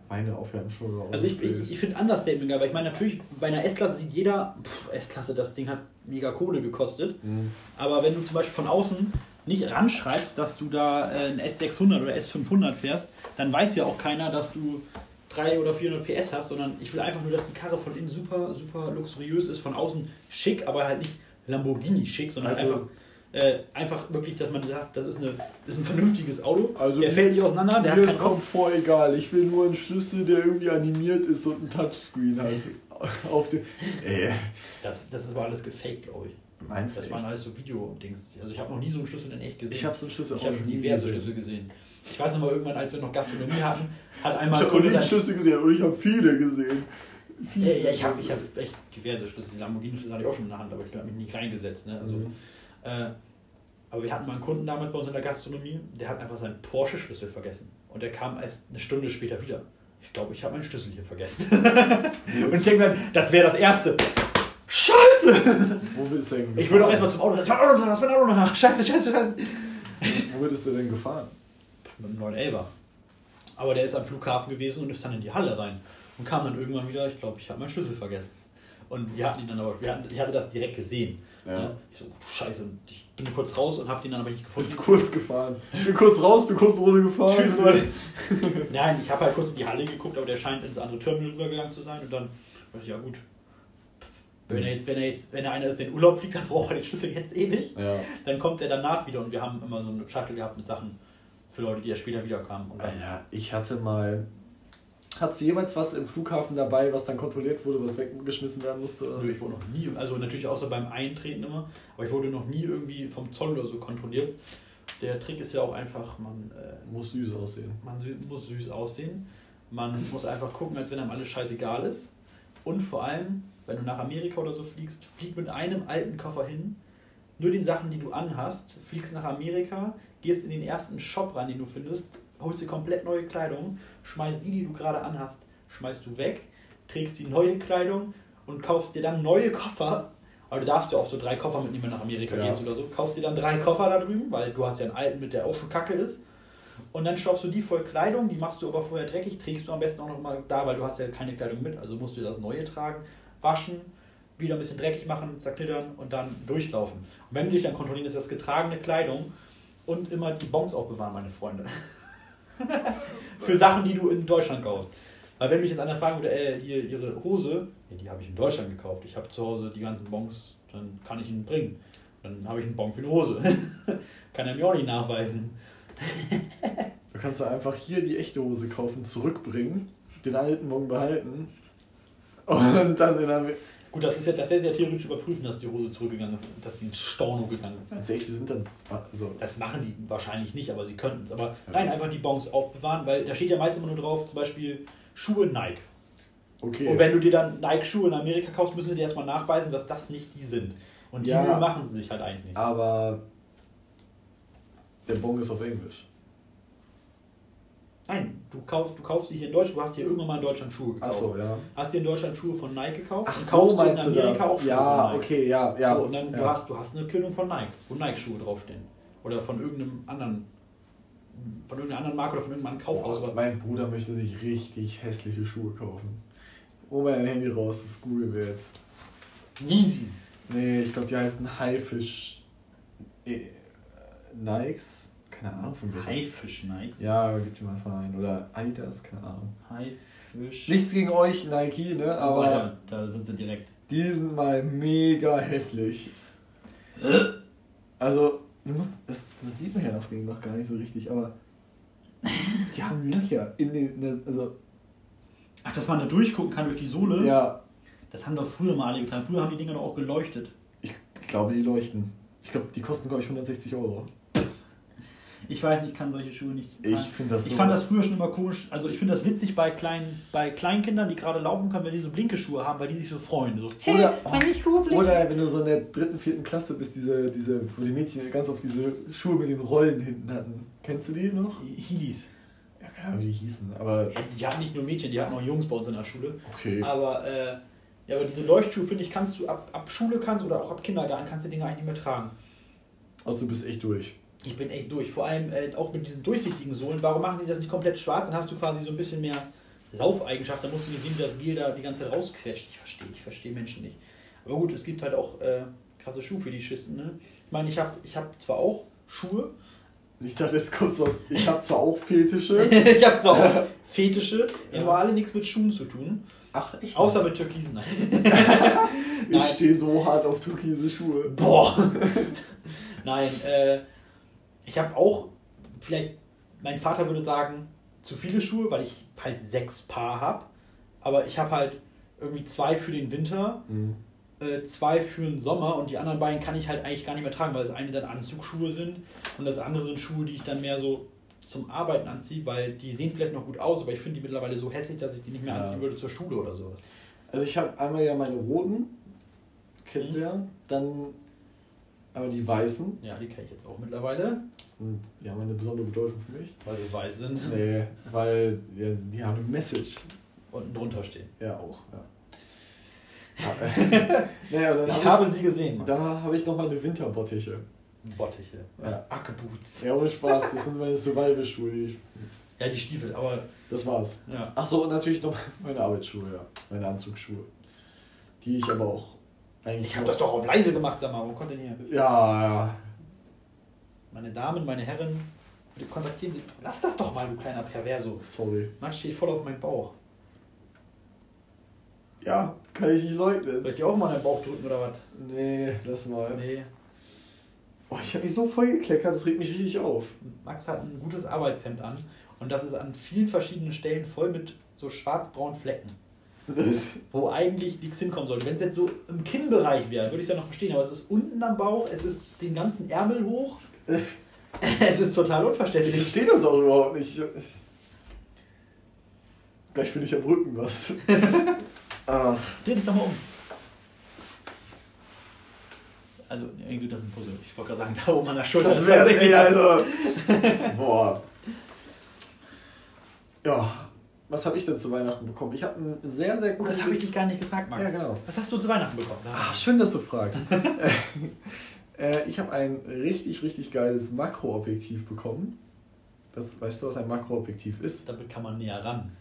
Meine Aufgaben schon. Also ich, ich, ich finde Understatement geil, weil ich meine, natürlich bei einer S-Klasse sieht jeder, S-Klasse, das Ding hat mega Kohle gekostet. Mhm. Aber wenn du zum Beispiel von außen nicht ranschreibst, dass du da äh, ein S600 oder S500 fährst, dann weiß ja auch keiner, dass du 300 oder 400 PS hast, sondern ich will einfach nur, dass die Karre von innen super, super luxuriös ist, von außen schick, aber halt nicht Lamborghini schick, sondern also, einfach äh, einfach wirklich, dass man sagt, das ist, eine, das ist ein vernünftiges Auto. Also der fällt nicht auseinander. Der mir ist Komfort egal. Ich will nur einen Schlüssel, der irgendwie animiert ist und ein Touchscreen hat. auf den, äh. das, das ist aber alles gefaked, glaube ich. Meinst du? Das waren alles so Video-Dings. Also ich habe noch nie so einen Schlüssel in echt gesehen. Ich habe so einen Schlüssel ich auch schon diverse Schlüssel gesehen. Ich weiß noch mal irgendwann, als wir noch Gastronomie hatten, hat einmal. Ich habe nie Schlüssel gesehen und ich habe viele gesehen. Viele ja, ich habe ich hab echt diverse Schlüssel. Die Lamborghini-Schlüssel hatte ich auch schon in der Hand, aber ich habe mich nicht reingesetzt. Ne? Also, mhm. äh, aber wir hatten mal einen Kunden damals bei uns in der Gastronomie, der hat einfach seinen Porsche-Schlüssel vergessen. Und der kam erst eine Stunde später wieder. Ich glaube, ich habe meinen Schlüssel hier vergessen. und ich denke mir, das wäre das Erste. Scheiße! Wo bist du denn Ich würde auch erstmal zum Auto. Das war ein Auto, das war ein Auto. Scheiße, scheiße, scheiße. Wo würdest du denn gefahren? Mit einem 911er. Aber der ist am Flughafen gewesen und ist dann in die Halle rein. Und kam dann irgendwann wieder, ich glaube, ich habe meinen Schlüssel vergessen. Und wir hatten ihn dann aber, wir hatten, ich hatte das direkt gesehen. Ja. Ich so, oh, scheiße, und ich bin kurz raus und hab den dann aber nicht gefunden. Bist kurz gefahren. Bin kurz raus, bin kurz ohne gefahren. Tschüss, Nein, ich habe halt kurz in die Halle geguckt, aber der scheint ins andere Terminal rübergegangen zu sein und dann dachte ich, ja gut. Wenn er jetzt, wenn er jetzt, wenn er einer ist, der in Urlaub fliegt, dann braucht er den Schlüssel jetzt eh nicht. Ja. Dann kommt er danach wieder und wir haben immer so eine Shuttle gehabt mit Sachen für Leute, die ja später wiederkamen. Und ja, ich hatte mal hat es jemals was im Flughafen dabei, was dann kontrolliert wurde, was weggeschmissen werden musste? Nö, ich wurde noch nie, also natürlich außer beim Eintreten immer, aber ich wurde noch nie irgendwie vom Zoll oder so kontrolliert. Der Trick ist ja auch einfach, man äh, muss süß aussehen. Man muss süß aussehen. Man muss einfach gucken, als wenn einem alles scheißegal ist. Und vor allem, wenn du nach Amerika oder so fliegst, flieg mit einem alten Koffer hin, nur den Sachen, die du anhast, fliegst nach Amerika, gehst in den ersten Shop rein, den du findest, holst dir komplett neue Kleidung, schmeißt die, die du gerade anhast, schmeißt du weg, trägst die neue Kleidung und kaufst dir dann neue Koffer. Aber du darfst ja oft so drei Koffer mitnehmen, wenn du nach Amerika ja. gehst oder so. Kaufst dir dann drei Koffer da drüben, weil du hast ja einen alten mit, der auch schon kacke ist. Und dann stopfst du die voll Kleidung, die machst du aber vorher dreckig, trägst du am besten auch noch mal da, weil du hast ja keine Kleidung mit, also musst du das neue tragen, waschen, wieder ein bisschen dreckig machen, zerknittern und dann durchlaufen. Und wenn du dich dann kontrollieren, ist das getragene Kleidung und immer die Bons aufbewahren, meine Freunde. für Sachen, die du in Deutschland kaufst. Weil wenn mich jetzt einer fragen würde, äh, hier, ihre Hose, ja, die habe ich in Deutschland gekauft. Ich habe zu Hause die ganzen Bons, dann kann ich ihn bringen. Dann habe ich einen Bon für eine Hose. kann er mir auch nicht nachweisen. du kannst einfach hier die echte Hose kaufen, zurückbringen, den alten Bon behalten und dann in Amerika. Gut, das ist ja, das ist ja theoretisch überprüfen, dass die Hose zurückgegangen ist, dass die in Storno gegangen ist. Also echt, die sind dann so. Das machen die wahrscheinlich nicht, aber sie könnten es. Aber ja. nein, einfach die Bons aufbewahren, weil da steht ja meist immer nur drauf, zum Beispiel Schuhe Nike. Okay. Und wenn du dir dann Nike-Schuhe in Amerika kaufst, müssen sie dir erstmal nachweisen, dass das nicht die sind. Und die ja, machen sie sich halt eigentlich nicht. Aber der Bon ist auf Englisch. Nein, du kaufst, du kaufst hier in Deutschland, du hast hier irgendwann mal in Deutschland Schuhe gekauft. Ach so, ja. Hast hier in Deutschland Schuhe von Nike gekauft Ach so, meinst in Amerika auch Schuhe Ja, von Nike. okay, ja, ja. So, und dann ja. du hast du hast eine Kleidung von Nike, wo Nike Schuhe draufstehen oder von irgendeinem anderen von irgendeiner anderen Marke oder von irgendeinem Kaufhaus. Oh, mein Bruder möchte sich richtig hässliche Schuhe kaufen. Oh mein Handy raus, das googeln wir jetzt. Yeezys. Nee, ich glaube, die heißen Haifisch äh, Nikes, keine Ahnung von welcher. Haifisch Nikes. Ja, gibt dir mal einen Verein. Oder Adidas, keine Ahnung. Haifisch. Nichts gegen euch, Nike, ne? aber Aber da, da sind sie direkt. die sind mal mega hässlich. Also, du musst, das, das sieht man ja auf denen noch gar nicht so richtig, aber die haben Löcher in den, ne, also, Ach, dass man da durchgucken kann durch die Sohle? ja, Das haben doch früher mal alle getan. Früher haben die Dinger doch auch geleuchtet. ich glaube, die leuchten. Ich glaube, die kosten, glaube ich, 160 Euro. Ich weiß nicht, ich kann solche Schuhe nicht. Ich tragen. finde das Ich so- fand das früher schon immer komisch. Also ich finde das witzig bei kleinen, bei Kleinkindern, die gerade laufen können, wenn die so blinke Schuhe haben, weil die sich so freuen. So, hey, Oder- meine Schuhe blinken. Oder wenn du so in der dritten, vierten Klasse bist, diese, diese, wo die Mädchen ganz oft diese Schuhe mit den Rollen hinten hatten. Kennst du die noch? Heelys. Ja, keine Ahnung, wie die hießen, aber Ja, Die hatten nicht nur Mädchen, die hatten auch Jungs bei uns in der Schule. okay. Aber, äh, ja, aber diese Leuchtschuhe, finde ich, kannst du ab, ab Schule kannst oder auch ab Kindergarten kannst du die Dinger eigentlich nicht mehr tragen. Also du bist echt durch. Ich bin echt durch. Vor allem äh, auch mit diesen durchsichtigen Sohlen. Warum machen die das nicht komplett schwarz? Dann hast du quasi so ein bisschen mehr Laufeigenschaft. Dann musst du nicht sehen, wie das Gel da die ganze Zeit rausquetscht. Ich verstehe, ich verstehe Menschen nicht. Aber gut, es gibt halt auch äh, krasse Schuhe für die Schisten. Ne? Ich meine, ich habe ich hab zwar auch Schuhe. Ich dachte, jetzt kommt so was. Ich habe zwar auch Fetische. ich habe zwar auch Fetische, die Ja. haben aber alle nichts mit Schuhen zu tun. Ach, echt? Außer mit Türkisen. Ich stehe so hart auf türkise Schuhe. Boah. Nein, äh, ich habe auch, vielleicht, mein Vater würde sagen, zu viele Schuhe, weil ich halt sechs Paar habe. Aber ich habe halt irgendwie zwei für den Winter, Mhm. äh, zwei für den Sommer und die anderen beiden kann ich halt eigentlich gar nicht mehr tragen, weil das eine dann Anzugsschuhe sind und das andere sind Schuhe, die ich dann mehr so zum Arbeiten anziehe, weil die sehen vielleicht noch gut aus, aber ich finde die mittlerweile so hässlich, dass ich die nicht mehr Ja. anziehen würde zur Schule oder sowas. Also ich habe einmal ja meine roten, du Mhm. ja. Dann aber die weißen. Ja, die kenne ich jetzt auch mittlerweile, sind, die haben eine besondere Bedeutung für mich. weil sie weiß sind. Nee, weil ja, die haben eine Message. Unten drunter stehen. Ja, auch. Ja. ja. naja, dann Ich hab habe sie gesehen, Max. Da habe ich noch meine Winterbottiche. Bottiche. Ja. Ackeboots. Ja, ohne Spaß, das sind meine Survival-Schuhe. die- Ja, die Stiefel, aber Das war's. ja. Ach so, und natürlich noch meine Arbeitsschuhe, ja. Meine Anzugsschuhe. Die ich aber auch eigentlich. Ich habe das doch auf leise gemacht, sag mal. Warum konnte ihr Ja, ja. Meine Damen, meine Herren, bitte kontaktieren Sie. Lass das doch mal, du kleiner Perverso. Sorry. Max steht voll auf meinen Bauch. Ja, kann ich nicht leugnen. Soll ich dir auch mal den Bauch drücken oder was? Nee, lass mal. Nee. Oh, ich habe mich so voll gekleckert, das regt mich richtig auf. Max hat ein gutes Arbeitshemd an und das ist an vielen verschiedenen Stellen voll mit so schwarz-braunen Flecken. Wo eigentlich nichts hinkommen sollte. Wenn es jetzt so im Kinnbereich wäre, würde ich es ja noch verstehen, aber es ist unten am Bauch, es ist den ganzen Ärmel hoch. es ist total ich unverständlich. verstehe das auch überhaupt nicht. Ich, gleich finde ich am Rücken was. Ach, Dreh dich doch mal um. Also, irgendwie das ist ein Puzzle. Ich wollte gerade sagen, da oben an der Schulter. das wär's, tatsächlich- ey, also. Boah. Ja, was habe ich denn zu Weihnachten bekommen? Ich habe ein sehr, sehr Oh, gutes... das habe ich dich gar nicht gefragt, Max. Ja, genau. Was hast du zu Weihnachten bekommen? Ach, schön, dass du fragst. äh, ich habe ein richtig, richtig geiles Makroobjektiv bekommen. Das, weißt du, was ein Makroobjektiv ist? Damit kann man näher ran.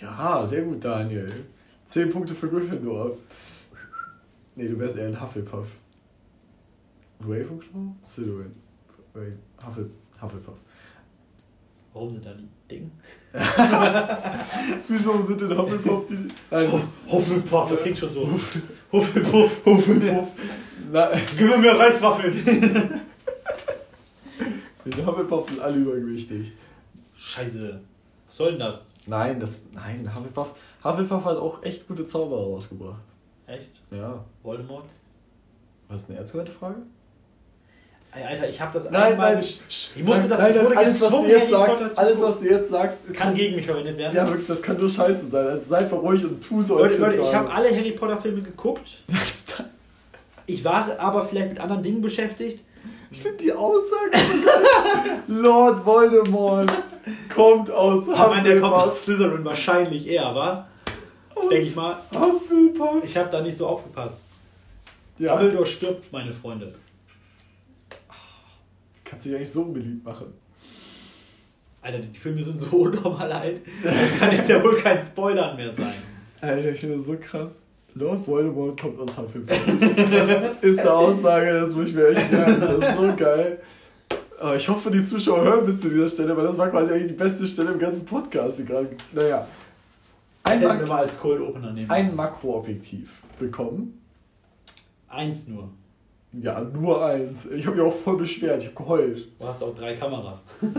Ja, sehr gut, Daniel. Zehn Punkte für Gryffindor. Nee, du wärst eher ein Hufflepuff. Ravenclaw? Slytherin. Huffle, Hufflepuff. Warum sind da die Dinge? Wieso sind denn Hufflepuff die... Nein, Hufflepuff, das klingt schon so. Hufflepuff, Hufflepuff. Gib mir mehr Reiswaffeln. die Hufflepuff sind alle übergewichtig. Scheiße. Was soll denn das? Nein, das... Nein, Hufflepuff... Hufflepuff hat auch echt gute Zauberer rausgebracht. Echt? Ja. Voldemort? Was ist eine ernst gemeinte Frage? Ey, Alter, ich hab das Nein, einmal- nein, Ich musste das- nein, nein, alles, was du jetzt sagst, alles, was du jetzt sagst, Kann gegen mich verwendet werden. Ja, wirklich, das kann nur scheiße sein. Also seid mal ruhig und tu so, als Leute, Leute, ich habe alle Harry Potter Filme geguckt. Ich war aber vielleicht mit anderen Dingen beschäftigt. Ich finde die Aussage. Lord Voldemort kommt aus Ich meine, der kommt aus Hufflepuff. Slytherin wahrscheinlich eher, wa? Denke ich mal. Hufflepuff. Ich habe da nicht so aufgepasst. Ja, Dumbledore stirbt, meine Freunde. Kannst dich eigentlich so unbeliebt machen. Alter, die Filme sind so unnormal alt. Das kann jetzt ja wohl kein Spoilern mehr sein. Alter, ich finde das so krass. Lord Voldemort kommt aus Hufflepuff. Das ist eine Aussage, das muss ich mir echt merken. Das ist so geil. Aber ich hoffe, die Zuschauer hören bis zu dieser Stelle, weil das war quasi eigentlich die beste Stelle im ganzen Podcast. Die gerade, naja. Ein, Ein wir mal als Cold Opener nehmen. ein Makroobjektiv bekommen. Eins nur. Ja, nur eins. Ich habe mich auch voll beschwert, ich habe geheult. Du hast auch drei Kameras.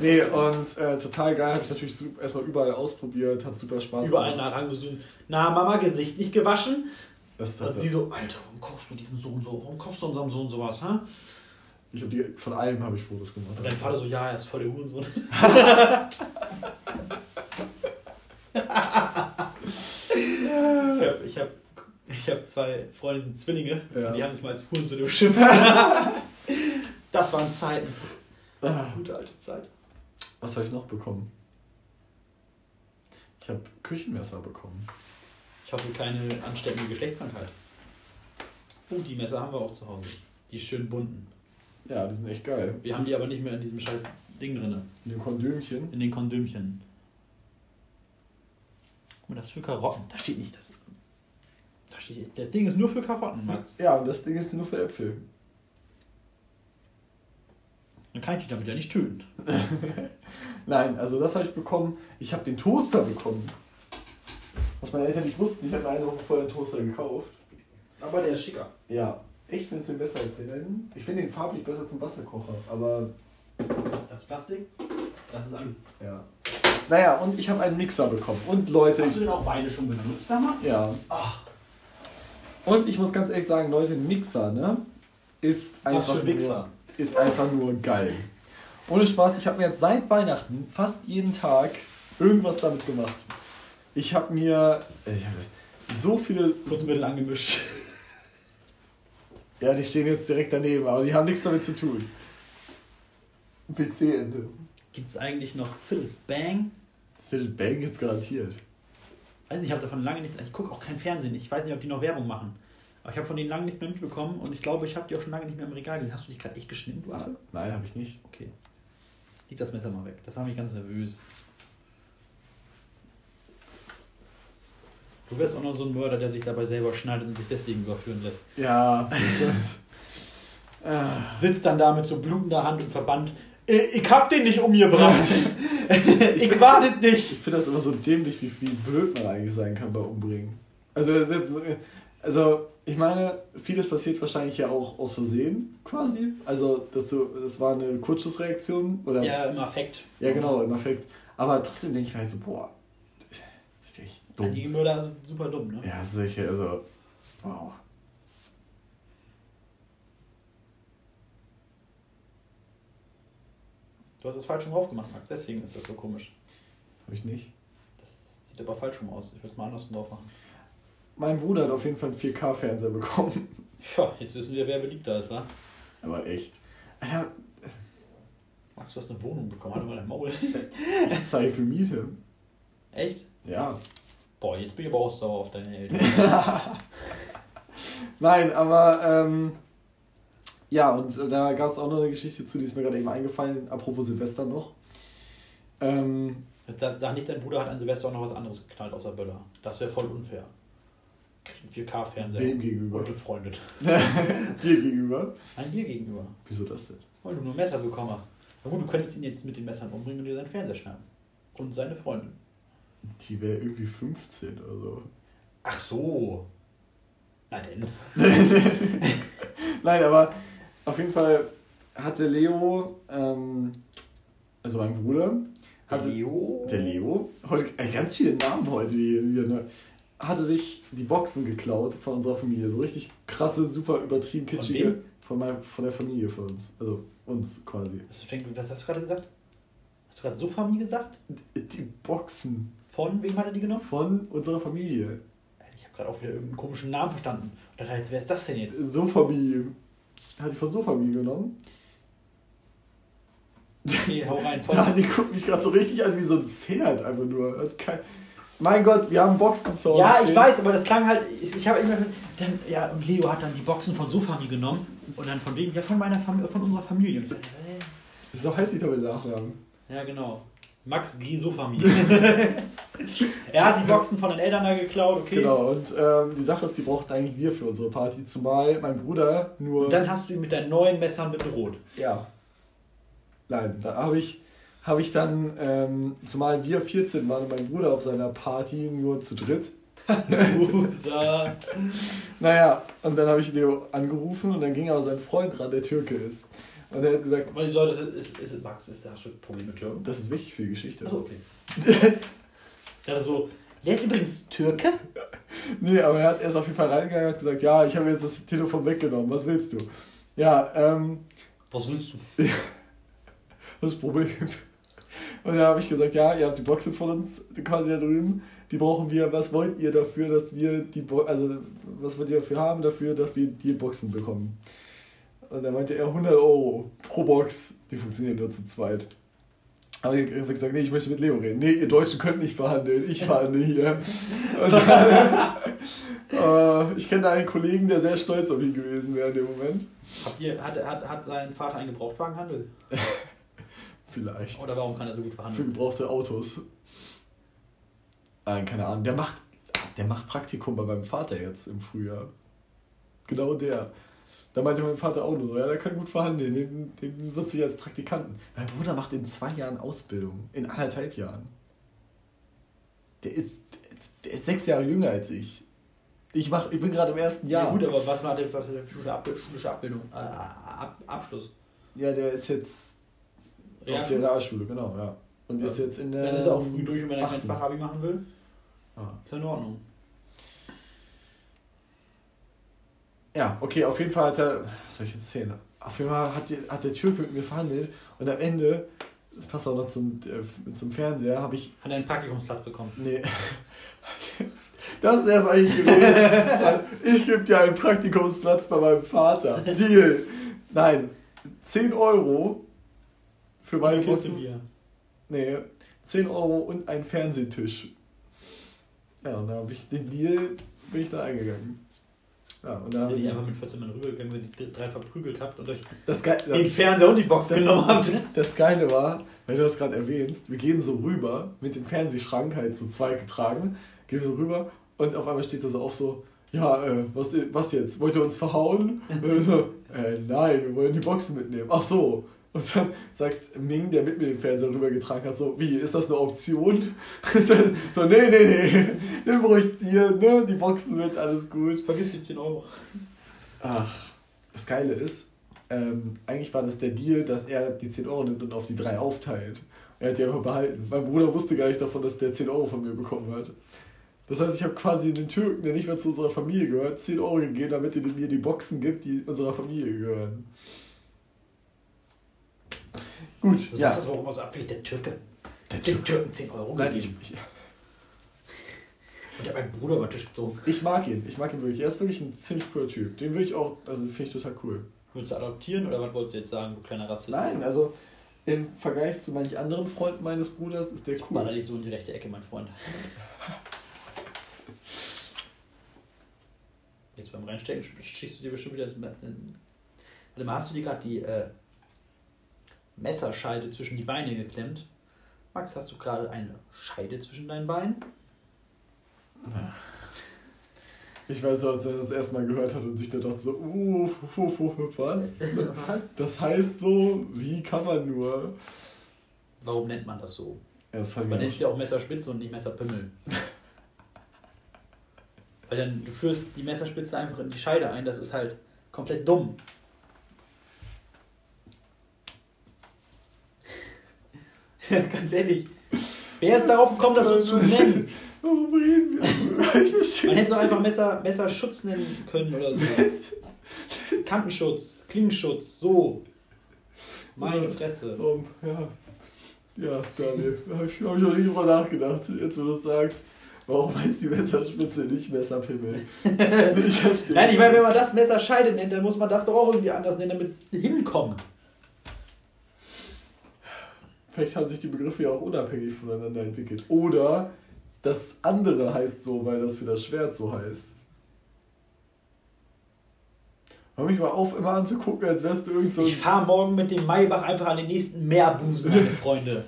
Nee, und äh, total geil, habe ich natürlich erstmal überall ausprobiert, hat super Spaß Überall gemacht. nach angezoomt. Na, Mama, Gesicht nicht gewaschen. Das ist Und sie so, Alter, warum kaufst du diesen so und so? Warum kaufst du unserem Sohn sowas, ha? ich hab die, von allem habe ich Fotos gemacht. Und dein Vater so, ja, er ist voll der Hurensohn. ich habe ich hab, ich hab zwei Freunde, die sind Zwillinge. Ja. Die haben sich mal als Hurensohn beschimpft. das waren Zeiten. Ah, Gute alte Zeit. was habe ich noch bekommen? Ich habe Küchenmesser bekommen. Ich hoffe, keine ansteckende Geschlechtskrankheit. Oh, die Messer haben wir auch zu Hause. Die schön bunten. Ja, die sind echt geil. Wir haben die aber nicht mehr in diesem scheiß Ding drin. In dem Kondömchen. In den Kondömchen. Guck mal, das ist für Karotten. Da steht nicht das. Da steht, das Ding ist nur für Karotten, Max. Ja, und das Ding ist nur für Äpfel. Dann kann ich dich damit ja nicht töten. Nein, also das habe ich bekommen. Ich habe den Toaster bekommen. Was meine Eltern nicht wussten, ich habe mir eine Woche vorher den Toaster gekauft. Aber der ist schicker. Ja, ich finde es den besser als den. Ich finde den farblich besser zum Wasserkocher, aber Das Plastik, das ist Alu. ja. Naja, und ich habe einen Mixer bekommen. Und Leute, Hast du ich, den auch beide schon benutzt, sag mal? ja. Ach, Und ich muss ganz ehrlich sagen, Leute, Mixer, ne? Ist was einfach, für Wichser. Nur, ist einfach nur geil. Ohne Spaß, ich habe mir jetzt seit Weihnachten fast jeden Tag irgendwas damit gemacht. Ich habe mir ich hab so viele. Putzmittel angemischt. Ja, die stehen jetzt direkt daneben, aber die haben nichts damit zu tun. PC-Ende. Gibt es eigentlich noch Phil Bang? Still Bang jetzt garantiert. Weiß nicht, ich habe davon lange nichts. Ich gucke auch kein Fernsehen. Ich weiß nicht, ob die noch Werbung machen. Aber ich habe von denen lange nichts mehr mitbekommen und ich glaube, ich habe die auch schon lange nicht mehr im Regal gesehen. Hast du dich gerade echt geschnitten, du Affe? Nein, habe ich nicht. Okay. Leg das Messer mal weg. Das macht mich ganz nervös. Du wärst auch noch so ein Mörder, der sich dabei selber schneidet und sich deswegen überführen lässt. Ja. Ah, Sitzt dann da mit so blutender Hand und Verband. Ich, ich hab den nicht umgebracht. ich war das nicht. ich finde das immer so dämlich, wie, wie blöd man eigentlich sein kann bei Umbringen. Also, das ist jetzt, also, ich meine, vieles passiert wahrscheinlich ja auch aus Versehen, quasi. Also, dass du, das war eine Kurzschussreaktion oder. Ja, im Affekt. Ja, genau, im Effekt. Aber trotzdem denke ich mir halt so, boah, das ist echt dumm. Die Mörder sind super dumm, ne? Ja, sicher, also, wow. Du hast es falsch rum aufgemacht, Max. Deswegen ist das so komisch. Habe ich nicht. Das sieht aber falsch rum aus. Ich würde es mal andersrum drauf machen. Mein Bruder hat auf jeden Fall einen 4K-Fernseher bekommen. Tja, jetzt wissen wir, wer beliebter ist, wa? Aber echt. Alter, Max, du hast eine Wohnung bekommen. Halt mal dein Maul. ich zahle für Miete. Echt? Ja. Boah, jetzt bin ich aber auch sauer auf deine Eltern. Nein, aber ähm, ja, und äh, da gab es auch noch eine Geschichte zu, die ist mir gerade eben eingefallen, apropos Silvester noch. Ähm, Das, sag nicht, dein Bruder hat an Silvester auch noch was anderes geknallt außer Böller. Das wäre voll unfair. Kriegt 4K-Fernseher. Wem gegenüber? Und befreundet. dir gegenüber. Nein, dir gegenüber. Wieso das denn? Weil du nur Messer bekommen hast. Na gut, du könntest ihn jetzt mit den Messern umbringen und dir seinen Fernseher schnappen. Und seine Freundin. Die wäre irgendwie 15 oder so. Ach so. Na denn. Nein, aber auf jeden Fall hatte Leo, ähm, also mein Bruder, hatte, Leo. der Leo, heute, ey, ganz viele Namen heute hier, hier ne, hatte sich die Boxen geklaut von unserer Familie. So richtig krasse, super übertrieben Von kitschige. wem? Von, mein, von der Familie von uns. Also uns quasi. Was, hast du gerade gesagt? Hast du gerade so Familie gesagt? Die Boxen Von wem hat er die genommen? von unserer Familie. Ich habe gerade auch wieder irgendeinen komischen Namen verstanden. Und dachte jetzt, wer ist das denn jetzt? So Familie. Hat die von so Familie genommen. Okay, hau rein. Von, Dani guckt mich gerade so richtig an wie so ein Pferd, einfach nur. Kein... Mein Gott, wir haben Boxen zu Hause. ja, ich stehen. weiß, aber das klang halt. Ich, ich habe immer. Dann, ja, und Leo hat dann die Boxen von Sofami genommen. Und dann von wem? Ja, von meiner Familie, von unserer Familie. Ich So heißt die doch mit Nachnamen. ja, genau. Max Gisofami. er hat die Boxen von den Eltern da geklaut, okay. Genau, und ähm, die Sache ist, die brauchten eigentlich wir für unsere Party, zumal mein Bruder nur. Und dann hast du ihn mit deinen neuen Messern bedroht. Ja. Nein, da habe ich, hab ich dann, ähm, zumal wir 14 waren und mein Bruder auf seiner Party nur zu dritt. naja, und dann habe ich Leo angerufen und dann ging aber sein Freund ran, der Türke ist. Und er hat gesagt. Weil soll das ist, ist, Max, ist das ein Problem mit Türken? Das ist wichtig für die Geschichte. Achso, okay. ja, so. Der ist übrigens Türke? nee, aber er, hat, er ist auf jeden Fall reingegangen und hat gesagt, ja, ich habe jetzt das Telefon weggenommen, was willst du? Ja, ähm. Was willst du? das Problem. Und da habe ich gesagt, ja, ihr habt die Boxen von uns quasi da drüben, die brauchen wir, was wollt ihr dafür, dass wir die, Bo also was wollt ihr dafür haben, dafür, dass wir die Boxen bekommen? Und dann meinte er 100 Euro pro Box, die funktionieren nur zu zweit. Aber ich habe gesagt, nee, ich möchte mit Leo reden. Nee, ihr Deutschen könnt nicht verhandeln, ich verhandle hier. Dann, äh, ich kenne da einen Kollegen, der sehr stolz auf ihn gewesen wäre in dem Moment. Ihr, hat, hat, hat sein Vater einen Gebrauchtwagenhandel? Vielleicht. Oder warum kann er so gut verhandeln? Für gebrauchte Autos. Nein, keine Ahnung. Der macht, der macht Praktikum bei meinem Vater jetzt im Frühjahr. Genau der. Da meinte mein Vater auch nur so, ja, der kann gut verhandeln, den, den wird sich als Praktikanten. Mein Bruder macht in zwei Jahren Ausbildung, in anderthalb Jahren. Der ist, der ist sechs Jahre jünger als ich. Ich, mach, ich bin gerade im ersten Jahr. Ja gut, aber was war der, was der schulische, Ab schulische Abbildung? Äh, Ab Abschluss? Ja, der ist jetzt auf der Realschule, genau, ja. Und ja. ist jetzt in der. Dann ist er auch früh durch, und wenn er kein Fachabi machen will. Ah. Ist ja in Ordnung. Ja, okay, auf jeden Fall hat er, was soll ich jetzt erzählen? Auf jeden Fall hat, die, hat der Türke mit mir verhandelt und am Ende, das passt auch noch zum, äh, zum Fernseher, habe ich. Hat er einen Praktikumsplatz bekommen? Nee. Das wäre es eigentlich gewesen. ich gebe dir einen Praktikumsplatz bei meinem Vater. Deal. Nein, 10 Euro für meine Kiste. Bier. Nee, 10 Euro und ein Fernsehtisch. Ja, und da habe ich den Deal, bin ich da eingegangen. Ja, und dann bin ich einfach mit 14 Mann rübergegangen, wenn ihr die drei verprügelt habt und euch das Ge den Fernseher und die Box das, genommen habt. Das Geile war, wenn du das gerade erwähnst, wir gehen so rüber, mit dem Fernsehschrank halt so zwei getragen, gehen so rüber und auf einmal steht da so auf so, ja, äh, was, was jetzt? Wollt ihr uns verhauen? und so, äh, nein, wir wollen die Boxen mitnehmen. Ach so. Und dann sagt Ming, der mit mir den Fernseher rübergetragen hat, so, wie, ist das eine Option? so, nee, nee, nee, nimm ruhig dir, ne, die Boxen mit, alles gut. Vergiss die 10 Euro. Ach, das Geile ist, ähm, eigentlich war das der Deal, dass er die 10 Euro nimmt und auf die drei aufteilt. Er hat die einfach behalten. Mein Bruder wusste gar nicht davon, dass der 10 Euro von mir bekommen hat. Das heißt, ich habe quasi den Türken, der nicht mehr zu unserer Familie gehört, 10 Euro gegeben, damit er mir die Boxen gibt, die unserer Familie gehören. Gut, du ja. Das warum so abfällig, der Türke. Der Türke. Türken 10 Euro Nein, gegeben. Ich, ich, und der hat meinen Bruder über den Tisch gezogen. Ich mag ihn, ich mag ihn wirklich. Er ist wirklich ein ziemlich cooler Typ. Den will ich auch, also finde ich total cool. Willst du adoptieren oder was wolltest du jetzt sagen, du kleiner Rassist? Nein, also im Vergleich zu manchen anderen Freunden meines Bruders ist der cool. War nicht so in die rechte Ecke, mein Freund. Jetzt beim Reinstecken stichst du dir bestimmt wieder. Warte mal, hast du dir gerade die äh, Messerscheide zwischen die Beine geklemmt. Max, hast du gerade eine Scheide zwischen deinen Beinen? Ich weiß so, als er das erstmal gehört hat und sich da dachte so, uh, uh, uh, was? was? Das heißt so, wie kann man nur? Warum nennt man das so? Ja, das man nennt es ja auch Messerspitze und nicht Messerpimmel. Weil dann du führst die Messerspitze einfach in die Scheide ein, das ist halt komplett dumm. Ganz ehrlich. Wer ist darauf gekommen, das so zu nennen? Warum reden wir? Ich verstehe Man hätte doch einfach Messer, Messerschutz nennen können oder so. Kantenschutz, Klingenschutz, so. Meine Fresse. Um, ja. Ja, Daniel, da habe ich, hab ich noch nicht drüber nachgedacht, jetzt wo du es sagst. Warum heißt die Messerspitze nicht Messerpimmel? ich verstehe. Nein, ich meine, wenn man das Messerscheide nennt, dann muss man das doch auch irgendwie anders nennen, damit es hinkommt vielleicht haben sich die Begriffe ja auch unabhängig voneinander entwickelt. Oder das andere heißt so, weil das für das Schwert so heißt. Hör mich mal auf, immer anzugucken, als wärst du irgend so. Ich fahre morgen mit dem Maybach einfach an den nächsten Meerbusen, meine Freunde.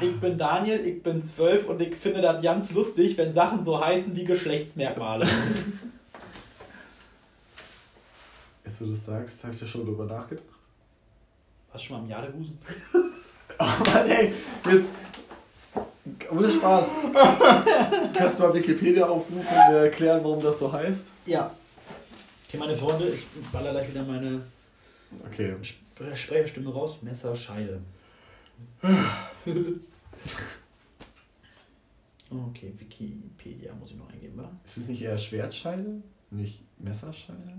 ich, ich bin Daniel, ich bin zwölf und ich finde das ganz lustig, wenn Sachen so heißen wie Geschlechtsmerkmale. du das sagst, habe ich ja schon drüber nachgedacht. Hast du schon mal im Jadebusen? Oh Mann, ey, jetzt. Ohne Spaß. Kannst du mal Wikipedia aufrufen und mir erklären, warum das so heißt? Ja. Okay, meine Freunde, ich baller gleich wieder meine Okay. Spre- Sprecherstimme raus. Messerscheide. okay, Wikipedia muss ich noch eingeben, wa? Ist es nicht eher Schwertscheide? Nicht Messerscheide?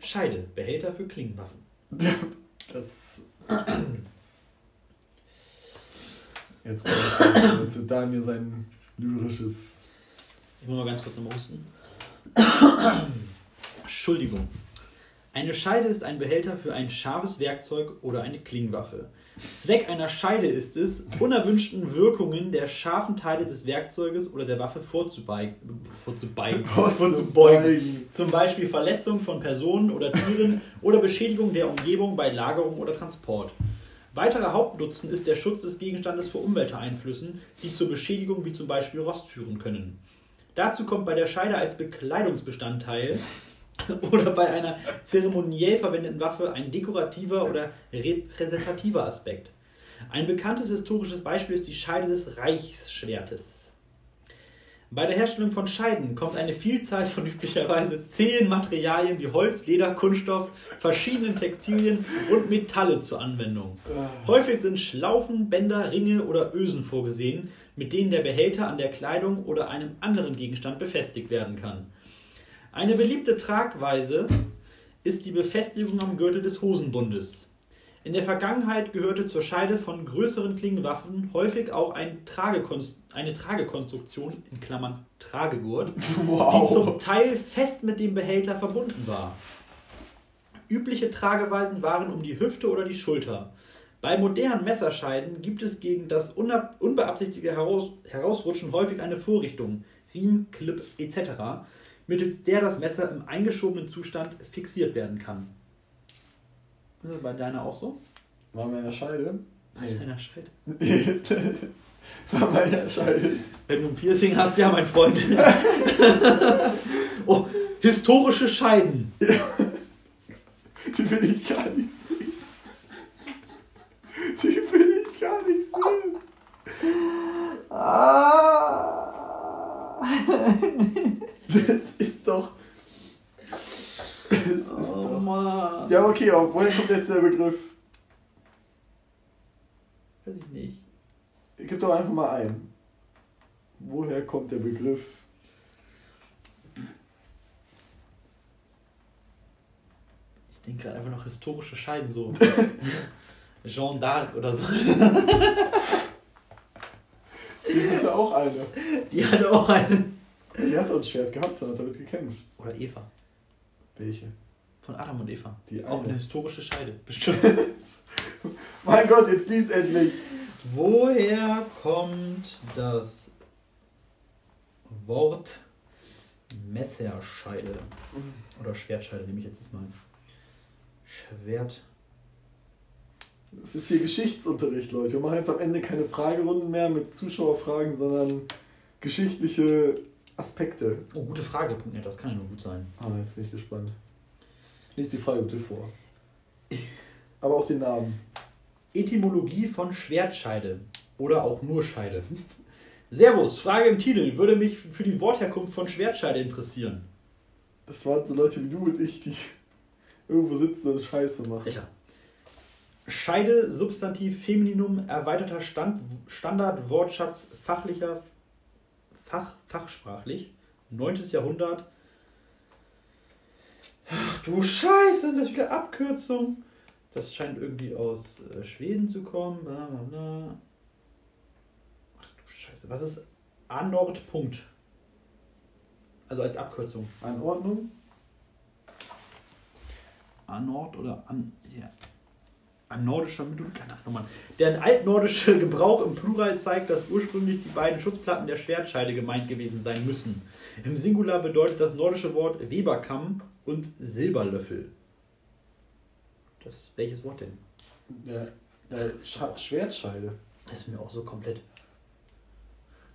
Scheide, Behälter für Klingenwaffen. Das. Jetzt kommt zu, zu Daniel sein lyrisches. Ich muss mal ganz kurz nochmal husten. Entschuldigung. Eine Scheide ist ein Behälter für ein scharfes Werkzeug oder eine Klingenwaffe. Zweck einer Scheide ist es, unerwünschten Wirkungen der scharfen Teile des Werkzeuges oder der Waffe vorzubeugen. vorzubeugen, vorzubeugen. Zum Beispiel Verletzung von Personen oder Tieren oder Beschädigung der Umgebung bei Lagerung oder Transport. Weiterer Hauptnutzen ist der Schutz des Gegenstandes vor Umwelteinflüssen, die zur Beschädigung wie zum Beispiel Rost führen können. Dazu kommt bei der Scheide als Bekleidungsbestandteil oder bei einer zeremoniell verwendeten Waffe ein dekorativer oder repräsentativer Aspekt. Ein bekanntes historisches Beispiel ist die Scheide des Reichsschwertes. Bei der Herstellung von Scheiden kommt eine Vielzahl von üblicherweise zähen Materialien wie Holz, Leder, Kunststoff, verschiedenen Textilien und Metalle zur Anwendung. Häufig sind Schlaufen, Bänder, Ringe oder Ösen vorgesehen, mit denen der Behälter an der Kleidung oder einem anderen Gegenstand befestigt werden kann. Eine beliebte Tragweise ist die Befestigung am Gürtel des Hosenbundes. In der Vergangenheit gehörte zur Scheide von größeren Klingenwaffen häufig auch ein Tragekonst eine Tragekonstruktion in Klammern Tragegurt, die Wow. zum Teil fest mit dem Behälter verbunden war. Übliche Trageweisen waren um die Hüfte oder die Schulter. Bei modernen Messerscheiden gibt es gegen das unbeabsichtigte Heraus Herausrutschen häufig eine Vorrichtung, Riemen, Clip etc., mittels der das Messer im eingeschobenen Zustand fixiert werden kann. Ist das bei deiner auch so? War meine Scheide? Bei Nee. deiner Scheide? War meine Scheide. Wenn du ein Piercing hast, ja, mein Freund. oh, historische Scheiden. Die will ich gar nicht sehen. Die will ich gar nicht sehen. Das ist doch. Das ist Oh doch. Mann. Ja, okay, aber woher kommt jetzt der Begriff? Weiß ich nicht. Gib doch einfach mal ein. Woher kommt der Begriff? Ich denke gerade einfach noch historische Scheiden, so. Jeanne d'Arc oder so. Die hatte auch eine. Die hatte auch eine. Die hat auch ein Schwert gehabt und hat damit gekämpft. Oder Eva. Welche? Von Adam und Eva. Die Auch eine eine. historische Scheide. Bestimmt. Mein Gott, jetzt lies endlich. Woher kommt das Wort Messerscheide? Oder Schwertscheide nehme ich jetzt mal. Schwert. Es ist hier Geschichtsunterricht, Leute. Wir machen jetzt am Ende keine Fragerunden mehr mit Zuschauerfragen, sondern geschichtliche Aspekte. Oh, gute Frage. Punkt das kann ja nur gut sein. Ah, jetzt bin ich gespannt. Lies die Frage bitte vor. Aber auch den Namen. Etymologie von Schwertscheide. Oder auch nur Scheide. Servus, Frage im Titel. Würde mich für die Wortherkunft von Schwertscheide interessieren. Das waren so Leute wie du und ich, die irgendwo sitzen und Scheiße machen. Alter. Scheide, Substantiv, Femininum, erweiterter Stand, Standardwortschatz, fachlicher, Fach, fachsprachlich, 9. Jahrhundert. Ach du Scheiße, das ist wieder Abkürzung. Das scheint irgendwie aus äh, Schweden zu kommen. Bla, bla, bla. Ach du Scheiße, was ist Anord Punkt? Also als Abkürzung. Anordnung? Anord oder an. Ja. An nordischer Mittel, keine Ahnung, Mann. Der altnordische Gebrauch im Plural zeigt, dass ursprünglich die beiden Schutzplatten der Schwertscheide gemeint gewesen sein müssen. Im Singular bedeutet das nordische Wort Weberkamm und Silberlöffel. Das, welches Wort denn? Ja. Äh, Sch Schwertscheide. Das ist mir auch so komplett.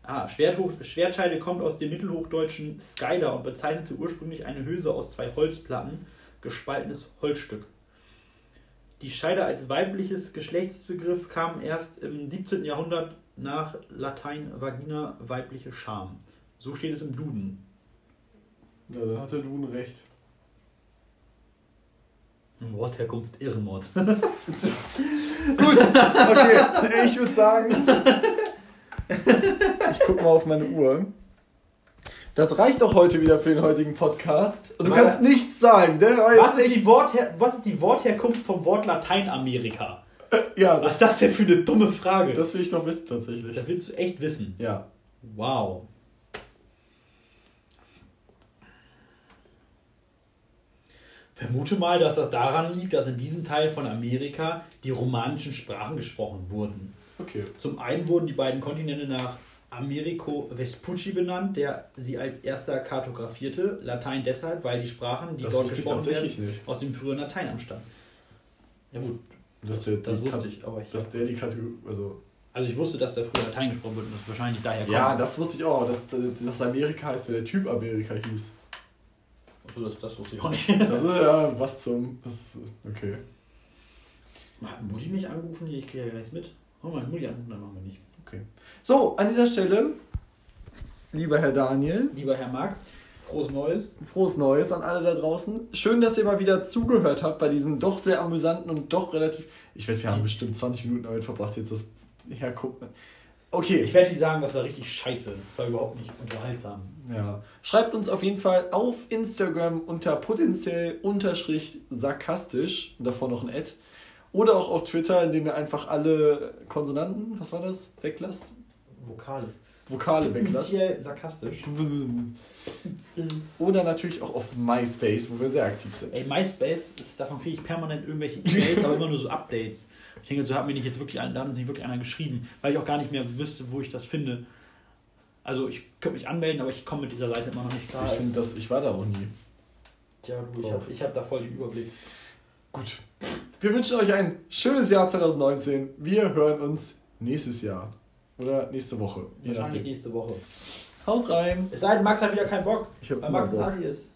Ah, Schwerthoch, Schwertscheide kommt aus dem mittelhochdeutschen Skyder und bezeichnete ursprünglich eine Hülse aus zwei Holzplatten, gespaltenes Holzstück. Die Scheide als weibliches Geschlechtsbegriff kam erst im 17. Jahrhundert nach Latein Vagina weibliche Scham. So steht es im Duden. Ja, dann hat der Duden recht. Wortherkunft Irrenmord. Gut, okay, ich würde sagen, ich guck mal auf meine Uhr. Das reicht doch heute wieder für den heutigen Podcast. Und du Weil- kannst nichts sagen, war Was ist, die Worther was ist die Wortherkunft vom Wort Lateinamerika? Ja, Was das, ist das denn für eine dumme Frage? das will ich noch wissen tatsächlich. das willst du echt wissen. Ja. Wow. Vermute mal, dass das daran liegt, dass in diesem Teil von Amerika die romanischen Sprachen gesprochen wurden. Okay. Zum einen wurden die beiden Kontinente nach Americo Vespucci benannt, der sie als erster kartografierte. Latein deshalb, weil die Sprachen, die Das dort gesprochen werden, nicht. aus dem früheren Latein abstammen. Ja gut, Dass der, das wusste Kat- ich, aber ich Dass der die Kategorie. Also. also ich wusste, dass da früher Latein gesprochen wird und das wahrscheinlich daher kommt. Ja, das wusste ich auch. Dass, dass Amerika heißt, weil der Typ Amerika hieß. Also das, das wusste ich auch nicht. Das ist ja was zum. Das, okay. Hat Mutti mich angerufen? Ich kriege ja gar nichts mit. Oh, meine Mutti anrufen, dann machen wir nicht. So, an dieser Stelle, lieber Herr Daniel, Lieber Herr Max, frohes Neues. frohes Neues an alle da draußen. Schön, dass ihr mal wieder zugehört habt bei diesem doch sehr amüsanten und doch relativ. Ich wette, wir haben bestimmt 20 Minuten damit verbracht, jetzt das hergucken. Okay, Ich werde nicht sagen, das war richtig scheiße. Das war überhaupt nicht unterhaltsam. Ja. Schreibt uns auf jeden Fall auf Instagram unter potenziell unterstrich sarkastisch und davor noch ein Ad. Oder auch auf Twitter, indem ihr einfach alle Konsonanten, was war das, weglasst? Vokale. Vokale weglasst. Initial sarkastisch. Oder natürlich auch auf MySpace, wo wir sehr aktiv sind. Ey, MySpace, ist, davon kriege ich permanent irgendwelche E-Mails, aber immer nur so Updates. Ich denke, so hat mir nicht jetzt wirklich, da hat nicht wirklich einer geschrieben, weil ich auch gar nicht mehr wüsste, wo ich das finde. Also ich könnte mich anmelden, aber ich komme mit dieser Seite immer noch nicht klar. Ich finde das, ich war da auch nie. Tja, du, ich habe ich hab da voll den Überblick. Gut. Wir wünschen euch ein schönes Jahr 2019. Wir hören uns nächstes Jahr. Oder nächste Woche. Wahrscheinlich nächste Woche. Haut rein. Es sei denn, Max hat wieder keinen Bock, Ich hab weil Max ein. Asi ist.